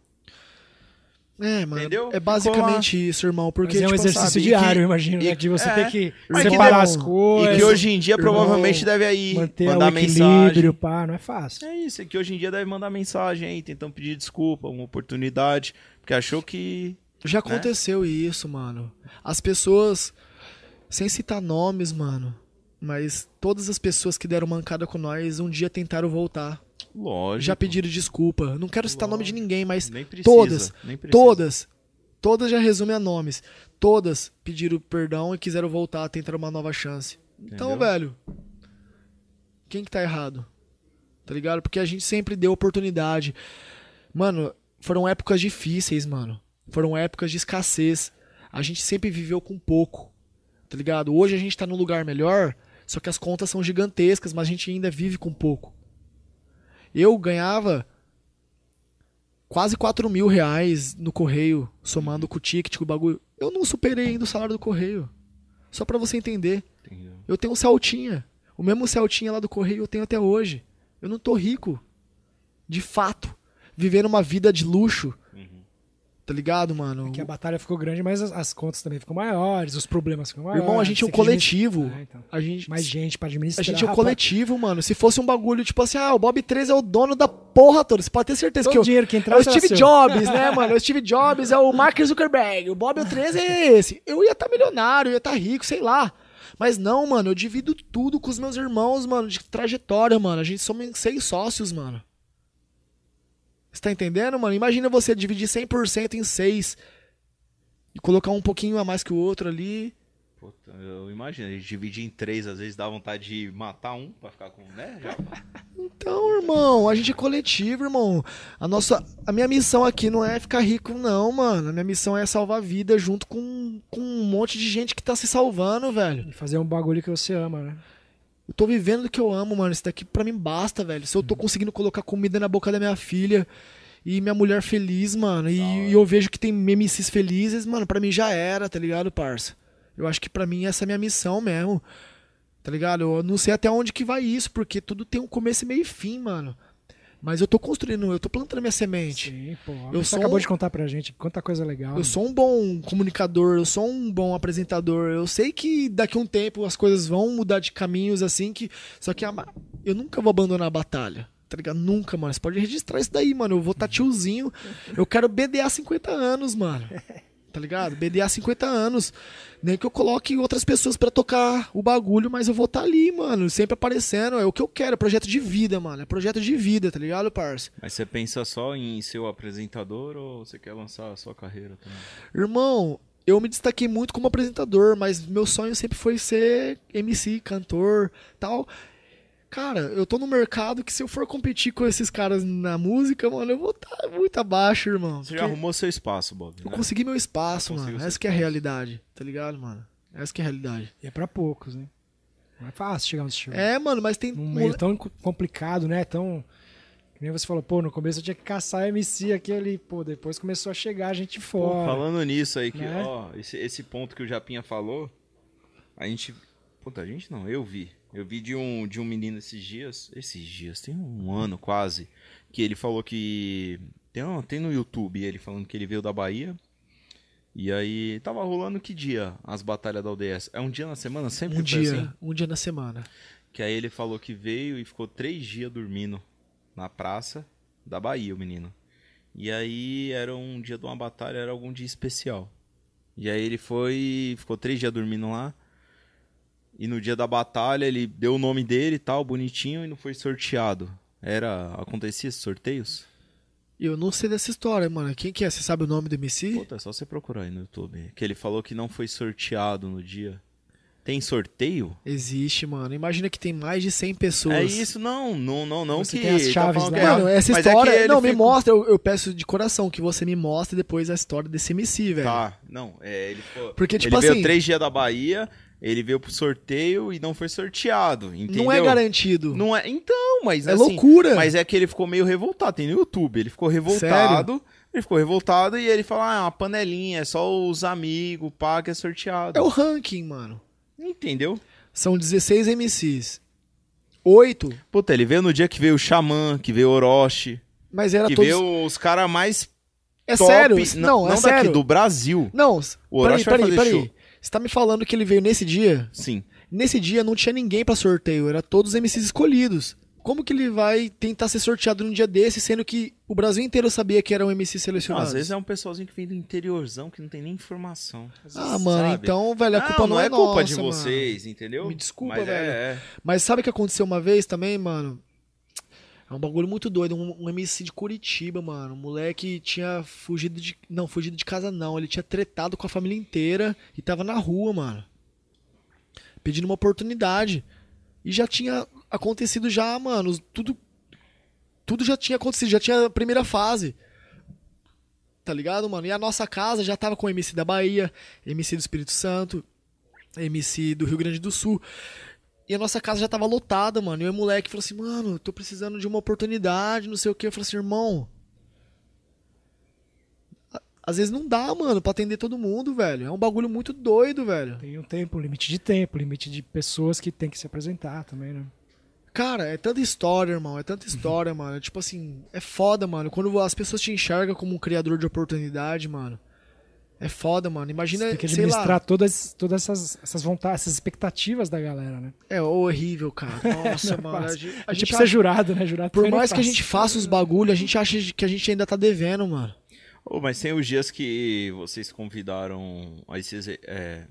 É, mano. Entendeu? É basicamente isso, irmão. Porque, Mas é um tipo, exercício sabe, diário, que- eu imagino, e- né? De você é, ter que que separar não- as E coisas, que hoje em dia irmão, provavelmente deve aí manter mandar o equilíbrio, mensagem. pá, não é fácil. É isso, é que hoje em dia deve mandar mensagem aí, tentando pedir desculpa, uma oportunidade, porque achou que. Já aconteceu isso, mano. As pessoas, sem citar nomes, mano, mas todas as pessoas que deram mancada com nós um dia tentaram voltar. Lógico. Já pediram desculpa. Não quero citar nome de ninguém, mas precisa. todas, todas, todas já resumem a nomes. Todas pediram perdão e quiseram voltar, tentaram uma nova chance. Então, Entendeu? velho, quem que tá errado? Tá ligado? Porque a gente sempre deu oportunidade. Mano, foram épocas difíceis, mano. Foram épocas de escassez. A gente sempre viveu com pouco. Tá ligado? Hoje a gente tá num lugar melhor, só que as contas são gigantescas, mas a gente ainda vive com pouco. Eu ganhava quase 4 mil reais no correio, somando com o ticket, com o bagulho. Eu não superei ainda o salário do correio. Só pra você entender. Eu tenho um Celtinha. O mesmo Celtinha lá do correio eu tenho até hoje. Eu não tô rico. De fato. Vivendo uma vida de luxo. Tá ligado, mano? É que a batalha ficou grande, mas as, as contas também ficam maiores, os problemas ficam maiores. Irmão, a gente é um coletivo. É, então. A gente, Mais gente pra a administrar. gente é um coletivo, mano. Se fosse um bagulho tipo assim, ah, o Bob 13 é o dono da porra toda. Você pode ter certeza Todo que eu, dinheiro que É entrar o será Steve seu. Jobs, né, mano? O Steve Jobs é o Mark Zuckerberg. O Bob o 13 é esse. Eu ia estar milionário, eu ia estar rico, sei lá. Mas não, mano, eu divido tudo com os meus irmãos, mano, de trajetória, mano. A gente somos seis sócios, mano. Você tá entendendo, mano? Imagina você dividir 100% em seis e colocar um pouquinho a mais que o outro ali. Puta, eu imagino, a gente divide em três, às vezes dá vontade de matar um pra ficar com, né? Já. Então, irmão, a gente é coletivo, irmão. A nossa, a minha missão aqui não é ficar rico, não, mano. A minha missão é salvar vida junto com, com um monte de gente que tá se salvando, velho. E fazer um bagulho que você ama, né? Eu tô vivendo do que eu amo, mano. Isso daqui pra mim basta, velho. Se eu tô conseguindo colocar comida na boca da minha filha e minha mulher feliz, mano, e, e eu vejo que tem MCs felizes, mano, pra mim já era, tá ligado, parça? Eu acho que pra mim essa é a minha missão mesmo. Tá ligado? Eu não sei até onde que vai isso, porque tudo tem um começo e meio e fim, mano. Mas eu tô construindo, eu tô plantando minha semente. Sim, pô. Eu Você acabou um- de contar pra gente quanta coisa legal. Eu sou um bom comunicador, eu sou um bom apresentador. Eu sei que daqui a um tempo as coisas vão mudar de caminhos assim que. Só que a eu nunca vou abandonar a batalha. Tá ligado? Nunca, mano. Você pode registrar isso daí, mano. Eu vou estar tiozinho. Eu quero BDA 50 anos, mano. Tá ligado? BDA 50 anos. Nem que eu coloque outras pessoas pra tocar o bagulho, mas eu vou estar ali, mano. Sempre aparecendo. É o que eu quero. É projeto de vida, mano. É projeto de vida, tá ligado, parça? Mas você pensa só em ser o apresentador ou você quer lançar a sua carreira também? Irmão, eu me destaquei muito como apresentador, mas meu sonho sempre foi ser MC, cantor, tal. Cara, eu tô no mercado que se eu for competir com esses caras na música, mano, eu vou estar muito abaixo, irmão. Você já arrumou seu espaço, Bob, Eu né? consegui meu espaço, mano. Essa que é a realidade, tá ligado, mano? Essa que é a realidade. E é pra poucos, né? Não é fácil chegar onde chegou. É, mano, mas tem. Mole- meio tão co- complicado, né? Tão. Que nem você falou, pô, no começo eu tinha que caçar MC aqui ali, pô, depois começou a chegar gente Pô, fora. falando nisso aí, que, Né? ó, esse, esse ponto que o Japinha falou, a gente. Puta, a gente não, eu vi. Eu vi de um, de um menino esses dias. Esses dias, tem um ano quase. Que ele falou que. Tem, um- tem no YouTube ele falando que ele veio da Bahia. E aí tava rolando que dia as batalhas da ODS? É um dia na semana? Sempre Um dia, assim? um dia na semana. Que aí ele falou que veio e ficou três dias dormindo na praça da Bahia, o menino. E aí era um dia de uma batalha, era algum dia especial. E aí ele foi, ficou três dias dormindo lá. E no dia da batalha ele deu o nome dele e tal, bonitinho, e não foi sorteado. Era. Acontecia esses sorteios? Eu não sei dessa história, mano. Quem que é? Você sabe o nome do MC? Puta, é só você procurar aí no YouTube. Que ele falou que não foi sorteado no dia. Tem sorteio? Existe, mano. Imagina que tem mais de 100 pessoas. É isso, não, não, não, não Você que tem as tá chaves lá. é- Mano, essa mas é história. ele não, me ficou- mostra. Eu, eu peço de coração que você me mostre depois a história desse MC, velho. Tá, não, é, ele ficou... Porque, tipo ele veio assim- três dias da Bahia, ele veio pro sorteio e não foi sorteado, entendeu? Não é garantido. Não é, então, mas é assim, loucura. Mas é que ele ficou meio revoltado, tem no YouTube, ele ficou revoltado, ele ficou revoltado e ele falou, ah, é uma panelinha, é só os amigos, pá, que é sorteado. É o ranking, mano. Entendeu? São 16 MCs. Oito, Puta, ele veio no dia que veio o Xamã, que veio o Orochi, mas era que todos. veio os caras mais É top, sério? n- Não, é daqui, sério. do Brasil. Não, O peraí, Orochi vai peraí, fazer peraí. show. Você tá me falando que ele veio nesse dia? Sim. Nesse dia não tinha ninguém pra sorteio, era todos os MCs escolhidos. Como que ele vai tentar ser sorteado num dia desse, sendo que o Brasil inteiro sabia que era um MC Não, selecionado? às vezes é um pessoalzinho que vem do interiorzão que não tem nem informação. Ah, mano, sabe? então, velho, a culpa não, é culpa nossa, de mano. vocês, entendeu? Me desculpa, Mas velho. É, é. Mas sabe o que aconteceu uma vez também, mano? É um bagulho muito doido. Um, um MC de Curitiba, mano. Um moleque tinha fugido de. Não, fugido de casa não. Ele tinha tretado com a família inteira e tava na rua, mano. Pedindo uma oportunidade. E já tinha acontecido já, mano. Tudo. Tudo já tinha acontecido, já tinha a primeira fase. Tá ligado, mano? E a nossa casa já tava com MC da Bahia, MC do Espírito Santo, MC do Rio Grande do Sul. E a nossa casa já tava lotada, mano. E o moleque falou assim, mano, tô precisando de uma oportunidade, não sei o que. Eu falei assim, irmão. Às vezes não dá, mano, pra atender todo mundo, velho. É um bagulho muito doido, velho. Tem um tempo, um limite de tempo, limite de pessoas que tem que se apresentar também, né? Cara, é tanta história, irmão. É tanta história, mano. Tipo assim, é foda, mano. Quando as pessoas te enxergam como um criador de oportunidade, mano. É foda, mano. Imagina, Você tem que administrar lá. todas, todas essas, essas vontades, essas expectativas da galera, né? É horrível, cara. Nossa, é mano. A gente, A gente acha- precisa jurado, né? Jurado Por é mais que a gente faça os bagulho, a gente acha que a gente ainda tá devendo, mano. Ô, mas tem os dias que vocês convidaram a esses. É...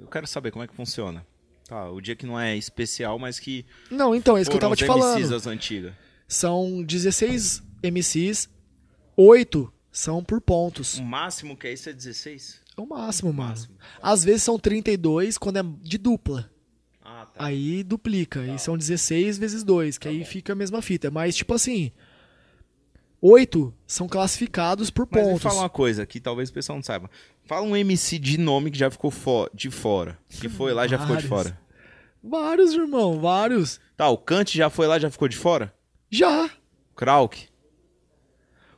Eu quero saber como é que funciona. Tá, o dia que não é especial, mas que. Não, então, é isso que eu tava te os falando. MCs das antigas. São 16 MCs, 8 são por pontos. O máximo que é isso é 16? É o máximo, mano. Às vezes são 32 quando é de dupla. Ah, tá. Aí duplica. E são 16 vezes 2, que aí fica a mesma fita. Mas, tipo assim. Oito são classificados por Mas me pontos. fala uma coisa que talvez o pessoal não saiba. Fala um MC de nome que já ficou fo- de fora. Que foi lá e já ficou de Vários. fora. Vários, irmão, vários. Tá, o Kant já foi lá e já ficou de fora? Já. Krauk?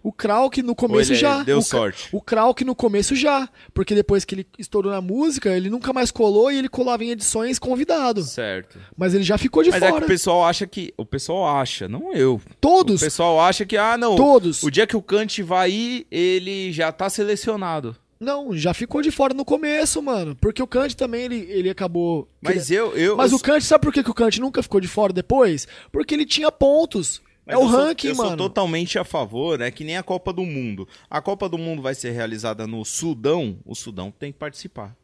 O Krauk no começo Ou ele já. deu o, sorte? O Krauk no começo já. Porque depois que ele estourou na música, ele nunca mais colou e ele colava em edições convidado. Certo. Mas ele já ficou de Mas é que fora. o pessoal acha que. O pessoal acha, não eu. Todos. O pessoal acha que, ah, não. Todos. O dia que o Kant vai ir, ele já tá selecionado. Não, já ficou de fora no começo, mano. Porque o Kant também, ele, ele acabou. Mas eu. eu Mas eu o Kant, sabe por que, que o Kant nunca ficou de fora depois? Porque ele tinha pontos. Mas é o eu sou- ranking, eu mano. sou totalmente a favor, é que nem a Copa do Mundo. A Copa do Mundo vai ser realizada no Sudão, o Sudão tem que participar.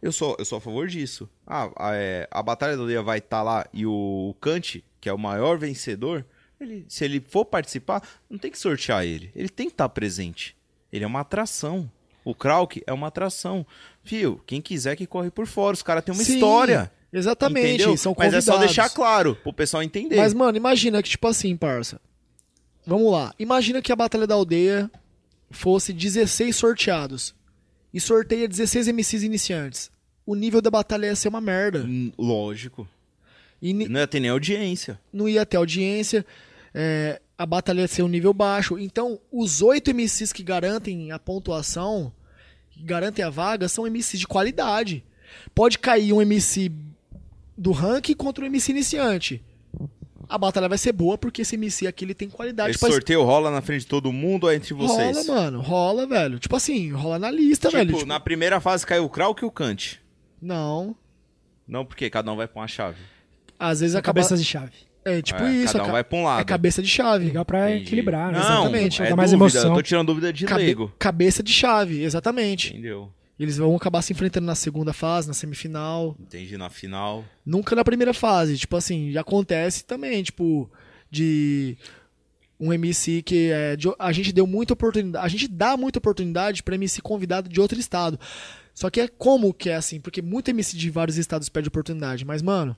Eu sou, eu sou a favor disso. Ah, a, é, a Batalha da Aldeia vai estar lá e o Kant, que é o maior vencedor, ele, se ele for participar, não tem que sortear ele. Ele tem que estar presente. Ele é uma atração. O Krauk é uma atração. Fio, quem quiser que corre por fora. Os caras têm uma Sim, história. Exatamente, Entendeu? são Mas é convidados. só deixar claro pro pessoal entender. Mas, mano, imagina que, tipo assim, parça. Vamos lá. Imagina que a Batalha da Aldeia fosse 16 sorteados. E sorteia 16 MCs iniciantes. O nível da batalha ia ser uma merda. Hum, Lógico. E Não ia ter nem audiência. não ia ter audiência. é, a batalha ia ser um nível baixo. Então, os oito MCs que garantem a pontuação, que garantem a vaga, são MCs de qualidade. Pode cair um MC do ranking contra um MC iniciante. A batalha vai ser boa porque esse MC aqui ele tem qualidade Esse pra sorteio rola na frente de todo mundo ou é entre vocês? Rola, mano. Rola, velho. Tipo assim, rola na lista, Tipo, velho. Tipo, na primeira fase caiu o Krauk e o Kant. Não. Não, porque cada um vai pra uma chave. Às vezes São acaba... cabeças de chave. É tipo É, isso. Cada um vai pra um lado. É cabeça de chave. Legal pra Entendi. equilibrar, né? Não, Exatamente. É Dá mais dúvida, emoção. Eu tô tirando dúvida de Cabe- leigo. Cabeça de chave, exatamente. Entendeu? Eles vão acabar se enfrentando na segunda fase, na semifinal. Entendi na final. Nunca na primeira fase. Tipo assim, acontece também, tipo, de um MC que é. de- a gente deu muita oportunidade. A gente dá muita oportunidade pra MC convidado de outro estado. Só que é como que é assim? Porque muito MC de vários estados perde oportunidade. Mas, mano,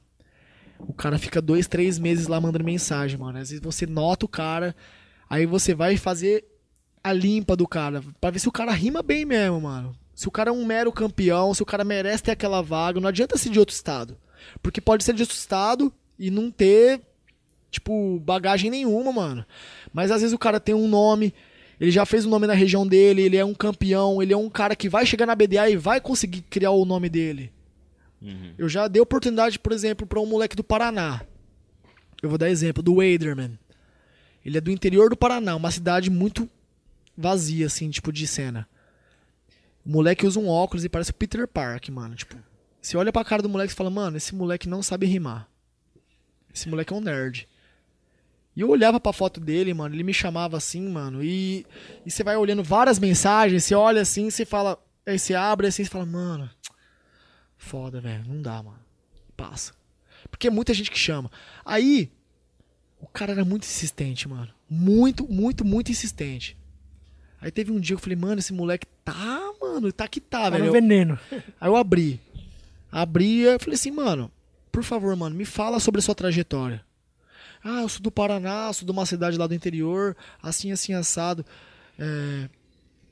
o cara fica dois, três meses lá mandando mensagem, mano. Às vezes você nota o cara, aí você vai fazer a limpa do cara, pra ver se o cara rima bem mesmo, mano. Se o cara é um mero campeão, se o cara merece ter aquela vaga, não adianta ser de outro estado. Porque pode ser de outro estado e não ter, tipo, bagagem nenhuma, mano. Mas às vezes o cara tem um nome, ele já fez um nome na região dele, ele é um campeão, ele é um cara que vai chegar na BDA e vai conseguir criar o nome dele. Uhum. Eu já dei oportunidade, por exemplo, pra um moleque do Paraná. Eu vou dar exemplo, do Waderman. Ele é do interior do Paraná, uma cidade muito vazia, assim, tipo, de cena. O moleque usa um óculos e parece o Peter Park, mano. Tipo, você olha pra cara do moleque e fala, mano, esse moleque não sabe rimar. Esse moleque é um nerd. E eu olhava pra foto dele, mano, ele me chamava assim, mano, e, e você vai olhando várias mensagens, você olha assim, você fala, aí você abre assim, você fala, mano, foda, velho, não dá, mano. Passa. Porque é muita gente que chama. Aí, o cara era muito insistente, mano. Muito, muito, muito insistente. Aí teve um dia que eu falei, mano, esse moleque tá, mano, tá que tá, Tá velho. no veneno. Aí eu abri. Abri e falei assim, mano, por favor, mano, me fala sobre a sua trajetória. Ah, eu sou do Paraná, sou de uma cidade lá do interior, assim, assim, assado. É,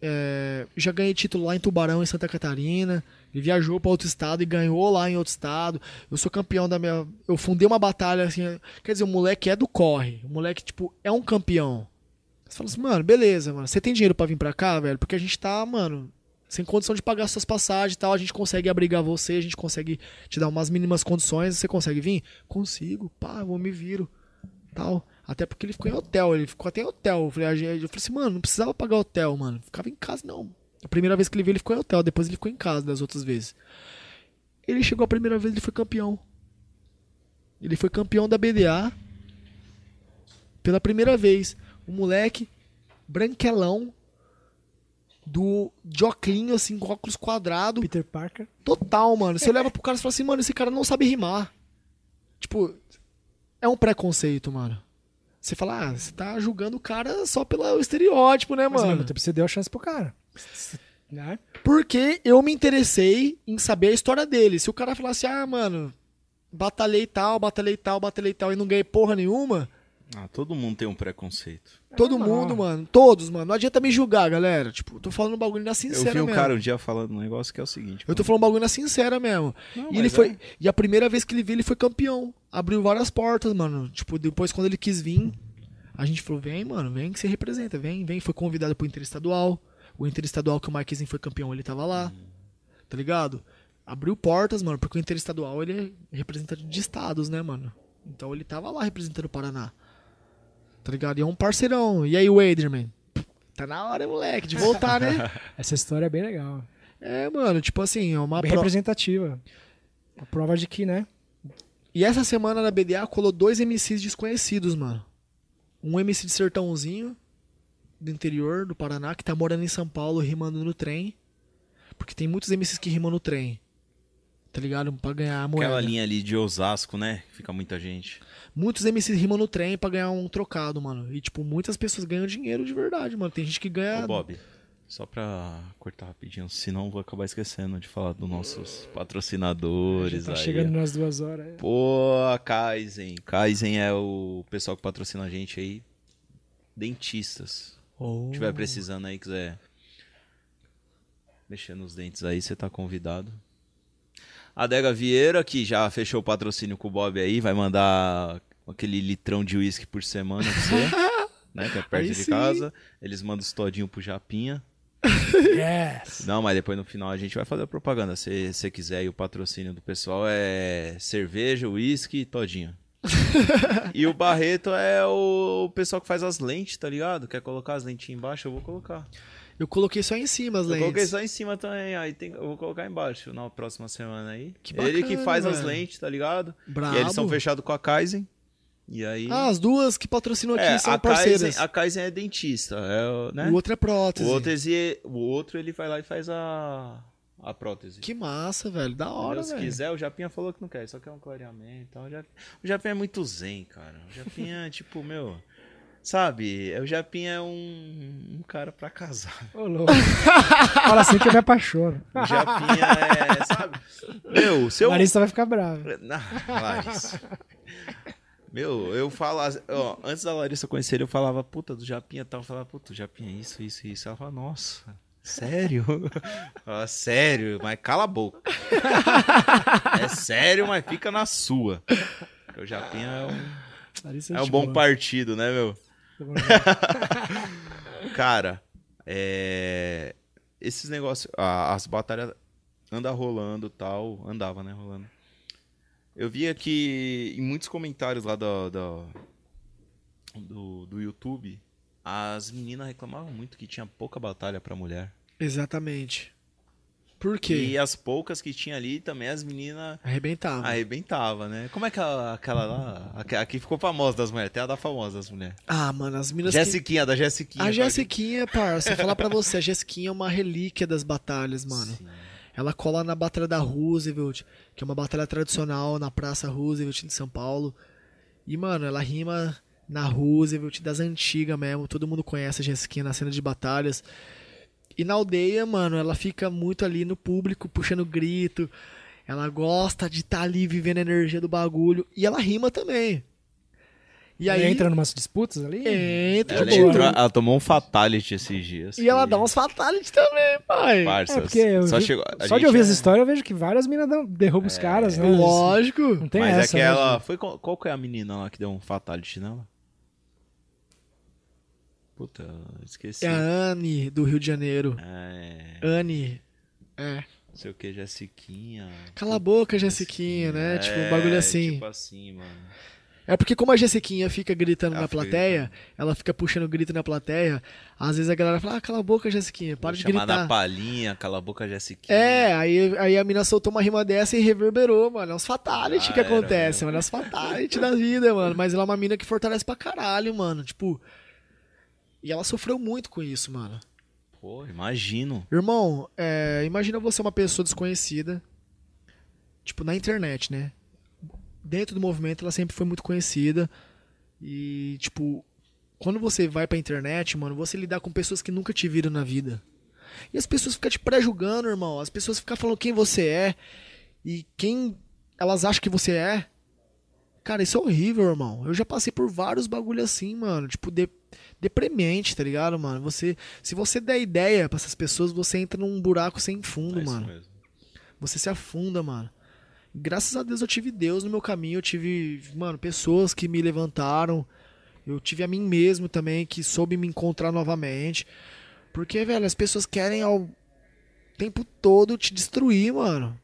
é, já ganhei título lá em Tubarão, em Santa Catarina. Ele viajou para outro estado e ganhou lá em outro estado. Eu sou campeão da minha. Eu fundei uma batalha assim. Quer dizer, o moleque é do corre. O moleque, tipo, é um campeão. Você fala assim, mano, beleza, mano. Você tem dinheiro pra vir pra cá, velho? Porque a gente tá, mano, sem condição de pagar suas passagens e tal. A gente consegue abrigar você, a gente consegue te dar umas mínimas condições. Você consegue vir? Consigo, pá, vou me viro. Tal. Até porque ele ficou em hotel, ele ficou até em hotel. Eu falei, eu falei assim, mano, não precisava pagar hotel, mano. Ficava em casa, não. A primeira vez que ele veio, ele ficou em hotel, depois ele ficou em casa das outras vezes. Ele chegou a primeira vez, ele foi campeão. Ele foi campeão da BDA pela primeira vez. O moleque, branquelão, do óculos, assim, com óculos quadrado, Peter Parker. total, mano. Você olhava pro cara e fala assim, mano, esse cara não sabe rimar. Tipo, é um preconceito, mano. Você fala, ah, você tá julgando o cara só pelo estereótipo, né, Mas mano? mesmo tempo você deu a chance pro cara. Né? Porque eu me interessei em saber a história dele. Se o cara falasse, ah, mano, batalhei tal, batalhei tal, batalhei tal e não ganhei porra nenhuma, Ah, todo mundo tem um preconceito. todo normal. mundo, mano, todos, mano, não adianta me julgar, galera. Tipo, tô falando um bagulho na Eu sincera vi um mesmo. cara um dia falando um negócio que é o seguinte. Eu tô falando um bagulho na sincera mesmo. Não, e ele foi. é. E a primeira vez que ele veio, ele foi campeão. Abriu várias portas, mano. Tipo, depois quando ele quis vir, a gente falou: vem, mano, vem que você representa, vem, vem. Foi convidado pro Interestadual. O Interestadual que o Marquezinho foi campeão, ele tava lá. Tá ligado? Abriu portas, mano, porque o Interestadual ele é representante de estados, né, mano? Então ele tava lá representando o Paraná. Tá ligado? E é um parceirão. E aí, o Aderman? Tá na hora, moleque, de voltar, né? Essa história é bem legal. É, mano, tipo assim, é uma Bem pro- representativa. A prova de que, né? E essa semana na BDA colou dois MCs desconhecidos, mano. Um MC de sertãozinho, do interior do Paraná, que tá morando em São Paulo, rimando no trem. Porque tem muitos MCs que rimam no trem. Tá ligado? Pra ganhar a moeda. Aquela linha ali de Osasco, né? Fica muita gente. Muitos MCs rimam no trem pra ganhar um trocado, mano. E, tipo, muitas pessoas ganham dinheiro de verdade, mano. Tem gente que ganha. Ô, Bob, só pra cortar rapidinho, senão eu vou acabar esquecendo de falar dos nossos patrocinadores Já tá aí. chegando nas duas horas. Pô, a Kaizen. Kaizen é o pessoal que patrocina a gente aí. Dentistas. Oh. Se tiver precisando aí, quiser mexer nos dentes aí, você tá convidado. A Adega Vieira, que já fechou o patrocínio com o Bob aí, vai mandar aquele litrão de uísque por semana pra você, né? Que é perto Aí de sim. casa. Eles mandam os todinho pro Japinha. Yes! Não, mas depois no final a gente vai fazer a propaganda. Se você quiser aí o patrocínio do pessoal é cerveja, uísque e todinho. e o Barreto é o pessoal que faz as lentes, tá ligado? Quer colocar as lentinhas embaixo? Eu vou colocar. Eu coloquei só em cima as Eu lentes. coloquei só em cima também, aí tem, eu vou colocar embaixo na próxima semana aí. Que Ele que bacana, faz as velho. lentes, tá ligado? Brabo. E eles são fechados com a Kaizen. E aí. Ah, as duas que patrocinam aqui é, são a parceiras. Kaizen, a Kaizen é dentista, é, o- né? O outro é prótese. O outro, esse- o outro ele vai lá e faz a, a prótese. Que massa, velho. Da hora, Entendeu? Se velho. quiser, o Japinha falou que não quer, só quer um clareamento. Então, o, Japinha, o Japinha é muito zen, cara. O Japinha, tipo, meu. Sabe, o Japinha é um, um cara pra casar. Ô, louco. Fala assim que eu me apaixono. O Japinha é, sabe? Meu, se A eu. Larissa vai ficar brava. Larissa. Meu, eu falo, ó, antes da Larissa conhecer ele, eu falava, puta, do Japinha tal. Eu falava, puta, o Japinha é isso, isso, isso. Ela fala, nossa, sério? Ah, sério, mas cala a boca. é sério, mas fica na sua. Porque o Japinha é um, Larissa é um bom partido, né, meu? Cara, é... esses negócios, a- as batalhas andam rolando tal, andava, né, rolando. Eu vi aqui em muitos comentários lá do, do, do, do YouTube, as meninas reclamavam muito que tinha pouca batalha pra mulher. Exatamente. Por quê? E as poucas que tinha ali também as meninas Arrebentava. arrebentavam, né? Como é que a- aquela lá, a que- a que ficou famosa das mulheres, até a da famosa das mulheres. Ah, mano, as que... Jessiquinha, da Jessiquinha. A tá Jessiquinha, parça, falar pra você, a Jessiquinha é uma relíquia das batalhas, mano. Sim. Ela cola na Batalha da Roosevelt, que é uma batalha tradicional na Praça Roosevelt de São Paulo. E, mano, ela rima na Roosevelt das antigas mesmo. Todo mundo conhece a Jessiquinha na cena de batalhas. E na aldeia, mano, ela fica muito ali no público, puxando grito. Ela gosta de estar ali vivendo a energia do bagulho. E ela rima também. E aí. Entra numas disputas ali? Entra, Ela, pô. entrou- ela tomou um fatality esses dias. E ela que- dá uns fatalities também, pai. Parça, É, porque eu só vi- chegou, só de ouvir é- essa história eu vejo que várias minas dão- derrubam os caras, né? Lógico. Não tem Mas essa. é que né, ela. gente? Foi, qual, qual que é a menina lá que deu um fatality nela? Puta, esqueci. É a Anne, do Rio de Janeiro. É, Anne. É. não sei o que, Jessiquinha. Cala a boca, Jessiquinha, né? Tipo, um bagulho assim. Tipo assim, mano. É porque como a Jessiquinha fica gritando Ela na fica plateia, ela fica puxando grito na plateia, às vezes a galera fala, ah, cala a boca, Jessiquinha, para Vou de chamar na gritar. palhinha, cala a boca, Jessiquinha. É, aí, aí a mina soltou uma rima dessa e reverberou, mano. É uns fatality Ah, que acontece, mano. É uns fatality da vida, mano. Mas ela é uma mina que fortalece pra caralho, mano. Tipo. E ela sofreu muito com isso, mano. Pô, imagino. Irmão, é, imagina você uma pessoa desconhecida, tipo, na internet, né? Dentro do movimento ela sempre foi muito conhecida. E, tipo, quando você vai pra internet, mano, você lidar com pessoas que nunca te viram na vida. E as pessoas ficam te pré-julgando, irmão. As pessoas ficam falando quem você é e quem elas acham que você é. Cara, isso é horrível, irmão. Eu já passei por vários bagulho assim, mano. Tipo, de, deprimente, tá ligado, mano? Você, se você der ideia pra essas pessoas, você entra num buraco sem fundo, É mano. mesmo. Você se afunda, mano. Graças a Deus eu tive Deus no meu caminho, eu tive, mano, pessoas que me levantaram. Eu tive a mim mesmo também, que soube me encontrar novamente. Porque, velho, as pessoas querem ao tempo todo te destruir, mano.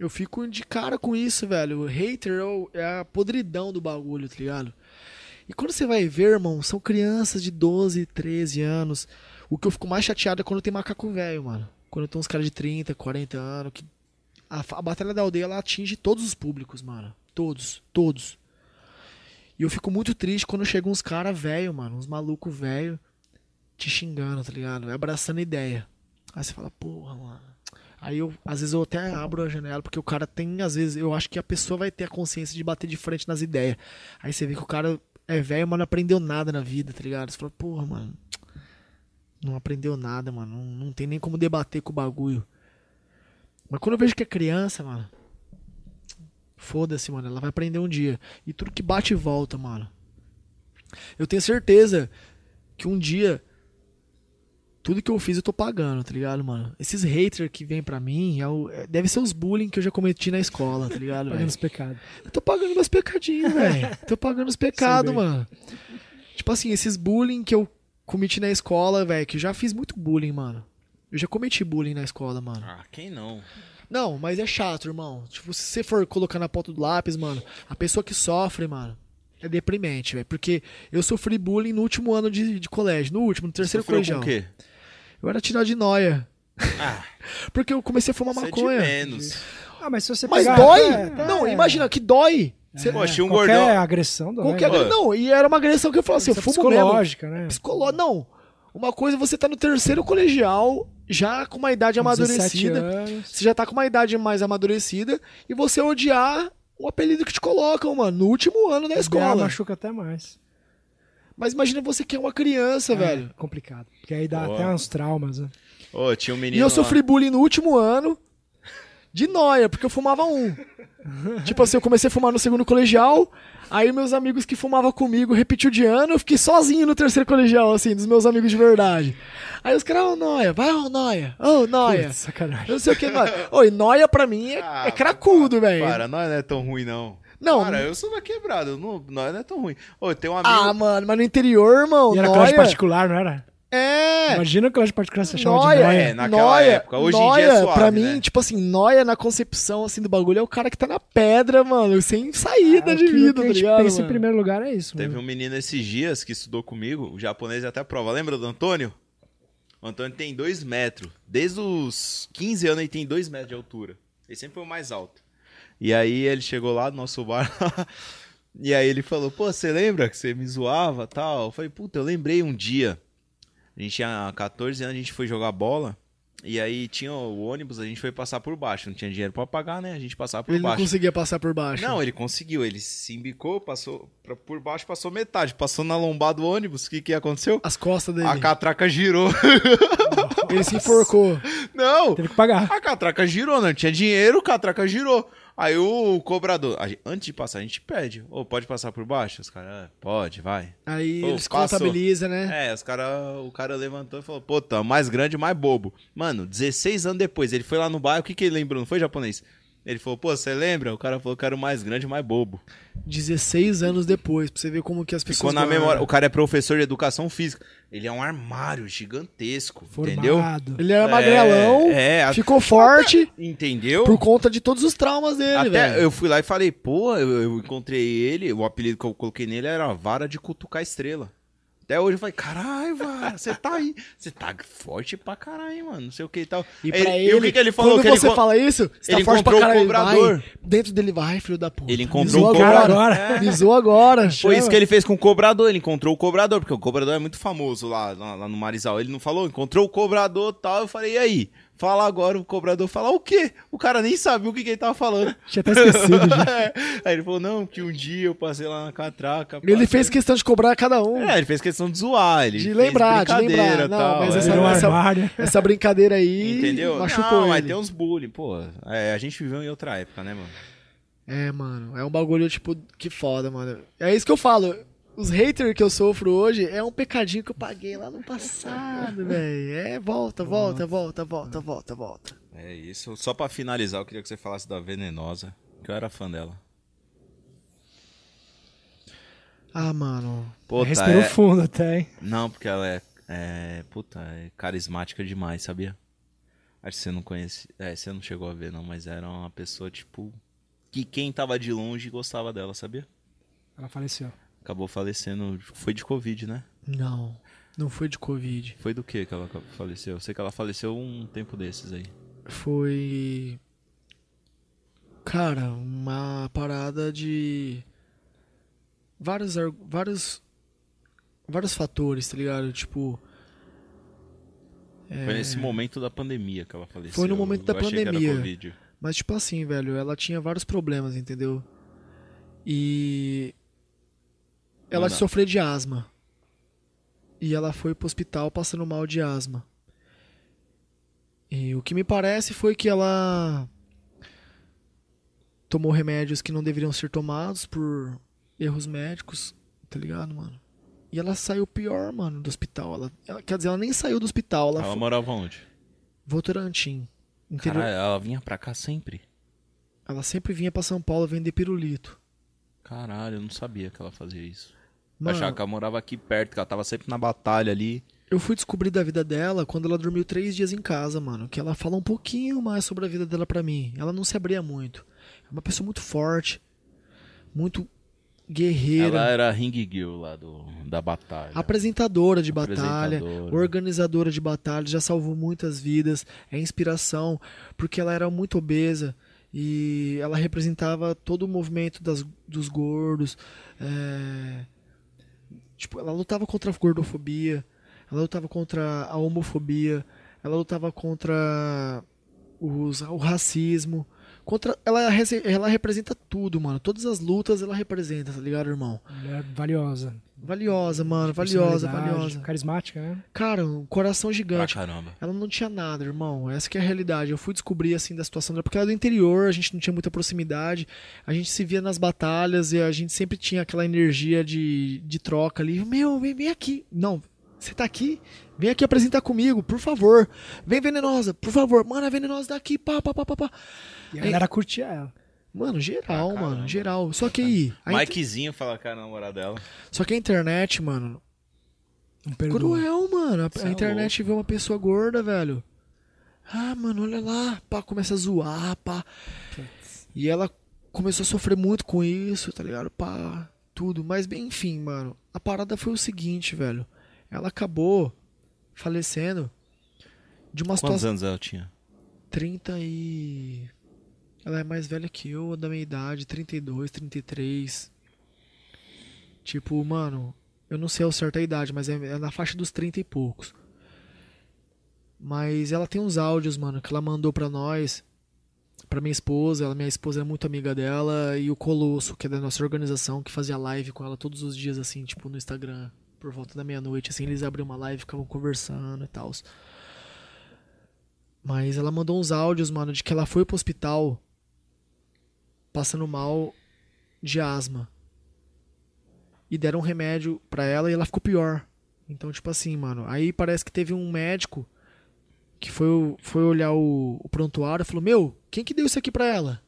Eu fico de cara com isso, velho. O hater é é a podridão do bagulho, tá ligado? E quando você vai ver, irmão, são crianças de 12, 13 anos. O que eu fico mais chateado é quando tem macaco velho, mano. Quando tem uns caras de 30, 40 anos. Que a, a Batalha da Aldeia ela atinge todos os públicos, mano. Todos, todos. E eu fico muito triste quando chegam uns caras velho, mano. Uns malucos velho te xingando, tá ligado? Abraçando ideia. Aí você fala, porra, mano. Aí eu, às vezes eu até abro a janela, porque o cara tem, às vezes, eu acho que a pessoa vai ter a consciência de bater de frente nas ideias. Aí você vê que o cara é velho, mas não aprendeu nada na vida, tá ligado? Você fala, porra, mano. Não aprendeu nada, mano. Não, não tem nem como debater com o bagulho. Mas quando eu vejo que é criança, mano. Foda-se, mano. Ela vai aprender um dia. E tudo que bate e volta, mano. Eu tenho certeza que um dia. Tudo que eu fiz eu tô pagando, tá ligado, mano? Esses haters que vêm pra mim, é o- é- deve ser os bullying que eu já cometi na escola, tá ligado, Pagando velho? os pecados. Eu tô pagando meus pecadinhos, velho. Tô pagando os pecados, mano. Tipo assim, esses bullying que eu cometi na escola, velho, que eu já fiz muito bullying, mano. Eu já cometi bullying na escola, mano. Ah, quem não? Não, mas é chato, irmão. Tipo, se você for colocar na ponta do lápis, mano, a pessoa que sofre, mano, é deprimente, velho. Porque eu sofri bullying no último ano de, de colégio. No último, no terceiro Sofreu colegial. com o quê? Eu era tirado de noia. Ah, Porque eu comecei a fumar isso é de maconha. menos. Ah, mas se você Mas pegar... dói! é, não, é, imagina que dói. Você- Pô, tinha um qualquer gordão. agressão dói. Qualquer... Ô. Não, e era uma agressão que eu falava assim, eu Isso é fumo mesmo. psicológica, né? Psicológico. Não. Uma coisa é você tá no terceiro colegial, já com uma idade Com 17 amadurecida. anos. Você já tá com uma idade mais amadurecida e você odiar o apelido que te colocam, mano, no último ano da escola. machuca até mais. Mas imagina você que é uma criança, velho. É complicado. Porque aí dá Boa. até uns traumas, né? Ô, tinha um menino. E eu lá. sofri bullying no último ano de noia, porque eu fumava um. tipo assim, eu comecei a fumar no segundo colegial, aí meus amigos que fumavam comigo repetiu de ano, eu fiquei sozinho no terceiro colegial, assim, dos meus amigos de verdade. Aí os caras, ô noia, vai ô noia, ô noia. Putz, sacanagem. Eu não sei o que, noia. Oi, noia pra mim é, Ah, é cracudo, velho. Para, nós não é tão ruim, não. Não. Cara, eu sou da quebrada, não, nós não é tão ruim. Ô, tem um amigo. Ah, mano, mas no interior, irmão, E era colégio particular, não era? É, Imagina o colégio particular você chama Noia, de noia. É, naquela noia, época. Hoje em noia, dia é suave, pra mim, né? tipo assim, noia na concepção assim do bagulho é o cara que tá na pedra, mano, sem saída É, de vida, que tá ligado? pensa em mano? primeiro lugar é isso. Teve mano. um menino esses dias que estudou comigo, o japonês até prova. Lembra do Antônio? O Antônio tem 2 metros. Desde os 15 anos ele tem 2 metros de altura. Ele sempre foi o mais alto. E aí ele chegou lá no nosso bar. e aí ele falou: Pô, você lembra que você me zoava tal? Eu falei: Puta, eu lembrei um dia. A gente tinha 14 anos, a gente foi jogar bola. E aí tinha o ônibus, a gente foi passar por baixo. Não tinha dinheiro pra pagar, né? A gente passava por Ele não baixo. conseguia passar por baixo. Não, ele conseguiu. Ele se embicou, passou por baixo, passou metade. Passou na lombada do ônibus. O que, que aconteceu? As costas dele. A catraca girou. Ele se enforcou. Não! Teve que pagar. A catraca girou, não tinha dinheiro, a catraca girou. Aí o cobrador, antes de passar, a gente pede. Ô, pode passar por baixo? Os caras, "Ah, pode, vai. Aí Pô, eles passou. contabilizam, né? É, os cara, o cara levantou e falou, pô, tá mais grande, mais bobo. Mano, 16 anos depois, ele foi lá no bairro, o que que ele lembrou? Não foi japonês? Ele falou, pô, você lembra? O cara falou que era o mais grande, mais bobo. 16 anos depois, pra você ver como que as pessoas. Ficou na memória. O cara é professor de educação física. Ele é um armário gigantesco, entendeu? Formado. Ele era É, magrelão, é, a- ficou forte Entendeu? por conta de todos os traumas dele, Até velho. eu fui lá e falei, pô, eu, eu encontrei ele, o apelido que eu coloquei nele era Vara de Cutucar Estrela. Até hoje eu falei, caralho, Vara, você tá aí. Você tá forte pra caralho, mano. Não sei o que e tal. E pra ele, e o que, que ele falou? quando que ele você con- fala isso, você ele tá forte pra caralho. cobrador. Vai, dentro dele vai, filho da puta. Ele encontrou o cara agora. agora. Me zoa agora. Foi isso que ele fez com o cobrador. Ele encontrou o cobrador, porque o cobrador é muito famoso lá, lá, lá no Marizal. Ele não falou, encontrou o cobrador e tal. Eu falei, e aí? Fala agora, o cobrador fala o quê? O cara nem sabia o que, que ele tava falando. Tinha até esquecido já. É. Aí ele falou, não, que um dia eu passei lá na catraca. Ele fez questão de cobrar cada um. É, ele fez questão de zoar, ele De lembrar, de lembrar. Não, tal, mas é. essa- essa-. Essa brincadeira aí Entendeu? machucou não, mas ele. tem uns bullying, pô. É, a gente viveu em outra época, né, mano? É, mano, é um bagulho, tipo, que foda, mano. É isso que eu falo. Os haters que eu sofro hoje é um pecadinho que eu paguei lá no passado, velho. É, volta, volta, volta, volta, volta, volta. É isso. Só pra finalizar, eu queria que você falasse da Venenosa, que eu era fã dela. Ah, mano. Puta, Respirou é... fundo até, hein? Não, porque ela é, é... Puta, é carismática demais, sabia? Acho que você não conhece... É, você não chegou a ver, não, mas era uma pessoa, tipo... Que quem tava de longe gostava dela, sabia? Ela faleceu. Acabou falecendo... Foi de Covid, né? Não, não foi de Covid. Foi do que que ela faleceu? Eu sei que ela faleceu um tempo desses aí. Foi. Cara, uma parada de. Vários. Vários. Vários fatores, tá ligado? Tipo. Foi nesse momento da pandemia que ela faleceu. É. Foi no momento da Eu era pandemia. Covid. Mas, tipo assim, velho, ela tinha vários problemas, entendeu? E. Ela Mano. sofreu de asma. E ela foi pro hospital passando mal de asma. E o que me parece foi que ela. Tomou remédios que não deveriam ser tomados por erros médicos, tá ligado, mano? E ela saiu pior, mano, do hospital. Ela, ela- quer dizer, ela nem saiu do hospital, ela, Ela foi. morava onde? Votorantim. Interior, Caralho, ela vinha pra cá sempre? Ela sempre vinha pra São Paulo vender pirulito. Caralho, eu não sabia que ela fazia isso. Mano, achava que ela morava aqui perto, que ela tava sempre na batalha ali. eu fui descobrir da vida dela quando ela dormiu três dias em casa, mano. Que ela fala um pouquinho mais sobre a vida dela pra mim. Ela não se abria muito. É uma pessoa muito forte, muito guerreira, Ela era ring girl lá do, da batalha. apresentadora de batalha, Apresentadora. organizadora de batalha, já salvou muitas vidas, é inspiração, porque ela era muito obesa e ela representava todo o movimento das, dos gordos. é, Tipo, ela lutava contra a gordofobia, ela lutava contra a homofobia, ela lutava contra os, o racismo. Contra, ela, ela representa tudo, mano. Todas as lutas ela representa, tá ligado, irmão? Mulher valiosa. Valiosa, mano. Valiosa, Personalidade, valiosa. Carismática, né? Cara, um coração Pra gigante. caramba. Ela não tinha nada, irmão. Essa que é a realidade. Eu fui descobrir, assim, da situação dela. Porque ela é do interior, a gente não tinha muita proximidade. A gente se via nas batalhas e a gente sempre tinha aquela energia de, de troca ali. Meu, vem, vem aqui. Não, você tá aqui? Vem aqui apresentar comigo, por favor. Vem, Venenosa, por favor. Mano, a Venenosa daqui, pá, pá, pá, pá, pá. E a galera curtia ela. Mano, geral, Ah, mano, geral. Só que aí... a inter- Mikezinho fala que era namorada dela. Só que a internet, mano, Não perdoa. Cruel, mano. A, a é internet vê uma pessoa gorda, velho. Ah, mano, olha lá. Pá, começa a zoar, pá. E ela começou a sofrer muito com isso, tá ligado? Pá, tudo. Mas, bem, enfim, mano. A parada foi o seguinte, velho. Ela acabou falecendo de uma Quantos situação. anos ela tinha? 30 e. Ela é mais velha que eu, da minha idade, 32, 33. Tipo, mano, eu não sei ao certo a idade, mas é, é na faixa dos 30 e poucos. Mas ela tem uns áudios, mano, que ela mandou pra nós, pra minha esposa. Ela, minha esposa é muito amiga dela, e o Colosso, que é da nossa organização, que fazia live com ela todos os dias, assim, tipo, no Instagram, por volta da meia-noite, assim, eles abriam uma live, ficavam conversando e tal. Mas ela mandou uns áudios, mano, de que ela foi pro hospital passando mal de asma. E deram um remédio pra ela e ela ficou pior. Então, tipo assim, mano, aí parece que teve um médico que foi, foi olhar o, o prontuário e falou: Meu, quem que deu isso aqui pra ela?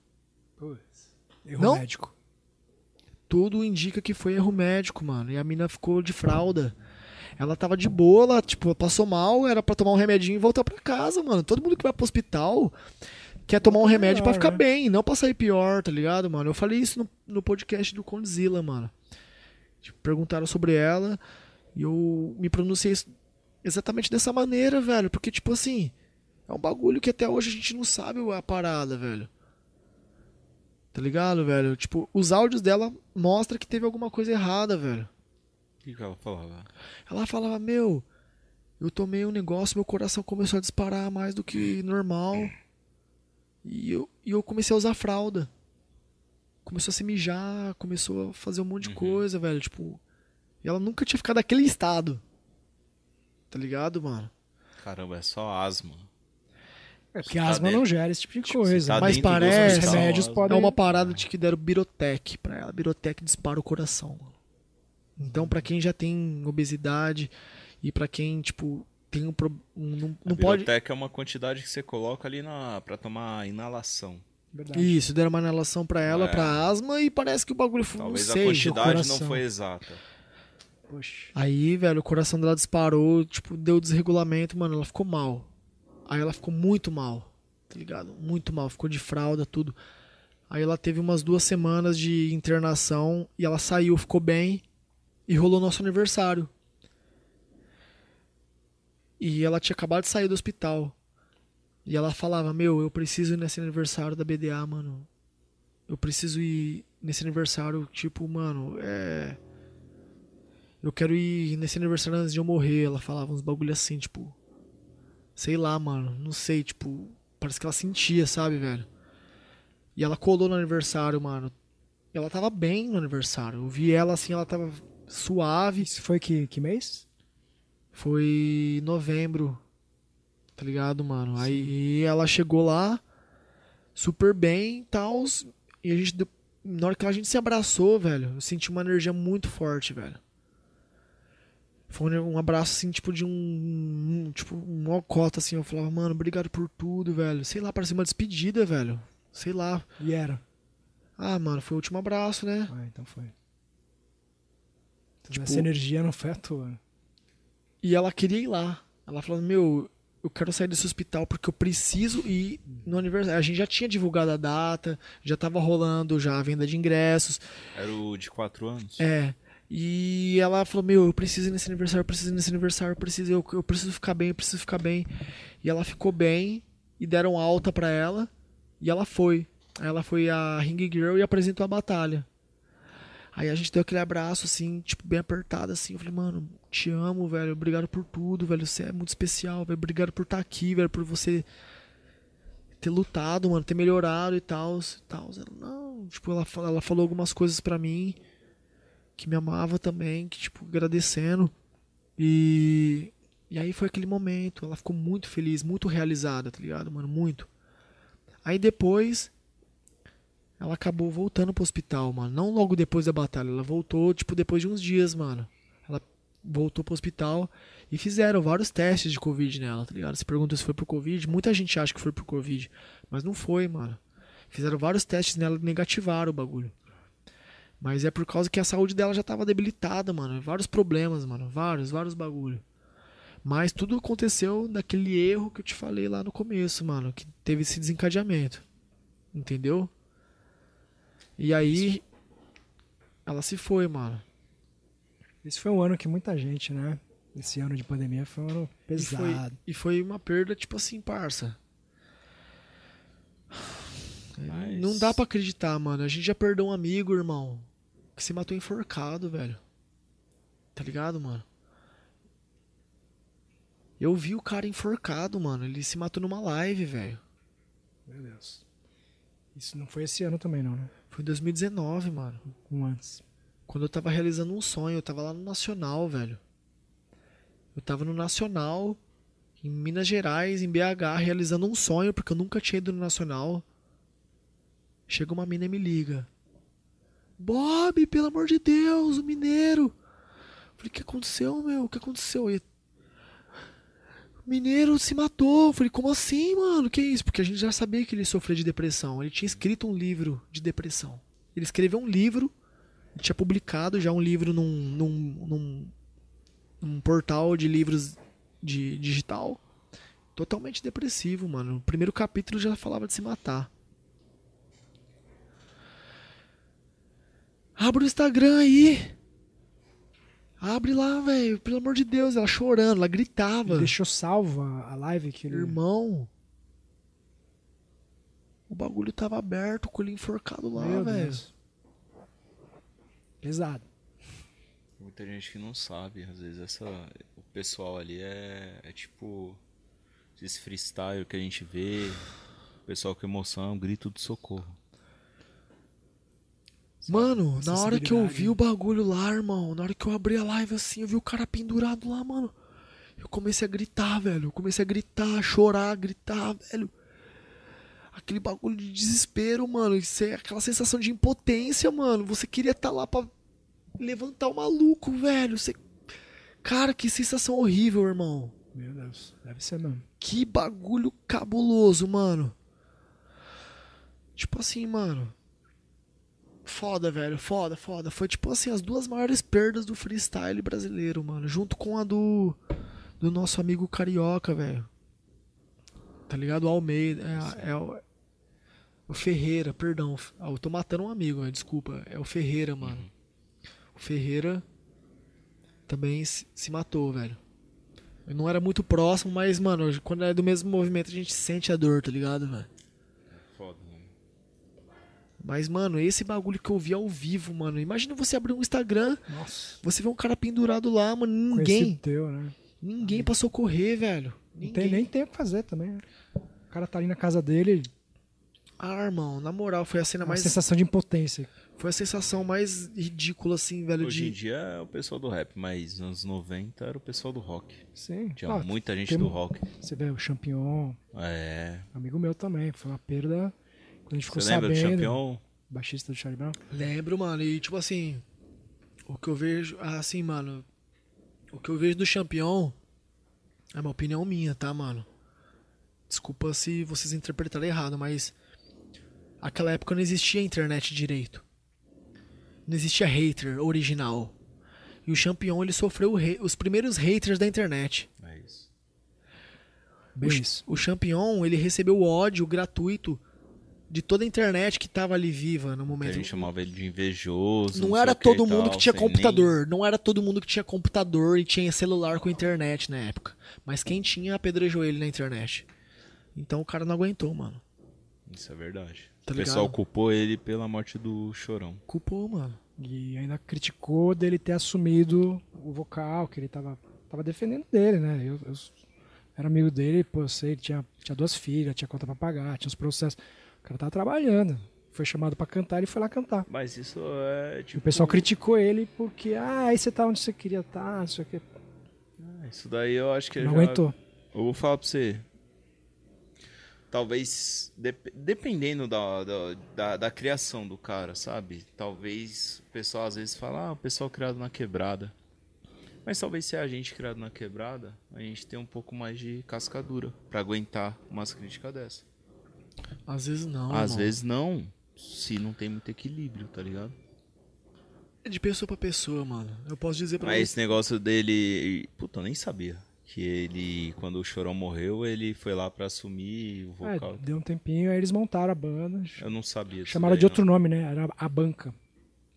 Erro Não? médico. Tudo indica que foi erro médico, mano. E a mina ficou de fralda. Ela tava de boa, ela, tipo, passou mal, era pra tomar um remedinho e voltar pra casa, mano. Todo mundo que vai pro hospital quer tomar um remédio pra Melhor, ficar né? bem, não pra sair pior, tá ligado, mano? Eu falei isso no, no podcast do Condzilla, mano. Tipo, perguntaram sobre ela e eu me pronunciei exatamente dessa maneira, velho. Porque, tipo assim, é um bagulho que até hoje a gente não sabe a parada, velho. Tá ligado, velho? Tipo, os áudios dela mostram que teve alguma coisa errada, velho. O que, que ela falava? Ela falava, meu, Eu tomei um negócio, meu coração começou a disparar mais do que normal. E eu, e eu comecei a usar fralda. Começou a se mijar, começou a fazer um monte de Uhum. coisa, velho. Tipo. E ela nunca tinha ficado naquele estado. Tá ligado, mano? Caramba, é só asma. É porque Tá a asma dentro- não gera esse tipo de Tipo, coisa. tá Mas parece- hospital, remédios asma. podem- É uma parada de que deram Birotec pra ela. Birotec dispara o coração, mano. Então, pra quem já tem obesidade e pra quem, tipo, tem um. pro- um- não não a pode. Birotec é uma quantidade que você coloca ali na, pra tomar inalação. Verdade. Isso, deram uma inalação pra ela, É. pra asma, e parece que o bagulho foi. Talvez não a quantidade não foi exata. Poxa. Aí, velho, o coração dela disparou, tipo, deu desregulamento, mano, ela ficou mal. Aí ela ficou muito mal, tá ligado? Muito mal, ficou de fralda, tudo. Aí ela teve umas duas semanas de internação e ela saiu, ficou bem e rolou nosso aniversário. E ela tinha acabado de sair do hospital. E ela falava: Meu, eu preciso ir nesse aniversário da BDA, mano. Eu preciso ir nesse aniversário, tipo, mano, é. Eu quero ir nesse aniversário antes de eu morrer. Ela falava uns bagulho assim, tipo. Sei lá, mano. Não sei, tipo. Parece que ela sentia, sabe, velho? E ela colou no aniversário, mano. Ela tava bem no aniversário. Eu vi ela assim, ela tava suave. Isso foi que, que mês? Foi novembro. Tá ligado, mano? Aí ela chegou lá, super bem e tal. E a gente. Na hora que a gente se abraçou, velho, eu senti uma energia muito forte, velho. Foi um abraço, assim, tipo, de um. um- tipo, um mocota, assim. Eu falava, mano, obrigado por tudo, velho. Sei lá, parecia uma despedida, velho. Sei lá. E era. Ah, mano, foi o último abraço, né? Ah, então foi. Então Tipo- Essa energia não foi à toa. E ela queria ir lá. Ela falou: Meu, eu quero sair desse hospital porque eu preciso ir no aniversário. A gente já tinha divulgado a data, já tava rolando já a venda de ingressos. Era o de 4 anos? É. E ela falou: Meu, eu preciso ir nesse aniversário, eu preciso ir nesse aniversário, eu preciso, eu, eu preciso ficar bem, eu preciso ficar bem. E ela ficou bem e deram alta pra ela. E ela foi. Aí ela foi a Ring Girl e apresentou a batalha. Aí a gente deu aquele abraço, assim, tipo, bem apertado, assim. Eu falei, mano, te amo, velho. Obrigado por tudo, velho. Você é muito especial, velho. Obrigado por estar aqui, velho. Por você ter lutado, mano. Ter melhorado e tal. tal. Ela, não, tipo, ela, ela falou algumas coisas pra mim. Que me amava também. Que, tipo, agradecendo. E... E aí foi aquele momento. Ela ficou muito feliz, muito realizada, tá ligado, mano? Muito. Aí depois ela acabou voltando pro hospital, mano. Não logo depois da batalha, ela voltou, tipo, depois de uns dias, mano. Ela voltou pro hospital e fizeram vários testes de Covid nela, tá ligado? Você pergunta se foi pro Covid, muita gente acha que foi pro Covid, mas não foi, mano. Fizeram vários testes nela e negativaram o bagulho. Mas é por causa que a saúde dela já tava debilitada, mano. Vários problemas, mano. Vários, vários bagulho. Mas tudo aconteceu daquele erro que eu te falei lá no começo, mano. Que teve esse desencadeamento. Entendeu? E aí. Ela se foi, mano. Esse foi um ano que muita gente, né? Esse ano de pandemia foi um ano E foi, pesado. e foi uma perda, tipo assim, parça. Mas- Não dá pra acreditar, mano. A gente já perdeu um amigo, irmão. Que se matou enforcado, velho. Tá ligado, mano? Eu vi o cara enforcado, mano. Ele se matou numa live, velho. Meu Deus. Isso não foi esse ano também, não, né? Foi em 2019, mano. Um antes. Quando eu tava realizando um sonho, eu tava lá no Nacional, velho. Eu tava no Nacional, em Minas Gerais, em BH, realizando um sonho, porque eu nunca tinha ido no Nacional. Chega uma mina e me liga. Bob, pelo amor de Deus, o mineiro. Falei, o que aconteceu, meu? O que aconteceu? O mineiro se matou. Falei, como assim, mano? Que isso? Porque a gente já sabia que ele sofria de depressão. Ele tinha escrito um livro de depressão. Ele escreveu um livro tinha publicado já um livro num, num, num, num portal de livros de digital. Totalmente depressivo, mano. O primeiro capítulo já falava de se matar. Abre o Instagram aí. Abre lá, velho. Pelo amor de Deus. Ela chorando, ela gritava. Ele deixou salvo a live que ele. Irmão. O bagulho tava aberto com ele enforcado lá, velho. Pesado. Muita gente que não sabe. Às vezes essa, o pessoal ali é, é tipo. Esse freestyle que a gente vê. O pessoal com emoção, um grito de socorro. Mano, na hora que eu vi o bagulho lá, irmão, na hora que eu abri a live assim, eu vi o cara pendurado lá, mano. Eu comecei a gritar, velho. Eu comecei a gritar, a chorar, a gritar, velho. Aquele bagulho de desespero, mano. Isso é aquela sensação de impotência, mano. Você queria estar lá pra levantar o maluco, velho. Você... Cara, que sensação horrível, irmão. Meu Deus, deve ser mesmo. Que bagulho cabuloso, mano. Tipo assim, mano. Foda, velho. Foda, foda. Foi tipo assim, as duas maiores perdas do freestyle brasileiro, mano. Junto com a do. Do nosso amigo carioca, velho. Tá ligado? O Almeida. É, é o. O Ferreira, perdão. Eu tô matando um amigo, desculpa. É o Ferreira, mano. O Ferreira também se, se matou, velho. Eu não era muito próximo, mas, mano, quando é do mesmo movimento a gente sente a dor, tá ligado, velho? Mas, mano, esse bagulho que eu vi ao vivo, mano. Imagina você abrir um Instagram, Nossa. você vê um cara pendurado lá, mano. Ninguém. teu, né? Ninguém pra socorrer, velho. Não Ninguém. tem, nem tem o que fazer também. né? O cara tá ali na casa dele, Ah, irmão, na moral, foi a cena uma mais. sensação de impotência. Foi a sensação mais ridícula, assim, velho. Hoje em de... dia é o pessoal do rap, mas nos anos 90 era o pessoal do rock. Sim. Tinha Ah, muita gente tem- do rock. Você vê o Champignon, É. amigo meu também. Foi uma perda. Quando a gente ficou Você lembra do sabendo. Champion? Baixista do Charlie Brown. Lembro, mano. E, tipo assim. O que eu vejo. Assim, mano. O que eu vejo do Champion. É uma opinião minha, tá, mano? Desculpa se vocês interpretaram errado, mas. Aquela época não existia internet direito. Não existia hater original. E o Champion, ele sofreu os primeiros haters da internet. É isso. Bem o, isso. o Champion, ele recebeu ódio gratuito de toda a internet que tava ali viva no A momento. gente chamava ele de invejoso. Não sei era todo mundo tal, que tinha sem nem- computador. Não era todo mundo que tinha computador e tinha celular com internet na época. Mas quem tinha apedrejou ele na internet. Então o cara não aguentou, mano. Isso é verdade. Tá o pessoal culpou ele pela morte do Chorão. Culpou, mano. E ainda criticou dele ter assumido o vocal, que ele tava, tava defendendo dele, né? Eu, eu era amigo dele, pô, eu sei, ele tinha, tinha duas filhas, tinha conta pra pagar, tinha os processos. O cara tava trabalhando. Foi chamado pra cantar, ele foi lá cantar. Mas isso é tipo. o pessoal criticou ele porque, ah, aí você tá onde você queria estar, não sei o quê. Ah, Isso daí eu acho que Não já- aguentou. Eu vou falar pra você. Talvez, dep- dependendo da, da, da, da criação do cara, sabe? Talvez o pessoal às vezes fala, ah, o pessoal criado na quebrada. Mas talvez se é a gente criado na quebrada, a gente tem um pouco mais de cascadura pra aguentar umas críticas dessa. Às vezes não. Às irmão. vezes não, se não tem muito equilíbrio, tá ligado? É de pessoa pra pessoa, mano. Eu posso dizer pra Mas você. esse negócio dele. Puta, eu nem sabia. Que ele, quando o Chorão morreu, ele foi lá pra assumir o É, vocal. deu um tempinho, aí eles montaram a banda. Eu não sabia. Chamaram daí, de não. outro nome, né? Era a banca.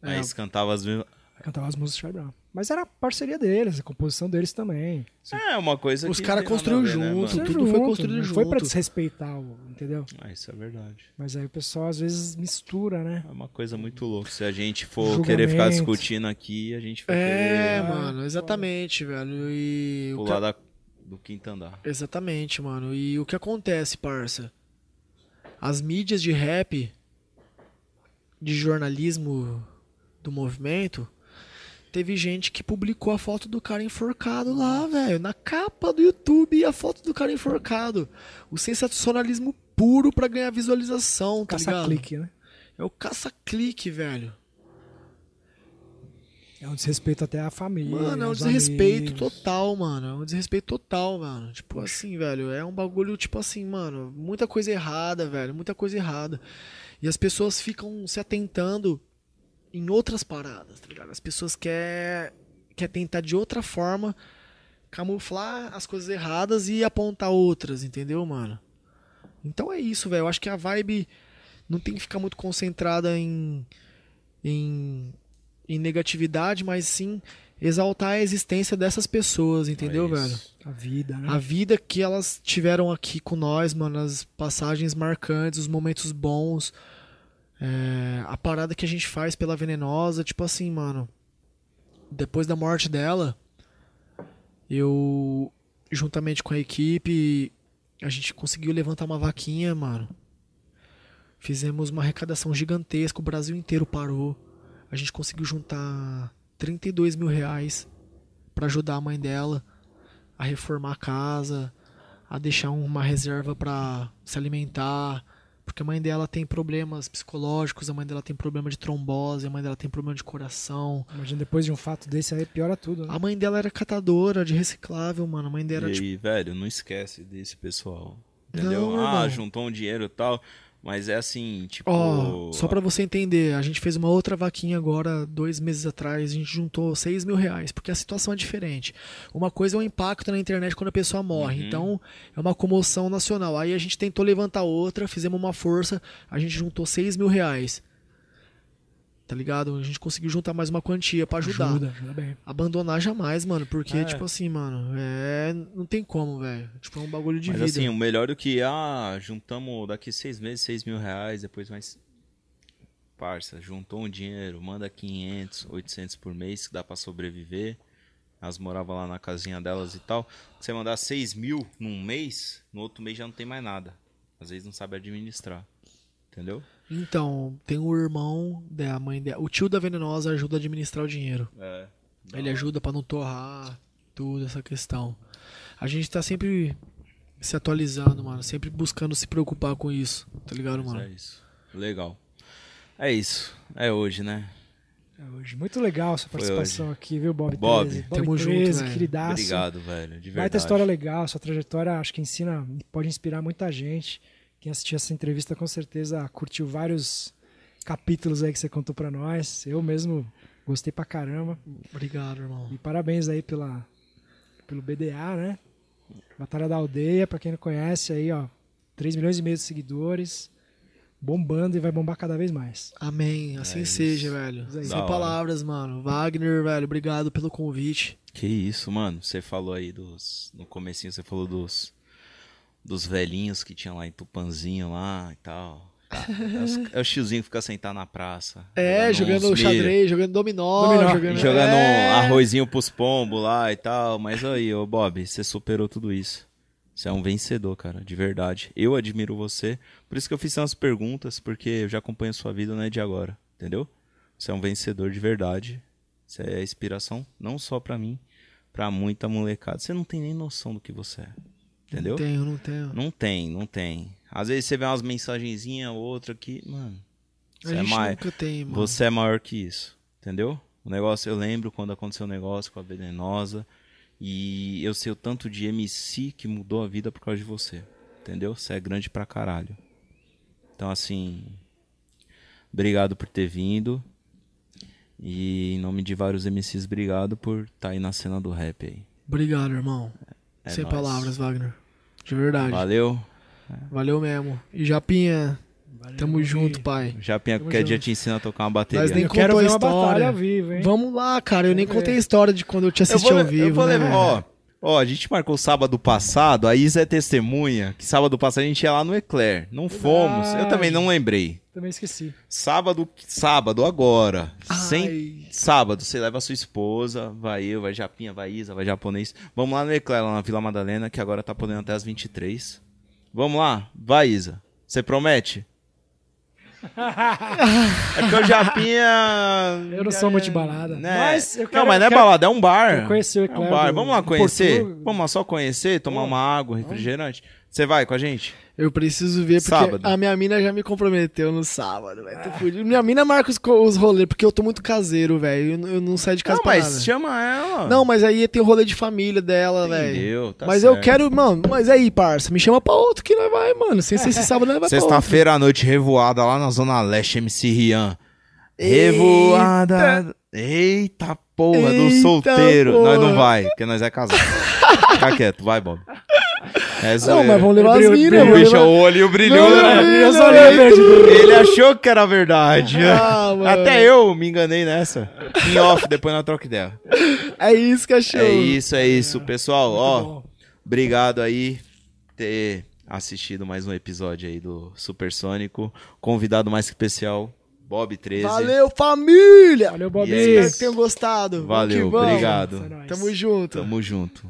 Aí eles cantavam as mesmas. Cantava as músicas do Charlie Brown. Mas era a parceria deles, a composição deles também. É, uma coisa Os que. cara não tem nada construiu a ver, né, junto. mano? tudo foi construído não Foi pra junto. desrespeitar, o- entendeu? Ah, isso é verdade. Mas aí o pessoal às vezes mistura, né? É uma coisa muito louca. Se a gente for Julgamento. querer ficar discutindo aqui, a gente vai É, querer mano, exatamente, velho. E. o pular ca- da- do quinto andar. Exatamente, mano. E o que acontece, parça? As mídias de rap, de jornalismo do movimento, teve gente que publicou a foto do cara enforcado lá, velho. Na capa do YouTube, a foto do cara enforcado. O sensacionalismo puro pra ganhar visualização, tá ligado? Caça-clique, né? É o caça-clique, velho. É um desrespeito até à família. Mano, é um desrespeito amigos. total, mano. É um desrespeito total, mano. Tipo assim, velho. É um bagulho, tipo assim, mano. Muita coisa errada, velho. Muita coisa errada. E as pessoas ficam se atentando em outras paradas, tá ligado? As pessoas querem quer tentar de outra forma camuflar as coisas erradas e apontar outras, entendeu, mano? Então é isso, velho. Eu acho que a vibe não tem que ficar muito concentrada em. em em negatividade, mas sim exaltar a existência dessas pessoas, entendeu, É velho? A vida, né? A vida que elas tiveram aqui com nós, mano, as passagens marcantes, os momentos bons, é, a parada que a gente faz pela venenosa, tipo assim, mano. depois da morte dela, eu, juntamente com a equipe, a gente conseguiu levantar uma vaquinha, mano. Fizemos uma arrecadação gigantesca, o Brasil inteiro parou. A gente conseguiu juntar 32 mil reais pra ajudar a mãe dela a reformar a casa, a deixar uma reserva pra se alimentar. Porque a mãe dela tem problemas psicológicos, a mãe dela tem problema de trombose, a mãe dela tem problema de coração. Imagina depois de um fato desse aí, piora tudo, né? A mãe dela era catadora de reciclável, mano. A mãe dela e era, tipo, aí, velho, não esquece desse pessoal. Entendeu? Não, ah, irmão. juntou um dinheiro e tal. Mas é assim, tipo. Ó, só pra você entender, a gente fez uma outra vaquinha agora, dois meses atrás, a gente juntou 6 mil reais, porque a situação é diferente. Uma coisa é o impacto na internet quando a pessoa morre, Uhum. então é uma comoção nacional. Aí a gente tentou levantar outra, fizemos uma força, a gente juntou 6 mil reais. Tá ligado? A gente conseguiu juntar mais uma quantia pra ajudar. Ajuda, ajuda bem. Abandonar jamais, mano, porque, É. tipo assim, mano, é. Não tem como, velho. Tipo, é um bagulho de Mas vida. assim, o melhor do que, ah, juntamos daqui seis meses, seis mil reais, depois mais. Parça, juntou um dinheiro, manda 500, 800 por mês, que dá pra sobreviver. Elas moravam lá na casinha delas e tal. Você mandar 6 mil num mês, no outro mês já não tem mais nada. Às vezes não sabe administrar. Entendeu? Então, tem o irmão da mãe dela. O tio da venenosa ajuda a administrar o dinheiro. É. Ele ajuda pra não torrar tudo essa questão. A gente tá sempre se atualizando, mano. Sempre buscando se preocupar com isso. Tá ligado, Mas mano? é isso. Legal. É isso. É hoje, né? É hoje. Muito legal sua participação aqui, viu, Bob? Bob, 13. tamo Bob junto, 13, velho. queridaço. Obrigado, velho. De verdade. Baita história legal, sua trajetória acho que ensina, pode inspirar muita gente. Quem assistiu essa entrevista com certeza curtiu vários capítulos aí que você contou pra nós. Eu mesmo gostei pra caramba. Obrigado, irmão. E parabéns aí pela, pelo BDA, né? Batalha da Aldeia, pra quem não conhece aí, ó. 3 milhões e meio de seguidores. Bombando e vai bombar cada vez mais. Amém. Assim É seja, velho. Sem hora. palavras, mano. Wagner, velho, obrigado pelo convite. Que isso, mano. Você falou aí dos. No comecinho você falou dos. Dos velhinhos que tinha lá em Tupanzinho lá e tal. Tá. É, os- é o tiozinho que fica sentado na praça. É, jogando milho, xadrez, jogando dominó, Dominó. jogando. Jogando é. um arrozinho pros pombos lá e tal. Mas aí, ô Bob, você superou tudo isso. Você é um vencedor, cara, de verdade. Eu admiro você. Por isso que eu fiz umas perguntas, porque eu já acompanho a sua vida, não é de agora. Entendeu? Você é um vencedor de verdade. Você é inspiração, não só pra mim, pra muita molecada. Você não tem nem noção do que você é. Entendeu? Não tenho, não tenho. Não tem, não tem. Às vezes você vê umas mensagenzinhas ou outra que, mano. A Você é, gente mai- nunca tem, mano. você é maior que isso. Entendeu? O negócio, eu lembro quando aconteceu o negócio com a venenosa. E eu sei o tanto de MC que mudou a vida por causa de você. Entendeu? Você é grande pra caralho. Então, assim. Obrigado por ter vindo. E em nome de vários MCs, obrigado por estar aí na cena do rap aí. Obrigado, irmão. É Sem nóis. palavras, Wagner. De verdade. Valeu. Valeu mesmo. E Japinha, Valeu, tamo junto, pai. Japinha, Tamo qualquer dia te ensina a tocar uma bateria. Nós nem Eu quero contou a ver uma história. batalha ao vivo, hein? Vamos lá, cara. Eu nem contei a história de quando eu te assisti ao vivo, eu vou né? levar- ó, ó, a gente marcou sábado passado, a Isa é testemunha, que sábado passado a gente ia lá no Eclair. Não fomos. Eu também não lembrei. Também esqueci. Sábado, sábado agora. Ai. Sem sábado, você leva a sua esposa, vai eu, vai Japinha, vai Isa, vai japonês. Vamos lá no Eclair, lá na Vila Madalena, que agora tá podendo até as 23. Vamos lá? Vai, Isa. Você promete? É porque o Japinha. Eu não sou muito balada. Né? Mas eu quero, não, mas não é quero- balada, é um bar. conhecer o É Eclair um bar. do- Vamos lá conhecer? Vamos lá só conhecer, tomar uma água, refrigerante. Você vai com a gente? Eu preciso ver, porque Sábado. a minha mina já me comprometeu no sábado, velho. Fudido. Minha mina marca os, os rolês, porque eu tô muito caseiro, velho. Eu, não- eu não saio de casa Não, pra mas nada. chama ela. Não, mas aí tem o rolê de família dela, velho. Tá mas eu certo. quero, mano, mas aí, parça, me chama pra outro que nós vai, mano. Sem ser esse sábado, nós vai. Sexta-feira à noite, revoada lá na Zona Leste, MC Rian. Revoada. Eita porra, do Eita solteiro. porra. Nós não vai, porque nós é casado. Fica quieto, vai, Bob. É Não, mas vamos levar as Brilho- minas, brilho- O bicho, levar... o brilhou, né? verdes. Ele achou que era verdade. Ah. Até eu me enganei nessa. Em off, depois na troca ideia. É isso, cachorro. É isso, é isso, pessoal. Ó, bom. obrigado aí por ter assistido mais um episódio aí do Supersônico. Convidado mais que especial, Bob 13. Valeu, família! Valeu, Bob. E é Espero que tenham gostado. Vamos Valeu, que vamos. obrigado. É. Tamo junto. Tamo junto.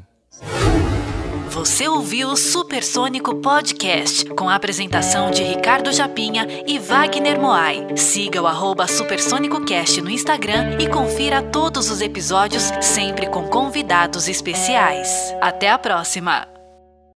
Você ouviu o Supersônico Podcast, com a apresentação de Ricardo Japinha e Wagner Moai. Siga o arroba SupersônicoCast no Instagram e confira todos os episódios, sempre com convidados especiais. Até a próxima!